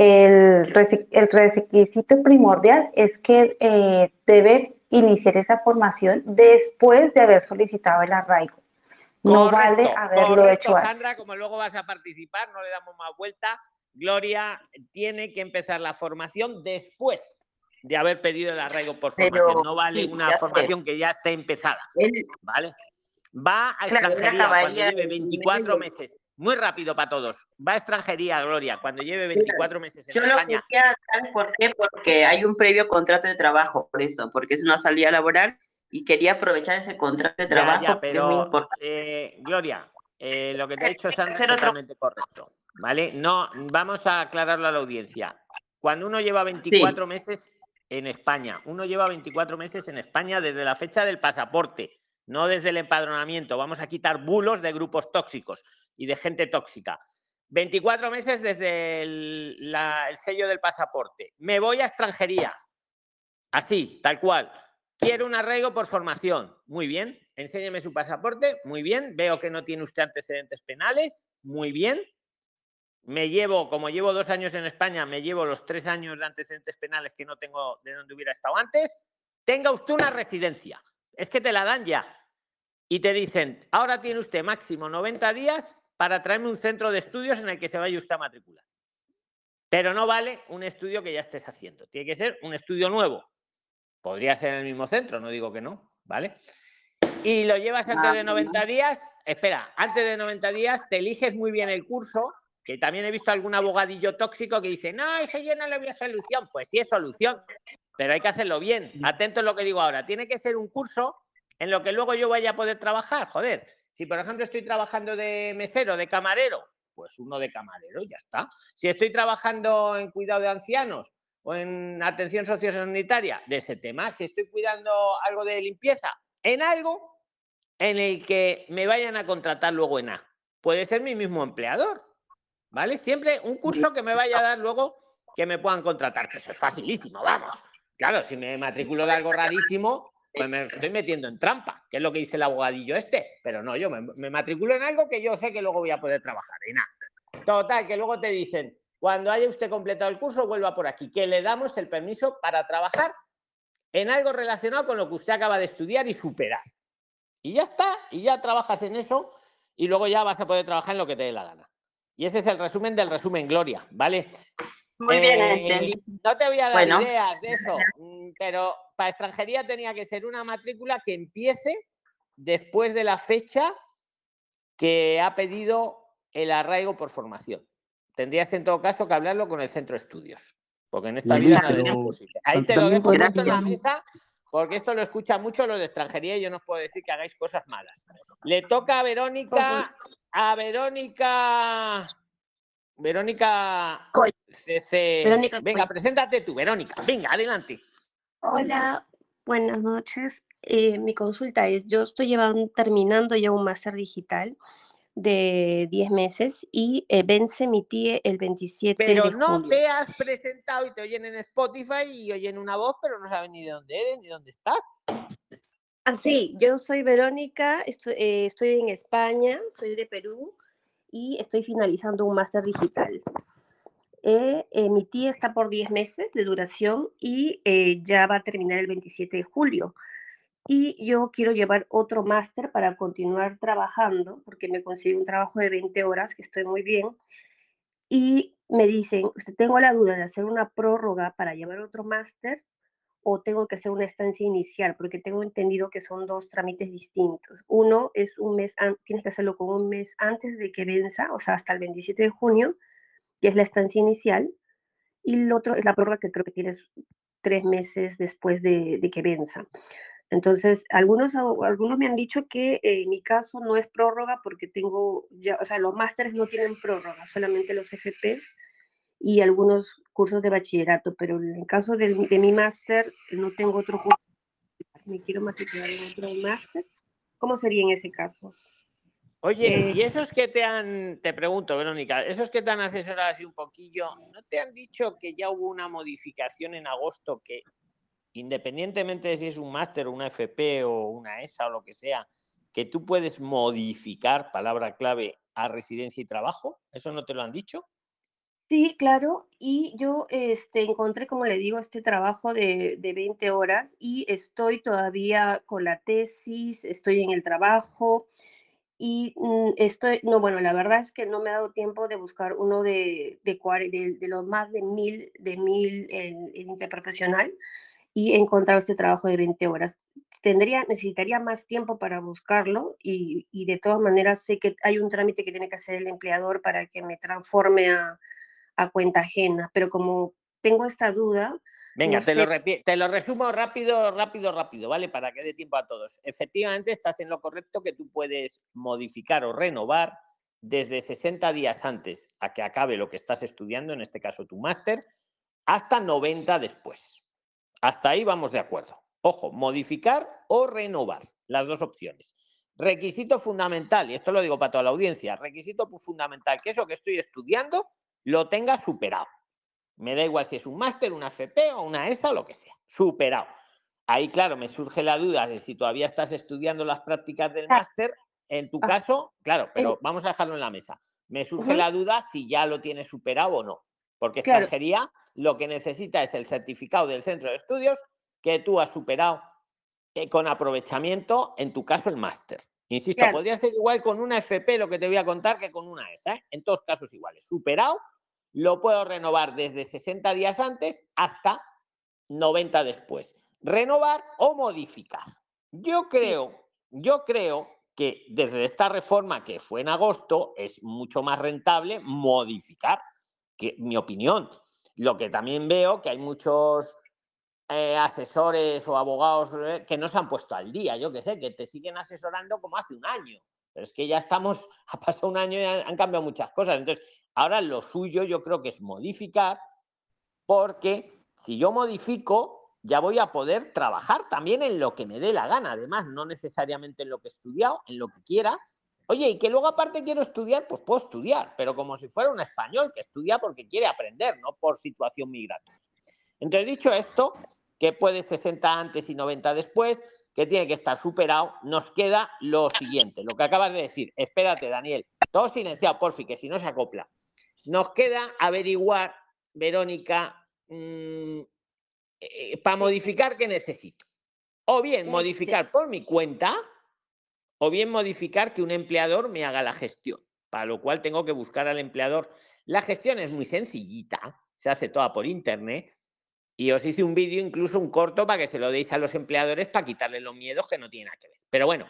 [SPEAKER 14] el, requisito primordial es que eh, debe iniciar esa formación después de haber solicitado el arraigo. No vale haberlo hecho
[SPEAKER 1] antes. Sandra, como luego vas a participar, no le damos más vuelta. Gloria tiene que empezar la formación después de haber pedido el arraigo por formación. no vale una formación que ya esté empezada. ¿Vale? Va a extranjería cuando lleve 24 meses muy rápido para todos. Va a extranjería, Gloria, cuando lleve 24 meses en
[SPEAKER 10] Yo lo
[SPEAKER 1] España.
[SPEAKER 10] quería, ¿sabes por qué? Porque hay un previo contrato de trabajo, por eso, porque es una salida laboral y quería aprovechar ese contrato de
[SPEAKER 1] Ya,
[SPEAKER 10] trabajo
[SPEAKER 1] ya,
[SPEAKER 10] que es muy
[SPEAKER 1] pero
[SPEAKER 10] importante.
[SPEAKER 1] eh, Gloria, eh, lo que te he dicho es totalmente correcto. ¿Vale? No, vamos a aclararlo a la audiencia. Cuando uno lleva 24 meses en España, uno lleva 24 meses en España desde la fecha del pasaporte, no desde el empadronamiento. Vamos a quitar bulos de grupos tóxicos y de gente tóxica. 24 meses desde el, la- el sello del pasaporte. Me voy a extranjería. Así, tal cual. Quiero un arraigo por formación. Muy bien. Enséñeme su pasaporte. Muy bien. Veo que no tiene usted antecedentes penales. Muy bien. Me llevo, como llevo dos años en España, me llevo los tres años de antecedentes penales que no tengo de donde hubiera estado antes. Tenga usted una residencia. Es que te la dan ya. Y te dicen, ahora tiene usted máximo 90 días para traerme un centro de estudios en el que se vaya usted a matricular. Pero no vale un estudio que ya estés haciendo. Tiene que ser un estudio nuevo. Podría ser en el mismo centro, no digo que no, ¿vale? Y lo llevas antes de 90 días. Espera, antes de 90 días te eliges muy bien el curso, que también he visto algún abogadillo tóxico que dice, no, eso yo no le veo solución. Pues sí es solución, pero hay que hacerlo bien. Atento a lo que digo ahora. Tiene que ser un curso en lo que luego yo vaya a poder trabajar. Joder, si por ejemplo estoy trabajando de mesero, de camarero, pues uno de camarero, ya está. Si estoy trabajando en cuidado de ancianos o en atención sociosanitaria, de ese tema. Si estoy cuidando algo de limpieza, en algo en el que me vayan a contratar luego en A. Puede ser mi mismo empleador, ¿vale? Siempre un curso que me vaya a dar luego que me puedan contratar, que eso es facilísimo, vamos. Claro, si me matriculo de algo rarísimo, pues me estoy metiendo en trampa, que es lo que dice el abogadillo este. Pero no, yo me, me matriculo en algo que yo sé que luego voy a poder trabajar en A. Total, que luego te dicen, cuando haya usted completado el curso, vuelva por aquí, que le damos el permiso para trabajar en algo relacionado con lo que usted acaba de estudiar y superar. Y ya está, y ya trabajas en eso y luego ya vas a poder trabajar en lo que te dé la gana. Y ese es el resumen del resumen, Gloria, ¿vale?
[SPEAKER 10] Muy bien,
[SPEAKER 1] Eh,
[SPEAKER 10] entendí.
[SPEAKER 1] No te voy a dar
[SPEAKER 10] Bueno.
[SPEAKER 1] ideas de eso, mm, pero para extranjería tenía que ser una matrícula que empiece después de la fecha que ha pedido el arraigo por formación. Tendrías en todo caso que hablarlo con el centro de estudios, porque en esta vida nada es
[SPEAKER 13] pero
[SPEAKER 1] imposible. Ahí te lo dejo puesto en la mesa, porque esto lo escuchan mucho los de extranjería y yo no os puedo decir que hagáis cosas malas. Le toca a Verónica, a Verónica, Verónica Venga,
[SPEAKER 12] Coy.
[SPEAKER 1] preséntate tú, Verónica. Venga, adelante.
[SPEAKER 12] Hola, buenas noches. Eh, mi consulta es, yo estoy llevando, terminando ya un máster digital de 10 meses y eh, vence mi TIE el 27
[SPEAKER 1] Pero
[SPEAKER 12] de
[SPEAKER 1] no
[SPEAKER 12] julio.
[SPEAKER 1] te has presentado y te oyen en Spotify y oyen una voz, pero no saben ni de dónde eres ni dónde estás.
[SPEAKER 12] Ah, sí, yo soy Verónica, estoy, eh, estoy en España, soy de Perú y estoy finalizando un máster digital. Eh, eh, mi tía está por 10 meses de duración y eh, ya va a terminar el 27 de julio. Y yo quiero llevar otro máster para continuar trabajando, porque me conseguí un trabajo de 20 horas, que estoy muy bien. Y me dicen, "Usted, tengo la duda de hacer una prórroga para llevar otro máster o tengo que hacer una estancia inicial, porque tengo entendido que son dos trámites distintos. Uno es un mes, tienes que hacerlo con un mes antes de que venza, o sea, hasta el 27 de junio, que es la estancia inicial, y el otro es la prórroga que creo que tienes tres meses después de, de que venza. Entonces, algunos, algunos me han dicho que eh, en mi caso no es prórroga porque tengo ya, o sea, los másteres no tienen prórroga, solamente los FPs y algunos cursos de bachillerato, pero en el caso del- de, mi máster no tengo otro curso, me quiero matricular en otro máster. ¿Cómo sería en ese caso?
[SPEAKER 1] Oye,
[SPEAKER 12] Eh,
[SPEAKER 1] y esos que te han, te pregunto, Verónica, esos que te han asesorado así un poquillo, ¿no te han dicho que ya hubo una modificación en agosto que, independientemente de si es un máster, una FP o una ESA o lo que sea, que tú puedes modificar, palabra clave, a residencia y trabajo? ¿Eso no te lo han dicho?
[SPEAKER 12] Sí, claro, y yo este, encontré, como le digo, este trabajo de, de 20 horas y estoy todavía con la tesis, estoy en el trabajo y mm, no, bueno, la verdad es que no me ha dado tiempo de buscar uno de, de, de, de los más de mil, de mil en, en interprofesional y he encontrado este trabajo de 20 horas. Tendría, necesitaría más tiempo para buscarlo y, y de todas maneras sé que hay un trámite que tiene que hacer el empleador para que me transforme a, a cuenta ajena, pero como tengo esta duda,
[SPEAKER 1] Venga, te, lo te resumo rápido, rápido, rápido, ¿vale? Para que dé tiempo a todos. Efectivamente, estás en lo correcto que tú puedes modificar o renovar desde 60 días antes a que acabe lo que estás estudiando, en este caso tu máster, hasta 90 después. Hasta ahí vamos de acuerdo. Ojo, modificar o renovar, las dos opciones. Requisito fundamental, y esto lo digo para toda la audiencia, requisito fu- fundamental, que eso que estoy estudiando lo tenga superado. Me da igual si es un máster, una FP o una ESA o lo que sea. Superado. Ahí, claro, me surge la duda de si todavía estás estudiando las prácticas del máster. En tu caso, claro, pero vamos a dejarlo en la mesa. Me surge la duda si ya lo tienes superado o no. Porque
[SPEAKER 12] Claro.
[SPEAKER 1] extranjería lo que necesita es el certificado del centro de estudios que tú has superado eh, con aprovechamiento, en tu caso, el máster. Insisto,
[SPEAKER 12] Claro.
[SPEAKER 1] podría ser igual con una FP lo que te voy a contar que con una ESA. ¿eh? En todos casos iguales. Superado, lo puedo renovar desde 60 días antes hasta 90 después. Renovar o modificar. Yo creo, yo creo que desde esta reforma que fue en agosto es mucho más rentable modificar, que mi opinión. Lo que también veo que hay muchos eh, asesores o abogados eh, que no se han puesto al día, yo que sé, que te siguen asesorando como hace un año. Pero es que ya estamos, <laughs> ha pasado un año y han, han cambiado muchas cosas. Entonces, ahora lo suyo yo creo que es modificar, porque si yo modifico, ya voy a poder trabajar también en lo que me dé la gana, además, no necesariamente en lo que he estudiado, en lo que quiera. Oye, y que luego aparte quiero estudiar, pues puedo estudiar, pero como si fuera un español que estudia porque quiere aprender, no por situación migratoria. Entonces, dicho esto, que puede 60 antes y 90 después, que tiene que estar superado, nos queda lo siguiente, lo que acabas de decir. Espérate, Daniel, todo silenciado, porfi, que si no se acopla. Nos queda averiguar, Verónica, mm, para modificar qué necesito. O bien modificar por mi cuenta, o bien modificar que un empleador me haga la gestión, para lo cual tengo que buscar al empleador. La gestión es muy sencillita, se hace toda por internet. Y os hice un vídeo, incluso un corto, para que se lo deis a los empleadores para quitarles los miedos que no tienen nada que ver. Pero bueno,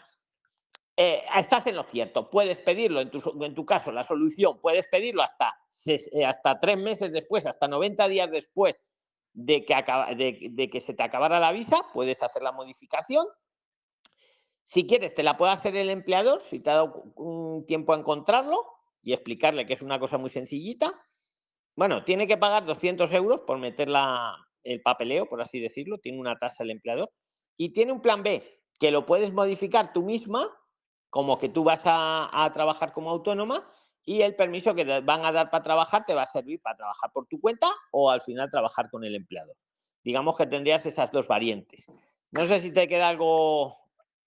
[SPEAKER 1] eh, estás en lo cierto. Puedes pedirlo, en tu, en tu caso, la solución, puedes pedirlo hasta, eh, hasta tres meses después, hasta 90 días después de que, acaba- de que se te acabara la visa, puedes hacer la modificación. Si quieres, te la puede hacer el empleador, si te ha dado un tiempo a encontrarlo y explicarle que es una cosa muy sencillita. Bueno, tiene que pagar 200 euros por meter la- el papeleo, por así decirlo. Tiene una tasa el empleador. Y tiene un plan B, que lo puedes modificar tú misma, como que tú vas a, a trabajar como autónoma y el permiso que te van a dar para trabajar te va a servir para trabajar por tu cuenta o al final trabajar con el empleador. Digamos que tendrías esas dos variantes. No sé si te queda algo,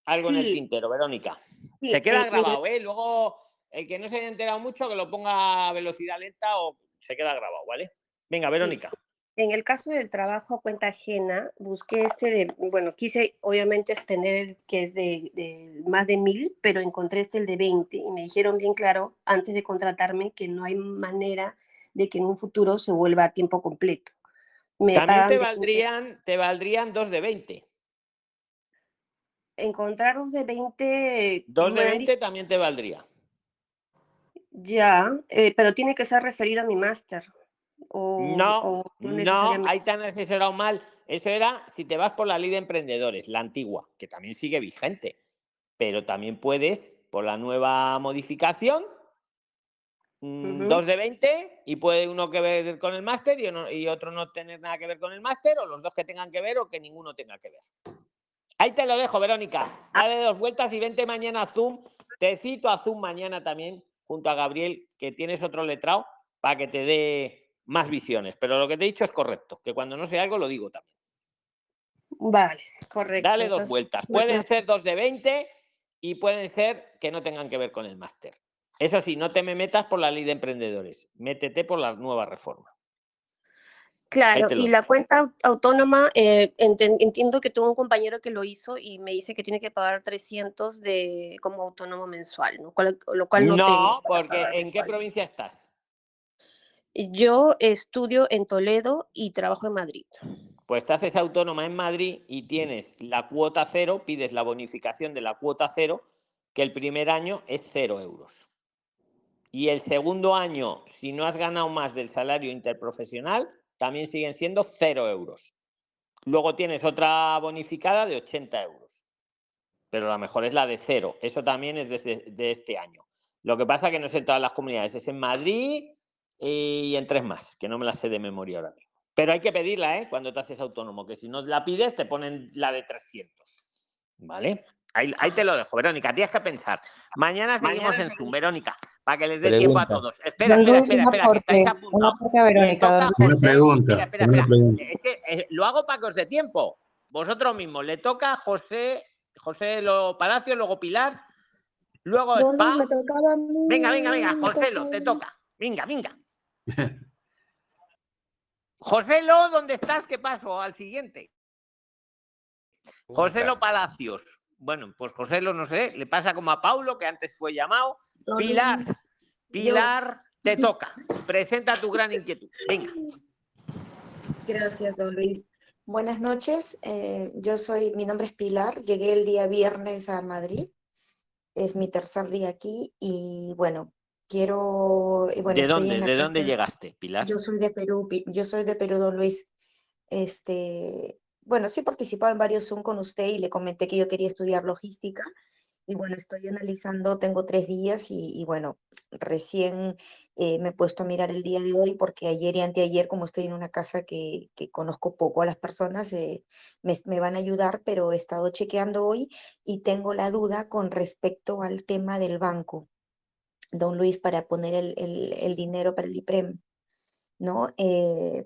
[SPEAKER 1] algo en el tintero, Verónica.
[SPEAKER 12] Sí,
[SPEAKER 1] Se queda grabado, ¿eh? Luego, el que no se haya enterado mucho, que lo ponga a velocidad lenta o se queda grabado, ¿vale? Venga, Verónica.
[SPEAKER 12] En el caso del trabajo a cuenta ajena, busqué este de, bueno, quise obviamente extender el que es de, de más de mil, pero encontré este el de 20 y me dijeron bien claro antes de contratarme que no hay manera de que en un futuro se vuelva a tiempo completo. Me
[SPEAKER 1] También te valdrían, te valdrían dos de 20.
[SPEAKER 12] encontrar dos de 20,
[SPEAKER 1] Dos de
[SPEAKER 12] me han
[SPEAKER 1] 20 también te valdría.
[SPEAKER 12] Ya, eh, pero tiene que ser referido a mi máster. O,
[SPEAKER 1] No,
[SPEAKER 12] o
[SPEAKER 1] no,
[SPEAKER 12] necesariamente.
[SPEAKER 1] ahí te han asesorado mal. Eso era si te vas por la ley de emprendedores, la antigua, que también sigue vigente. Pero también puedes, por la nueva modificación, mm, dos de 20 y puede uno que ver con el máster y, uno- y otro no tener nada que ver con el máster, o los dos que tengan que ver o que ninguno tenga que ver. Ahí te lo dejo, Verónica. Dale dos vueltas y vente mañana a Zoom. Te cito a Zoom mañana también, junto a Gabriel, que tienes otro letrado, para que te dé más visiones. Pero lo que te he dicho es correcto, que cuando no sé algo lo digo también.
[SPEAKER 12] Vale, correcto.
[SPEAKER 1] Dale dos vueltas. Pueden ser dos de 20 y pueden ser que no tengan que ver con el máster. Eso sí, no te me metas por la ley de emprendedores, métete por la nueva reforma.
[SPEAKER 12] Claro, y la cuenta au- autónoma, eh, entiendo que tuvo un compañero que lo hizo y me dice que tiene que pagar 300 de, como autónomo mensual, ¿no? Cual- lo cual no,
[SPEAKER 1] No,
[SPEAKER 12] tengo
[SPEAKER 1] porque ¿en qué provincia estás?
[SPEAKER 12] Yo estudio en Toledo y trabajo en Madrid.
[SPEAKER 1] pues te haces autónoma en Madrid y tienes la cuota cero, pides la bonificación de la cuota cero, que el primer año es cero euros. Y el segundo año, si no has ganado más del salario interprofesional, también siguen siendo cero euros. Luego tienes otra bonificada de 80 euros. Pero la mejor es la de cero. Eso también es de este año. Lo que pasa que no es en todas las comunidades, es en Madrid y en tres más, que no me las sé de memoria ahora mismo. Pero hay que pedirla, ¿eh? Cuando te haces autónomo, que si no la pides, te ponen la de 300. ¿Vale? Ahí, ahí te lo dejo, Verónica. Tienes que pensar. Mañana seguimos en Zoom, Verónica, para que les dé tiempo a todos. Espera, espera, espera, espera, que estáis
[SPEAKER 4] aporte, un
[SPEAKER 1] apuntados.
[SPEAKER 4] aporte a
[SPEAKER 1] Le
[SPEAKER 4] Verónica.
[SPEAKER 16] Una
[SPEAKER 1] José.
[SPEAKER 16] pregunta,
[SPEAKER 1] Espera, espera,
[SPEAKER 16] una
[SPEAKER 1] espera.
[SPEAKER 16] pregunta.
[SPEAKER 1] Es que eh, lo hago para que os dé tiempo. Vosotros mismos. Le toca a José, José Lo Palacio, luego Pilar, luego Spa.
[SPEAKER 8] me tocaba a mí.
[SPEAKER 1] Venga, venga, venga, José Lo, te toca. Venga, venga. <laughs> José Lo, ¿dónde estás? ¿Qué paso? Al siguiente. José Lo Palacios. Bueno, pues José Lo, no sé, le pasa como a Paulo, que antes fue llamado. Pilar, Pilar, te toca. Presenta tu gran inquietud. Venga.
[SPEAKER 8] Gracias, don Luis. Buenas noches. eh, yo soy, mi nombre es Pilar. Llegué el día viernes a Madrid. Es mi tercer día aquí y bueno, quiero, bueno,
[SPEAKER 1] ¿De dónde? ¿De dónde
[SPEAKER 8] casa.
[SPEAKER 1] llegaste, Pilar?
[SPEAKER 8] Yo soy de Perú, yo soy de Perú, don Luis. Este, bueno, sí he participado en varios Zoom con usted y le comenté que yo quería estudiar logística. Y bueno, estoy analizando, tengo tres días y, y bueno, recién eh, me he puesto a mirar el día de hoy porque ayer y anteayer, como estoy en una casa que, que conozco poco a las personas, eh, me, me van a ayudar, pero he estado chequeando hoy y tengo la duda con respecto al tema del banco, don Luis, para poner el, el, el dinero para el IPREM, ¿no? Eh,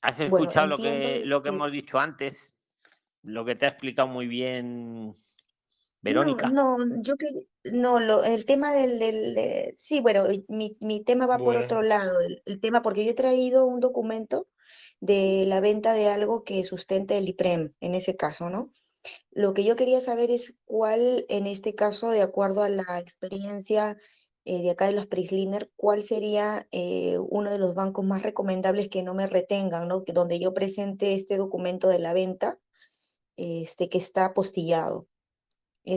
[SPEAKER 1] ¿Has
[SPEAKER 8] bueno,
[SPEAKER 1] escuchado lo que, lo que hemos dicho antes? Lo que te ha explicado muy bien Verónica.
[SPEAKER 8] no, yo que no, lo, el tema del, del de- sí, bueno, mi, mi tema va por otro lado, el, el tema, porque yo he traído un documento de la venta de algo que sustente el IPREM, en ese caso, ¿no? Lo que yo quería saber es cuál, en este caso, de acuerdo a la experiencia eh, de acá de los Prisliner, cuál sería eh, uno de los bancos más recomendables que no me retengan, ¿no? Que donde yo presente este documento de la venta, este, que está apostillado.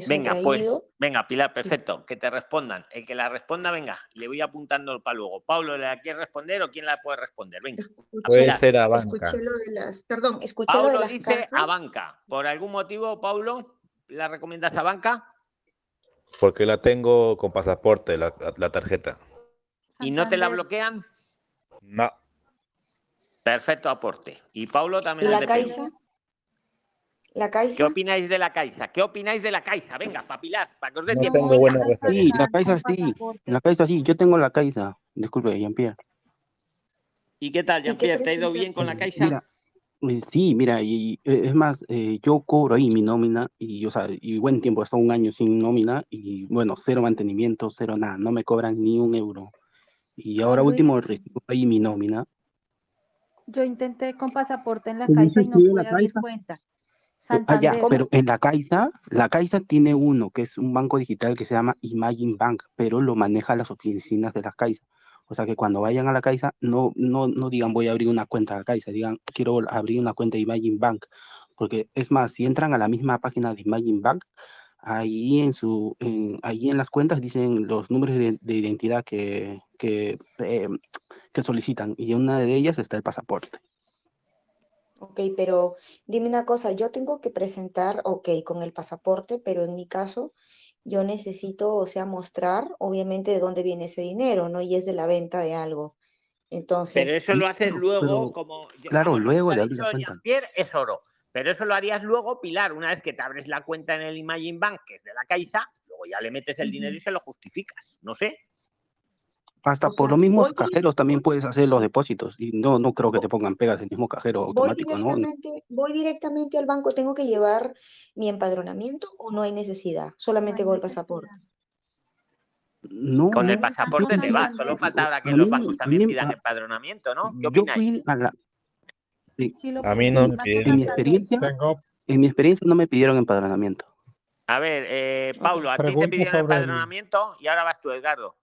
[SPEAKER 1] Venga, pues, venga, Pilar, perfecto, que te respondan. El que la responda, venga, le voy apuntando para luego. Pablo, ¿le la quieres responder o quién la puede responder? Venga, a
[SPEAKER 19] Puede
[SPEAKER 1] Pilar.
[SPEAKER 19] ser a banca.
[SPEAKER 8] Escuché lo de las, perdón, escuché lo de
[SPEAKER 1] Pablo
[SPEAKER 8] las
[SPEAKER 1] dice a
[SPEAKER 8] cartas.
[SPEAKER 1] banca. ¿Por algún motivo, Pablo, la recomiendas a banca?
[SPEAKER 19] Porque la tengo con pasaporte, la, la tarjeta.
[SPEAKER 1] ¿Y no te la bloquean?
[SPEAKER 19] No.
[SPEAKER 1] Perfecto aporte. Y Pablo
[SPEAKER 8] ¿Y
[SPEAKER 1] también
[SPEAKER 8] la
[SPEAKER 1] Perú.
[SPEAKER 8] Caixa? ¿La
[SPEAKER 1] ¿Qué
[SPEAKER 8] Caixa?
[SPEAKER 1] opináis de la Caixa? ¿Qué opináis de la Caixa? Venga, para Pilar, para que os dé
[SPEAKER 19] No
[SPEAKER 1] tiempo.
[SPEAKER 19] tengo buena.
[SPEAKER 20] Sí, la Caixa sí, la Caixa sí, yo tengo la Caixa. Disculpe, Jean-Pierre.
[SPEAKER 1] ¿Y qué tal,
[SPEAKER 8] ¿Y qué
[SPEAKER 1] Jean-Pierre? ¿Te ha ido bien con la Caixa?
[SPEAKER 20] Mira, sí, mira, y eh, es más, eh, yo cobro ahí mi nómina y, o sea, y buen tiempo, hasta un año sin nómina y bueno, cero mantenimiento, cero nada, no me cobran ni un euro. Y ahora último recibo ahí mi nómina.
[SPEAKER 17] yo intenté con pasaporte en la
[SPEAKER 13] ¿Cómo se
[SPEAKER 17] Caixa y no
[SPEAKER 13] escribe la
[SPEAKER 17] pude abrir cuenta.
[SPEAKER 20] Ah, ya, pero en la Caixa, la Caixa tiene uno que es un banco digital que se llama Imagine Bank, pero lo maneja las oficinas de la Caixa. O sea que cuando vayan a la Caixa, no, no, no digan voy a abrir una cuenta de la Caixa, digan quiero abrir una cuenta de Imagine Bank. Porque es más, si entran a la misma página de Imagine Bank, ahí en su, en, ahí en las cuentas dicen los números de, de identidad que, que, eh, que solicitan y en una de ellas está el pasaporte.
[SPEAKER 8] Ok, pero dime una cosa, yo tengo que presentar, ok, con el pasaporte, pero en mi caso yo necesito, o sea, mostrar obviamente de dónde viene ese dinero, ¿no? Y es de la venta de algo.
[SPEAKER 1] Pero
[SPEAKER 8] Entonces,
[SPEAKER 1] eso lo haces luego
[SPEAKER 20] pero
[SPEAKER 1] como... yo-
[SPEAKER 20] claro, luego de la cuenta.
[SPEAKER 1] Es oro. Pero eso lo harías luego, Pilar, una vez que te abres la cuenta en el Imagine Bank, que es de la Caixa, luego ya le metes el dinero y se lo justificas. No sé.
[SPEAKER 20] Hasta
[SPEAKER 8] o
[SPEAKER 20] por los mismos
[SPEAKER 8] voy,
[SPEAKER 20] cajeros también puedes hacer los depósitos y no, no creo que te pongan pegas el mismo cajero
[SPEAKER 8] voy
[SPEAKER 20] automático, ¿no?
[SPEAKER 8] directamente, voy directamente al banco, ¿tengo que llevar mi empadronamiento o no hay necesidad?
[SPEAKER 17] No
[SPEAKER 8] Solamente
[SPEAKER 17] hay
[SPEAKER 8] con el pasaporte.
[SPEAKER 20] No,
[SPEAKER 1] Con el
[SPEAKER 20] no,
[SPEAKER 1] pasaporte te vas. Solo
[SPEAKER 17] Santander,
[SPEAKER 1] falta ahora que
[SPEAKER 20] a
[SPEAKER 1] los bancos
[SPEAKER 20] a
[SPEAKER 1] también
[SPEAKER 20] mí,
[SPEAKER 1] pidan
[SPEAKER 20] a-
[SPEAKER 1] empadronamiento, ¿no? ¿Qué
[SPEAKER 20] yo
[SPEAKER 1] opináis?
[SPEAKER 20] fui a la, sí,
[SPEAKER 19] A mí
[SPEAKER 17] piden,
[SPEAKER 19] no me
[SPEAKER 17] Banco
[SPEAKER 20] en mi experiencia,
[SPEAKER 5] Tengo
[SPEAKER 20] en mi experiencia no me pidieron empadronamiento.
[SPEAKER 1] A ver, eh. Paulo, a ti te pidieron
[SPEAKER 5] sobre
[SPEAKER 1] empadronamiento y ahora vas tú, Edgardo.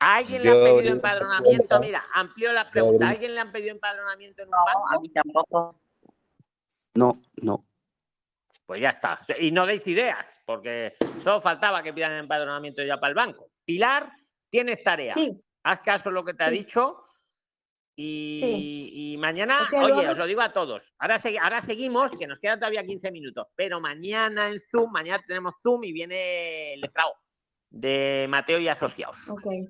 [SPEAKER 1] ¿A alguien le han pedido
[SPEAKER 19] yo-
[SPEAKER 1] empadronamiento? Mira, amplió la pregunta. ¿A
[SPEAKER 19] Gabriel.
[SPEAKER 1] alguien le han pedido empadronamiento en un
[SPEAKER 10] No,
[SPEAKER 1] banco?
[SPEAKER 10] a mí tampoco.
[SPEAKER 20] No, no.
[SPEAKER 1] Pues ya está. Y no deis ideas, porque solo faltaba que pidan empadronamiento ya para el banco. Pilar, tienes tarea.
[SPEAKER 8] Sí,
[SPEAKER 1] Haz caso a lo que te ha
[SPEAKER 8] Sí.
[SPEAKER 1] dicho. Y,
[SPEAKER 8] Sí.
[SPEAKER 1] y mañana,
[SPEAKER 8] O sea, lo
[SPEAKER 1] oye, os lo digo a todos. Ahora seguimos, que nos quedan todavía 15 minutos. Pero mañana en Zoom, mañana tenemos Zoom y viene el letrado de Mateo y Asociados.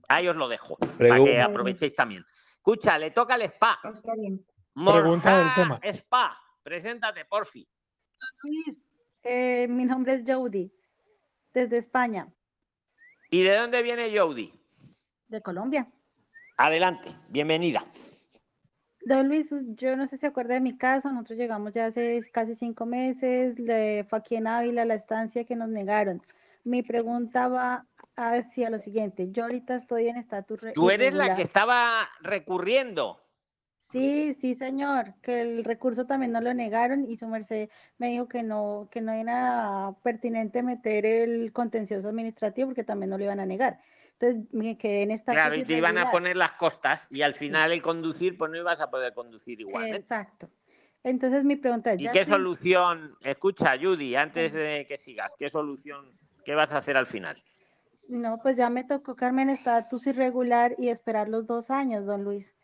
[SPEAKER 1] Ahí os lo dejo, para que aprovechéis también. Escucha, le toca el spa.
[SPEAKER 8] Está bien.
[SPEAKER 5] Pregunta del tema.
[SPEAKER 1] Spa. Preséntate, porfi.
[SPEAKER 17] Eh, mi nombre es Jody, desde España,
[SPEAKER 1] ¿Y de dónde viene Jody?
[SPEAKER 17] de Colombia.
[SPEAKER 1] Adelante, bienvenida.
[SPEAKER 17] Don Luis, yo no sé si se acuerda de mi caso, nosotros llegamos ya hace casi cinco meses, le, fue aquí en Ávila la estancia que nos negaron. Mi pregunta va hacia lo siguiente, yo ahorita estoy en estatus
[SPEAKER 1] Tú eres la que estaba recurriendo.
[SPEAKER 17] Sí, sí, señor, que el recurso también no lo negaron y su merced me dijo que no, que no era pertinente meter el contencioso administrativo porque también no lo iban a negar. Entonces me quedé en estatus
[SPEAKER 1] Claro, y te iban a poner las costas y al final el conducir, pues no ibas a poder conducir igualmente.
[SPEAKER 17] Exacto. Entonces mi pregunta es,
[SPEAKER 1] ¿Y qué solución? Escucha, Judy, antes de que sigas, ¿qué solución, qué vas a hacer al final?
[SPEAKER 17] No, pues ya me tocó quedarme en estatus irregular y esperar los dos años, don Luis.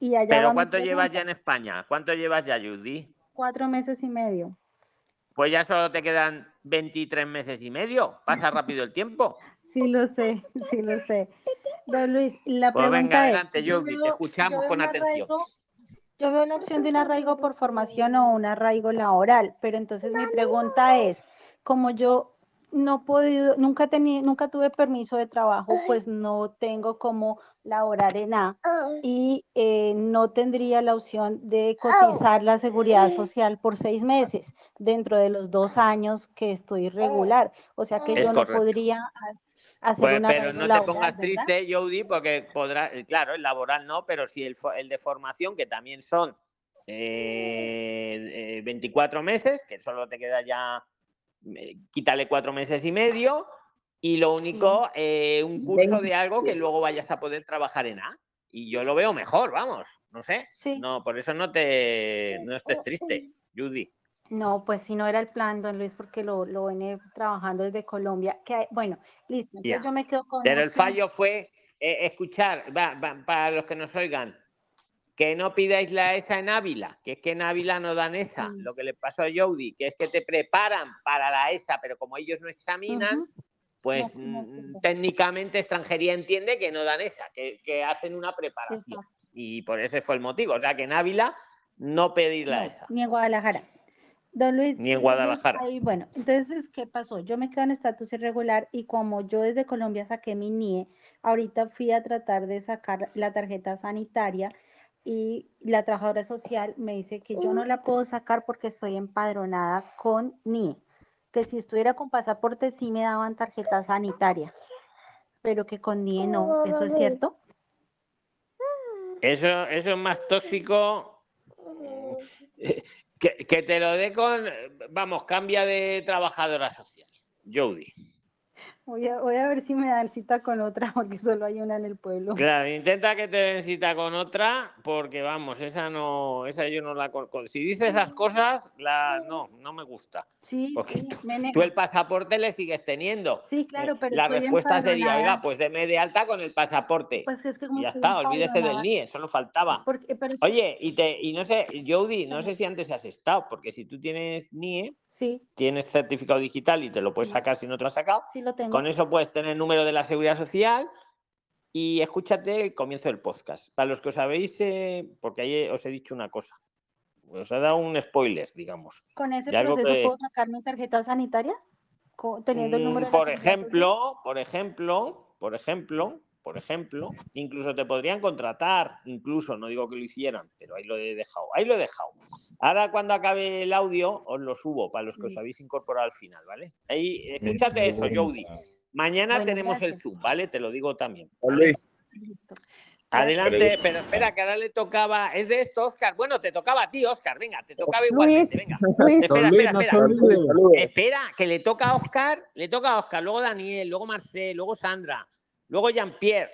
[SPEAKER 17] Y allá va
[SPEAKER 1] ¿Pero cuánto llevas ya en España? ¿Cuánto llevas ya, Judy?
[SPEAKER 17] Cuatro meses y medio.
[SPEAKER 1] Pues ya solo te quedan 23 meses y medio. Pasa rápido el tiempo. <laughs>
[SPEAKER 17] Sí lo sé, sí lo sé. Don Luis, la
[SPEAKER 1] Pues
[SPEAKER 17] pregunta
[SPEAKER 1] venga,
[SPEAKER 17] es,
[SPEAKER 1] adelante,
[SPEAKER 17] yo
[SPEAKER 1] Judy, te escuchamos con atención.
[SPEAKER 17] arraigo- yo veo la opción de un arraigo por formación o un arraigo laboral, pero entonces mi pregunta es, como yo no he podido, nunca tení, nunca tuve permiso de trabajo, pues no tengo como laborar en A y eh, no tendría la opción de cotizar la seguridad social por seis meses dentro de los dos años que estoy regular. O sea que
[SPEAKER 1] Es
[SPEAKER 17] yo no podría hacer
[SPEAKER 1] Pues,
[SPEAKER 17] un
[SPEAKER 1] pero no te pongas
[SPEAKER 17] ¿verdad?
[SPEAKER 1] triste, Jody, porque podrá, eh, claro, el laboral no, pero si el, fo- el de formación, que también son eh, eh, 24 meses, que solo te queda ya, eh, quítale cuatro meses y medio, y lo único, eh, un curso de algo que luego vayas a poder trabajar en A. Y yo lo veo mejor, vamos, no sé. No, por eso no te no estés triste, Judy.
[SPEAKER 17] No, pues si no era el plan, don Luis, porque lo, lo vine trabajando desde Colombia. Que, bueno, listo, entonces
[SPEAKER 1] Ya.
[SPEAKER 17] yo me quedo con
[SPEAKER 1] Pero el fallo fue eh, escuchar, va, va, para los que nos oigan, que no pidáis la ESA en Ávila, que es que en Ávila no dan ESA. Lo que le pasó a Jody, que es que te preparan para la ESA, pero como ellos no examinan, pues mm, técnicamente extranjería entiende que no dan ESA, que, que hacen una preparación. Y por ese fue el motivo. O sea que en Ávila no pedir la
[SPEAKER 17] No,
[SPEAKER 1] ESA.
[SPEAKER 17] ni en Guadalajara. Don Luis.
[SPEAKER 1] Ni en Guadalajara.
[SPEAKER 17] ahí, bueno, entonces, ¿qué pasó? Yo me quedo en estatus irregular y como yo desde Colombia saqué mi NIE, ahorita fui a tratar de sacar la tarjeta sanitaria y la trabajadora social me dice que yo no la puedo sacar porque estoy empadronada con NIE, que si estuviera con pasaporte sí me daban tarjeta sanitaria, pero que con NIE no, ¿eso es cierto?
[SPEAKER 1] Eso, eso es más tóxico. <laughs> Que, que te lo dé con. Vamos, cambia de trabajadora social. Jody.
[SPEAKER 17] Voy a, voy a ver si me dan cita con otra <laughs> porque solo hay una en el pueblo.
[SPEAKER 1] Claro, intenta que te den cita con otra, porque vamos, esa no, esa yo no la. Si dice esas cosas, la no, no me gusta.
[SPEAKER 17] Sí,
[SPEAKER 1] Porque
[SPEAKER 17] sí,
[SPEAKER 1] tú,
[SPEAKER 17] me
[SPEAKER 1] tú el pasaporte le sigues teniendo.
[SPEAKER 17] Sí, claro, pero
[SPEAKER 1] La respuesta sería, oiga, pues deme de alta con el pasaporte.
[SPEAKER 17] Pues es que como
[SPEAKER 1] y ya está, olvídese del NIE, solo faltaba.
[SPEAKER 17] Porque, pero
[SPEAKER 1] Oye, y te, y no sé, Jody, no sé si antes has estado, porque si tú tienes NIE,
[SPEAKER 17] sí,
[SPEAKER 1] tienes certificado digital y te lo puedes sacar si no te lo has sacado,
[SPEAKER 17] sí lo tengo.
[SPEAKER 1] con eso puedes tener el número de la seguridad social y escúchate el comienzo del podcast. Para los que os habéis, eh, porque ahí os he dicho una cosa, os he dado un spoiler, digamos.
[SPEAKER 17] ¿Con ese proceso
[SPEAKER 1] que-
[SPEAKER 17] puedo sacar mi tarjeta sanitaria? Teniendo el
[SPEAKER 1] Mm,
[SPEAKER 17] número de
[SPEAKER 1] por
[SPEAKER 17] social.
[SPEAKER 1] ejemplo, por ejemplo, por ejemplo, por ejemplo, incluso te podrían contratar, incluso, no digo que lo hicieran, pero ahí lo he dejado, ahí lo he dejado. Ahora cuando acabe el audio os lo subo para los que os habéis incorporado al final, ¿vale? Ahí, escúchate eso, Jody. Mañana
[SPEAKER 17] Bueno,
[SPEAKER 1] tenemos el. Zoom, ¿vale? Te lo digo también.
[SPEAKER 16] Luis.
[SPEAKER 1] Adelante, pero espera, que ahora le tocaba. Es de esto, Oscar. Bueno, te tocaba a ti, Oscar. Venga, te tocaba igualmente. Venga.
[SPEAKER 16] Luis.
[SPEAKER 1] Espera, espera, espera. Espera, que le toca a Oscar, le toca a Oscar, luego Daniel, luego Marcel, luego Sandra, luego Jean-Pierre.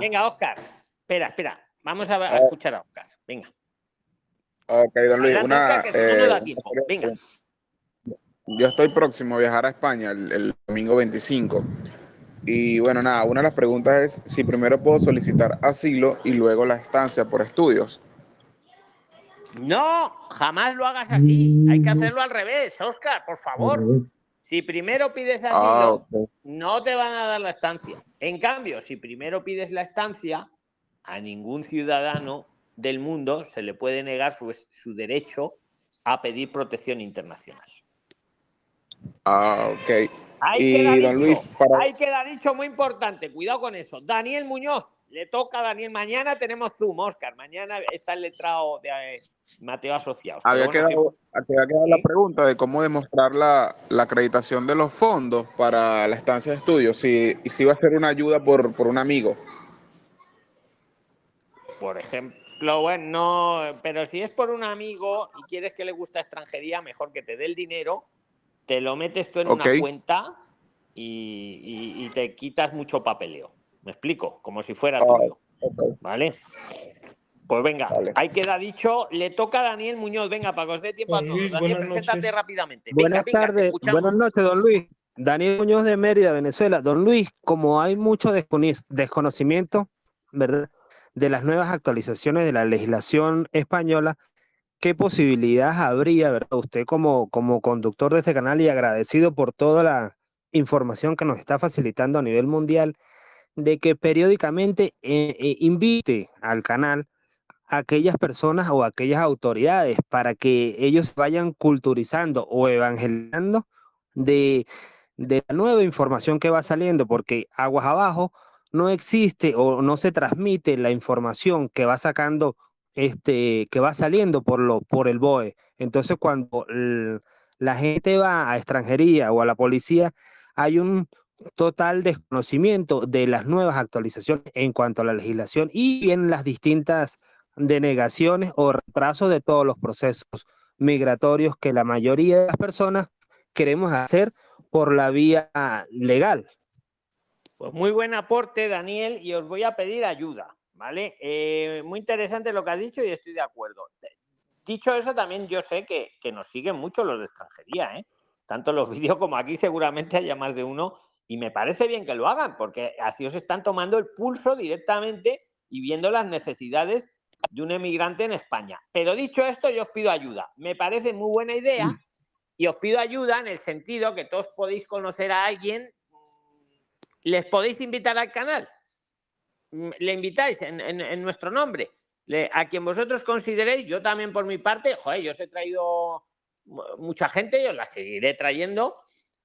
[SPEAKER 1] Venga, Oscar. Espera, espera. Vamos a, a escuchar a Oscar. Venga.
[SPEAKER 16] Ok, don Luis,
[SPEAKER 1] Adelante,
[SPEAKER 16] una,
[SPEAKER 1] que no, da
[SPEAKER 16] eh,
[SPEAKER 1] tiempo. Venga.
[SPEAKER 16] Yo estoy próximo a viajar a España el, el domingo 25. Y bueno, nada, una de las preguntas es si primero puedo solicitar asilo y luego la estancia por estudios.
[SPEAKER 1] No, jamás lo hagas así. Hay que hacerlo al revés, Oscar, por favor. Si primero pides asilo,
[SPEAKER 16] Ah, ok.
[SPEAKER 1] no te van a dar la estancia. En cambio, si primero pides la estancia, a ningún ciudadano del mundo se le puede negar su, su derecho a pedir protección internacional.
[SPEAKER 16] Ah, ok.
[SPEAKER 1] Ahí queda
[SPEAKER 16] Y
[SPEAKER 1] dicho,
[SPEAKER 16] don Luis, para...
[SPEAKER 1] ahí queda dicho muy importante, cuidado con eso. Daniel Muñoz, le toca a Daniel. Mañana tenemos Zoom, Oscar. Mañana está el letrado de eh, Mateo Asociados. Pero
[SPEAKER 16] Había
[SPEAKER 1] bueno,
[SPEAKER 16] quedado, había quedado la pregunta de cómo demostrar la, la acreditación de los fondos para la estancia de estudios, si, y si va a ser una ayuda por, por un amigo.
[SPEAKER 1] Por ejemplo, bueno, no, pero si es por un amigo y quieres que le gusta extranjería, mejor que te dé el dinero, te lo metes tú en una cuenta y, y- y te quitas mucho papeleo. ¿Me explico? Como si fuera
[SPEAKER 16] Ah,
[SPEAKER 1] tuyo. ¿Vale? Pues venga, ahí queda dicho. Le toca a Daniel Muñoz. Venga, para que os dé tiempo a todos.
[SPEAKER 18] Luis,
[SPEAKER 1] Daniel, preséntate
[SPEAKER 18] noches.
[SPEAKER 1] rápidamente. Venga,
[SPEAKER 18] Buenas
[SPEAKER 1] venga,
[SPEAKER 18] tardes, buenas noches, don Luis. Daniel Muñoz de Mérida, Venezuela. Don Luis, como hay mucho desconocimiento, ¿verdad? De las nuevas actualizaciones de la legislación española, ¿qué posibilidades habría, verdad? Usted como, como conductor de este canal y agradecido por toda la información que nos está facilitando a nivel mundial, de que periódicamente eh, eh, invite al canal a aquellas personas o aquellas autoridades para que ellos vayan culturizando o evangelizando de, de la nueva información que va saliendo, porque aguas abajo no existe o no se transmite la información que va sacando, este, que va saliendo por, lo, por el BOE. Entonces, cuando la gente va a extranjería o a la policía, hay un total desconocimiento de las nuevas actualizaciones en cuanto a la legislación y bien las distintas denegaciones o retrasos de todos los procesos migratorios que la mayoría de las personas queremos hacer por la vía legal.
[SPEAKER 1] Pues muy buen aporte, Daniel, y os voy a pedir ayuda, ¿vale? Eh, muy interesante lo que has dicho y estoy de acuerdo. Dicho eso, también yo sé que, que nos siguen mucho los de extranjería, ¿eh? Tanto los <laughs> vídeos como aquí seguramente haya más de uno y me parece bien que lo hagan porque así os están tomando el pulso directamente y viendo las necesidades de un emigrante en España. Pero dicho esto, yo os pido ayuda. Me parece muy buena idea y os pido ayuda en el sentido que todos podéis conocer a alguien les podéis invitar al canal. Mm, Le invitáis en, en- nuestro nombre. A quien vosotros consideréis, yo también por mi parte, joder, yo os he traído mu- mucha gente, yo la seguiré trayendo,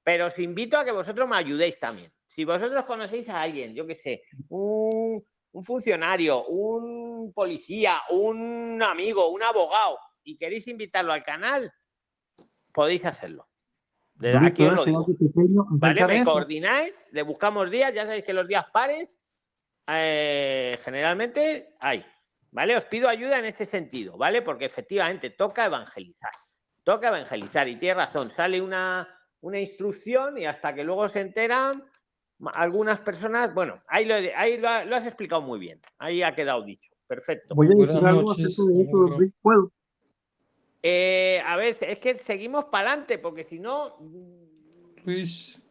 [SPEAKER 1] pero os invito a que vosotros me ayudéis también. Si vosotros conocéis a alguien, yo qué sé, un funcionario, un policía, un amigo, un abogado, y queréis invitarlo al canal, podéis hacerlo. De
[SPEAKER 13] Luis,
[SPEAKER 1] aquí os
[SPEAKER 13] ¿puedo
[SPEAKER 1] lo
[SPEAKER 13] hacer
[SPEAKER 1] digo.
[SPEAKER 13] algo pequeño
[SPEAKER 1] ¿Vale? Me
[SPEAKER 13] eso?
[SPEAKER 1] coordináis, le buscamos días, ya sabéis que los días pares eh, generalmente hay. ¿Vale? Os pido ayuda en ese sentido, ¿vale? Porque efectivamente toca evangelizar. Toca evangelizar y tiene razón, sale una, una instrucción y hasta que luego se enteran algunas personas, bueno, ahí, lo, he- ahí lo, ha- lo has explicado muy bien, ahí ha quedado dicho, perfecto.
[SPEAKER 13] Voy a decir algo acerca de eso, Luis. ¿Puedo?
[SPEAKER 1] Eh, a ver, es que seguimos para adelante, porque si no,
[SPEAKER 13] Luis.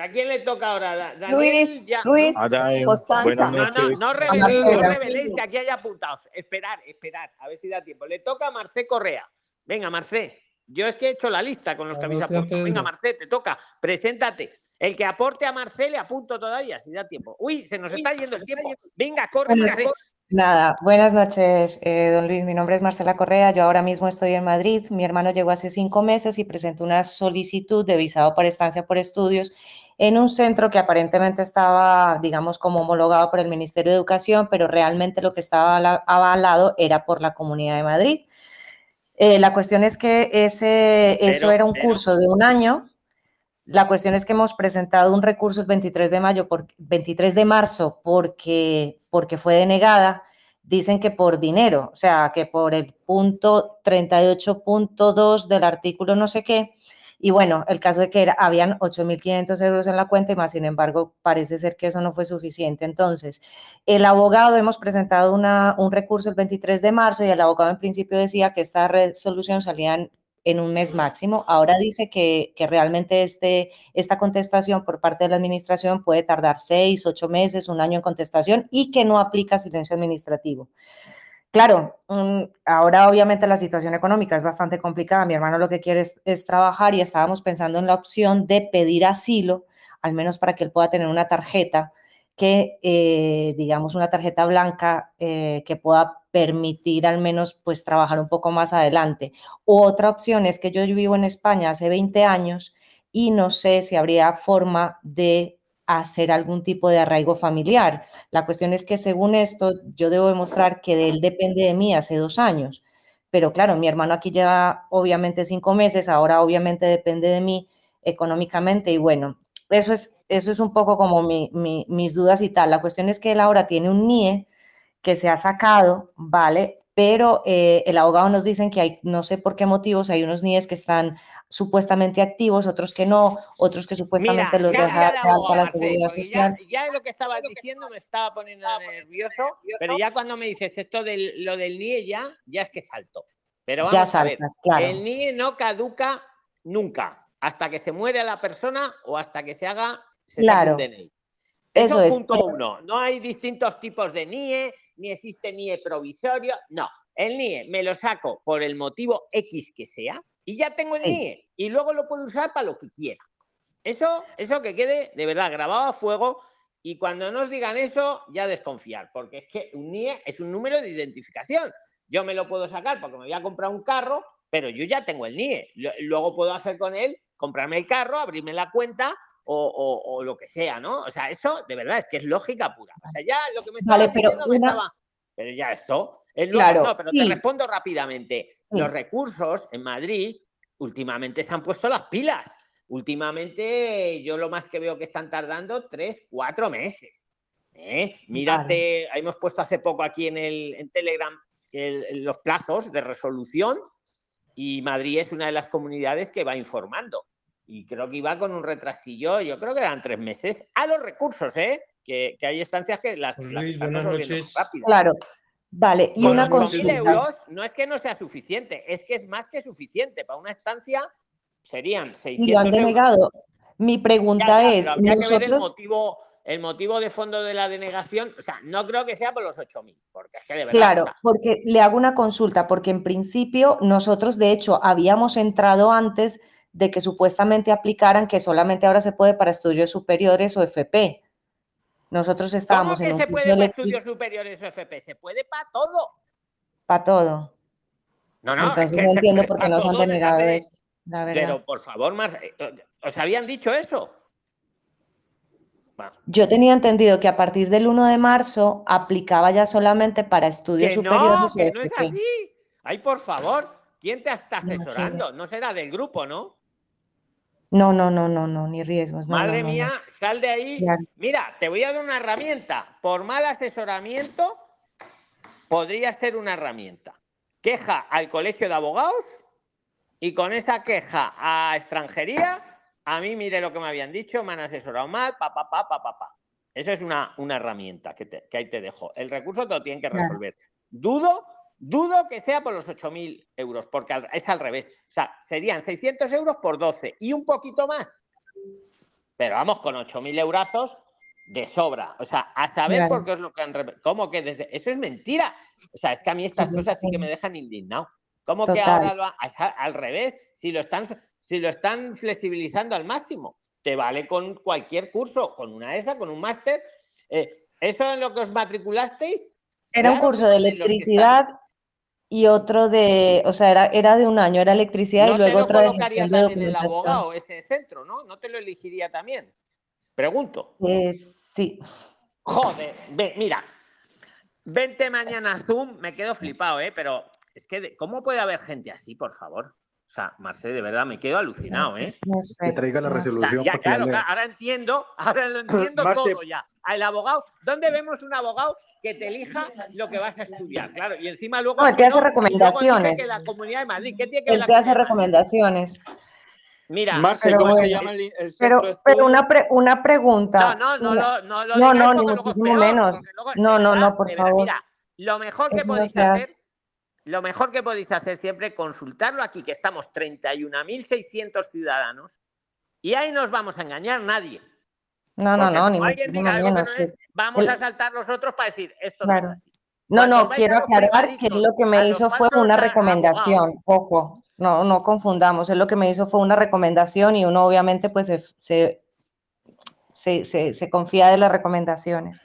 [SPEAKER 1] ¿a quién le toca ahora? Daniel,
[SPEAKER 2] Luis,
[SPEAKER 1] ya-
[SPEAKER 2] Luis,
[SPEAKER 19] Ahora, eh,
[SPEAKER 2] Constanza.
[SPEAKER 1] No, no, no reveléis, no reveléis que aquí hay apuntados. Esperar, esperar, a ver si da tiempo. Le toca a Marcé Correa. Venga, Marcé. Yo es que he hecho la lista con los que habéis apuntado. Venga. Marcé, te toca. Preséntate. El que aporte a Marcé le apunto todavía, si da tiempo. Uy, se nos está yendo el tiempo. Venga, corre, Marcé.
[SPEAKER 4] Nada, buenas noches, eh, don Luis. Mi nombre es Marcela Correa. Yo ahora mismo estoy en Madrid. Mi hermano llegó hace cinco meses y presentó una solicitud de visado para estancia por estudios en un centro que aparentemente estaba, digamos, como homologado por el Ministerio de Educación, pero realmente lo que estaba ala- avalado era por la Comunidad de Madrid. Eh, la cuestión es que ese, eso era un
[SPEAKER 1] pero-
[SPEAKER 4] curso de un año. La cuestión es que hemos presentado un recurso el 23 de mayo, por, 23 de marzo, porque, porque fue denegada. Dicen que por dinero, o sea, que por el punto 38.2 del artículo no sé qué, Y bueno, el caso de que era, habían 8.500 euros en la cuenta y más, sin embargo, parece ser que eso no fue suficiente. Entonces, el abogado, hemos presentado una, un recurso el 23 de marzo y el abogado en principio decía que esta resolución salía en un mes máximo. Ahora dice que, que realmente este, esta contestación por parte de la administración puede tardar seis, ocho meses, un año en contestación y que no aplica silencio administrativo. Claro, mm, ahora obviamente la situación económica es bastante complicada. Mi hermano lo que quiere es, trabajar y estábamos pensando en la opción de pedir asilo, al menos para que él pueda tener una tarjeta que, eh, digamos, una tarjeta blanca eh, que pueda permitir al menos pues trabajar un poco más adelante. otra opción es que yo vivo en España hace 20 años y no sé si habría forma de hacer algún tipo de arraigo familiar. La cuestión es que según esto, yo debo demostrar que de él depende de mí hace dos años. Pero claro, mi hermano aquí lleva obviamente cinco meses, ahora obviamente depende de mí económicamente y bueno, eso es, eso es un poco como mis dudas y tal. La cuestión es que él ahora tiene un NIE que se ha sacado, ¿vale? pero eh, el abogado nos dicen que hay, no sé por qué motivos, hay unos NIES que están supuestamente activos, otros que no, otros que supuestamente los deja de alta la seguridad social.
[SPEAKER 1] Ya, lo que estaba diciendo me estaba poniendo nervioso, pero ya cuando me dices esto de lo del NIE ya, ya es que salto. Pero vamos
[SPEAKER 4] ya
[SPEAKER 1] a ver,
[SPEAKER 4] claro.
[SPEAKER 1] el NIE no caduca nunca, hasta que se muere la persona o hasta que se haga se
[SPEAKER 4] claro.
[SPEAKER 1] DNI.
[SPEAKER 4] Eso, es.
[SPEAKER 1] Punto uno. No hay distintos tipos de NIE, ni existe NIE provisorio. No, el NIE me lo saco por el motivo X que sea y ya tengo el NIE y luego lo puedo usar para lo que quiera. Eso, eso que quede de verdad grabado a fuego y cuando nos digan eso ya desconfiar, porque es que un NIE es un número de identificación. Yo me lo puedo sacar porque me voy a comprar un carro, pero yo ya tengo el NIE. Luego puedo hacer con él, comprarme el carro, abrirme la cuenta o, lo que sea, ¿no? O sea, eso de verdad es que es lógica pura. O sea, ya lo que me estaba pero diciendo me estaba... Pero ya esto... Es
[SPEAKER 4] claro,
[SPEAKER 1] no, pero te respondo rápidamente. Los recursos en Madrid últimamente se han puesto las pilas. Últimamente yo lo más que veo que están tardando tres, cuatro meses. ¿eh? Mírate, hemos puesto hace poco aquí en, el, en Telegram los plazos de resolución y Madrid es una de las comunidades que va informando y creo que iba con un retrasillo, yo creo que eran tres meses, a los recursos, ¿eh? Que, hay estancias que las,
[SPEAKER 21] Luis, buenas noches.
[SPEAKER 4] Claro. Vale, y una consulta.
[SPEAKER 1] euros no es que no sea suficiente, es que es más que suficiente. Para una estancia serían 600
[SPEAKER 4] Y lo han denegado. Mi pregunta es, nosotros...
[SPEAKER 1] el motivo, el motivo de fondo de la denegación, o sea, no creo que sea por los 8.000, porque es que de verdad...
[SPEAKER 4] Claro, porque le hago una consulta, porque en principio nosotros, de hecho, habíamos entrado antes de que supuestamente aplicaran que solamente ahora se puede para estudios superiores o FP. Nosotros estábamos
[SPEAKER 1] ¿Cómo que
[SPEAKER 4] en un
[SPEAKER 1] se puede para estudios superiores o FP? Se puede para todo.
[SPEAKER 4] Para todo.
[SPEAKER 1] No, no,
[SPEAKER 4] Entonces no entiendo por qué nos han denegado esto, la verdad.
[SPEAKER 1] Pero por favor, más, eh, ¿os habían dicho eso?
[SPEAKER 4] Yo tenía entendido que a partir del 1 de marzo aplicaba ya solamente para estudios
[SPEAKER 1] que
[SPEAKER 4] superiores
[SPEAKER 1] no,
[SPEAKER 4] o
[SPEAKER 1] que no es
[SPEAKER 4] FP.
[SPEAKER 1] así. Ay, por favor, ¿quién te está asesorando? No será del grupo, ¿no?
[SPEAKER 4] No, no, no, no, no, ni riesgos. No,
[SPEAKER 1] Madre
[SPEAKER 4] no, no,
[SPEAKER 1] mía, sal de ahí. Mira, te voy a dar una herramienta. Por mal asesoramiento, podría ser una herramienta. Queja al colegio de abogados y con esa queja a extranjería, a mí mire lo que me habían dicho, me han asesorado mal, pa, pa, pa, pa, pa, pa. Eso es una, una herramienta que, te- que ahí te dejo. El recurso te lo tienen que
[SPEAKER 4] Claro.
[SPEAKER 1] resolver. Dudo, dudo que sea por los 8.000 euros, porque es al revés. O sea, serían 600 euros por 12 y un poquito más. Pero vamos, con 8.000 eurazos de sobra. O sea, a saber
[SPEAKER 4] Claro.
[SPEAKER 1] por qué es lo que han... ¿Cómo que desde...? Eso es mentira. O sea, es que a mí estas cosas sí que me dejan indignado. ¿Cómo que ahora lo ha- al revés? Si lo están, si lo están flexibilizando al máximo, te vale con cualquier curso, con una ESA, con un máster. Eh, ¿Eso en lo que os matriculasteis?
[SPEAKER 4] Era un curso
[SPEAKER 1] que
[SPEAKER 4] de electricidad y otro de, o sea, era, era de un año, era electricidad y
[SPEAKER 1] No te
[SPEAKER 4] luego otra de gestión de
[SPEAKER 1] el abogado, ese centro, ¿no? ¿No te lo elegiría también? Pregunto.
[SPEAKER 4] Eh, sí.
[SPEAKER 1] Joder, ve, mira, vente mañana a Zoom, me quedo flipado, ¿eh? Pero es que, de- ¿cómo puede haber gente así, por favor? O sea, Marce, de verdad, me quedo alucinado, ¿eh?
[SPEAKER 4] No sé,
[SPEAKER 22] Que traiga la
[SPEAKER 4] sé.
[SPEAKER 1] O sea,
[SPEAKER 22] resolución
[SPEAKER 1] ya, claro, claro, ahora entiendo, ahora lo <laughs> entiendo
[SPEAKER 22] Marce-
[SPEAKER 1] todo ya. El abogado, ¿dónde vemos un abogado que te elija lo que vas a estudiar? Claro, y encima luego.
[SPEAKER 4] No, él te
[SPEAKER 1] que
[SPEAKER 4] hace
[SPEAKER 1] dice
[SPEAKER 4] recomendaciones.
[SPEAKER 1] que la Comunidad de Madrid, ¿qué tiene que la
[SPEAKER 4] te hace recomendaciones.
[SPEAKER 1] Mira,
[SPEAKER 21] Marce,
[SPEAKER 4] Pero
[SPEAKER 21] ¿cómo se llama el, el
[SPEAKER 4] Pero, pero una, pre- una pregunta.
[SPEAKER 1] No, no, no, no
[SPEAKER 4] no, no,
[SPEAKER 1] porque
[SPEAKER 4] ni muchísimo
[SPEAKER 1] peor,
[SPEAKER 4] menos.
[SPEAKER 1] luego,
[SPEAKER 4] No, no,
[SPEAKER 1] verdad,
[SPEAKER 4] no, por favor.
[SPEAKER 1] mira, lo mejor que
[SPEAKER 4] Eso no
[SPEAKER 1] podéis
[SPEAKER 4] se
[SPEAKER 1] hacer,
[SPEAKER 4] hace.
[SPEAKER 1] lo mejor que podéis hacer siempre, consultarlo aquí, que estamos 31.600 ciudadanos, y ahí nos vamos a engañar nadie.
[SPEAKER 4] No, no, no, ni muchísimo menos.
[SPEAKER 1] no es, vamos
[SPEAKER 4] el-
[SPEAKER 1] a saltar los otros para decir, esto no
[SPEAKER 4] Claro.
[SPEAKER 1] es así.
[SPEAKER 4] No, no, quiero aclarar que lo que me hizo fue una recomendación. Ojo, no, no confundamos. Él lo que me hizo fue una recomendación y uno obviamente pues se, se, se, se- se confía de las recomendaciones.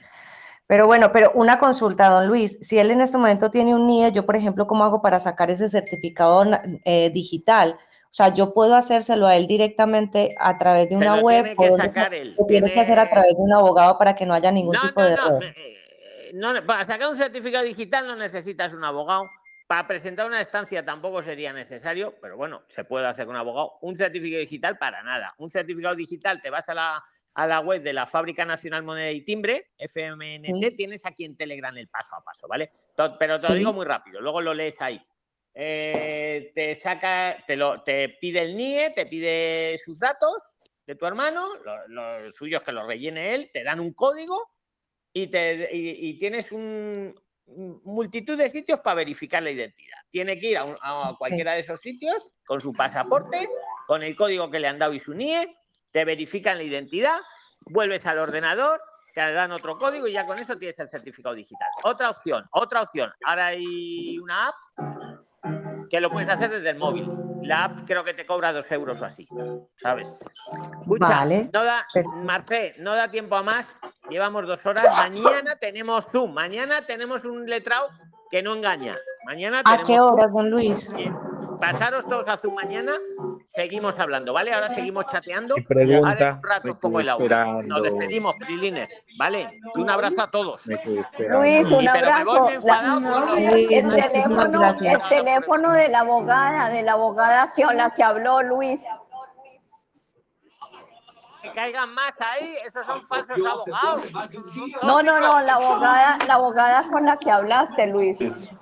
[SPEAKER 4] Pero bueno, pero una consulta, don Luis. Si él en este momento tiene un NIE, yo por ejemplo, ¿cómo hago para sacar ese certificado eh, digital? O sea, yo puedo hacérselo a él directamente a través de una
[SPEAKER 1] lo
[SPEAKER 4] web o
[SPEAKER 1] que
[SPEAKER 4] dónde-
[SPEAKER 1] sacar él,
[SPEAKER 4] o tiene que hacer a través de un abogado para que no haya ningún
[SPEAKER 1] No,
[SPEAKER 4] tipo
[SPEAKER 1] no,
[SPEAKER 4] de error.
[SPEAKER 1] eh, no, Para sacar un certificado digital no necesitas un abogado. Para presentar una estancia tampoco sería necesario, pero bueno, se puede hacer con un abogado. Un certificado digital para nada. Un certificado digital, te vas a la, a la web de la Fábrica Nacional Moneda y Timbre, FMNT,
[SPEAKER 4] Sí.
[SPEAKER 1] tienes aquí en Telegram el paso a paso, ¿vale? Pero te lo
[SPEAKER 4] Sí.
[SPEAKER 1] digo muy rápido, luego lo lees ahí. Eh, te saca, te, lo, te pide el NIE, te pide sus datos de tu hermano, lo- los suyos que los rellene él, te dan un código y, te, y, y tienes un un- multitud de sitios para verificar la identidad. Tiene que ir a, un- a cualquiera de esos sitios con su pasaporte, con el código que le han dado y su NIE, te verifican la identidad, vuelves al ordenador, te dan otro código y ya con eso tienes el certificado digital. Otra opción, otra opción. Ahora hay una app que lo puedes hacer desde el móvil. La app creo que te cobra dos euros o así, ¿sabes? Escucha,
[SPEAKER 4] Vale,
[SPEAKER 1] no da, Marce, no da tiempo a más. Llevamos dos horas. Mañana tenemos Zoom. Mañana tenemos un letrado que no engaña. Mañana
[SPEAKER 4] ¿A
[SPEAKER 1] tenemos
[SPEAKER 4] qué horas, don Luis?
[SPEAKER 1] Pasaros todos a Zoom mañana. Seguimos hablando, ¿vale? Ahora seguimos chateando.
[SPEAKER 19] Pregunta,
[SPEAKER 1] Ahora un rato pongo el audio. Nos despedimos, Prilines, ¿vale? Un abrazo a todos.
[SPEAKER 2] Luis, un abrazo. La-
[SPEAKER 4] Luis,
[SPEAKER 2] el teléfono, el teléfono de la abogada, de la abogada que, la que habló Luis.
[SPEAKER 1] que caigan más ahí, esos son falsos abogados.
[SPEAKER 2] No, no, no, la abogada, la abogada con la que hablaste, Luis.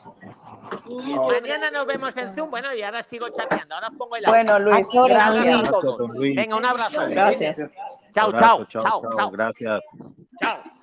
[SPEAKER 1] Mañana nos vemos en Zoom. Bueno, y ahora sigo chateando. Ahora os pongo el
[SPEAKER 2] Bueno. Luis,
[SPEAKER 1] Un abrazo
[SPEAKER 2] gracias.
[SPEAKER 1] a todos. Venga, un abrazo.
[SPEAKER 2] Gracias.
[SPEAKER 1] Chao,
[SPEAKER 21] Abrazo,
[SPEAKER 1] chao,
[SPEAKER 21] chao,
[SPEAKER 1] chao,
[SPEAKER 21] chao,
[SPEAKER 1] chao.
[SPEAKER 21] Gracias.
[SPEAKER 1] Chao.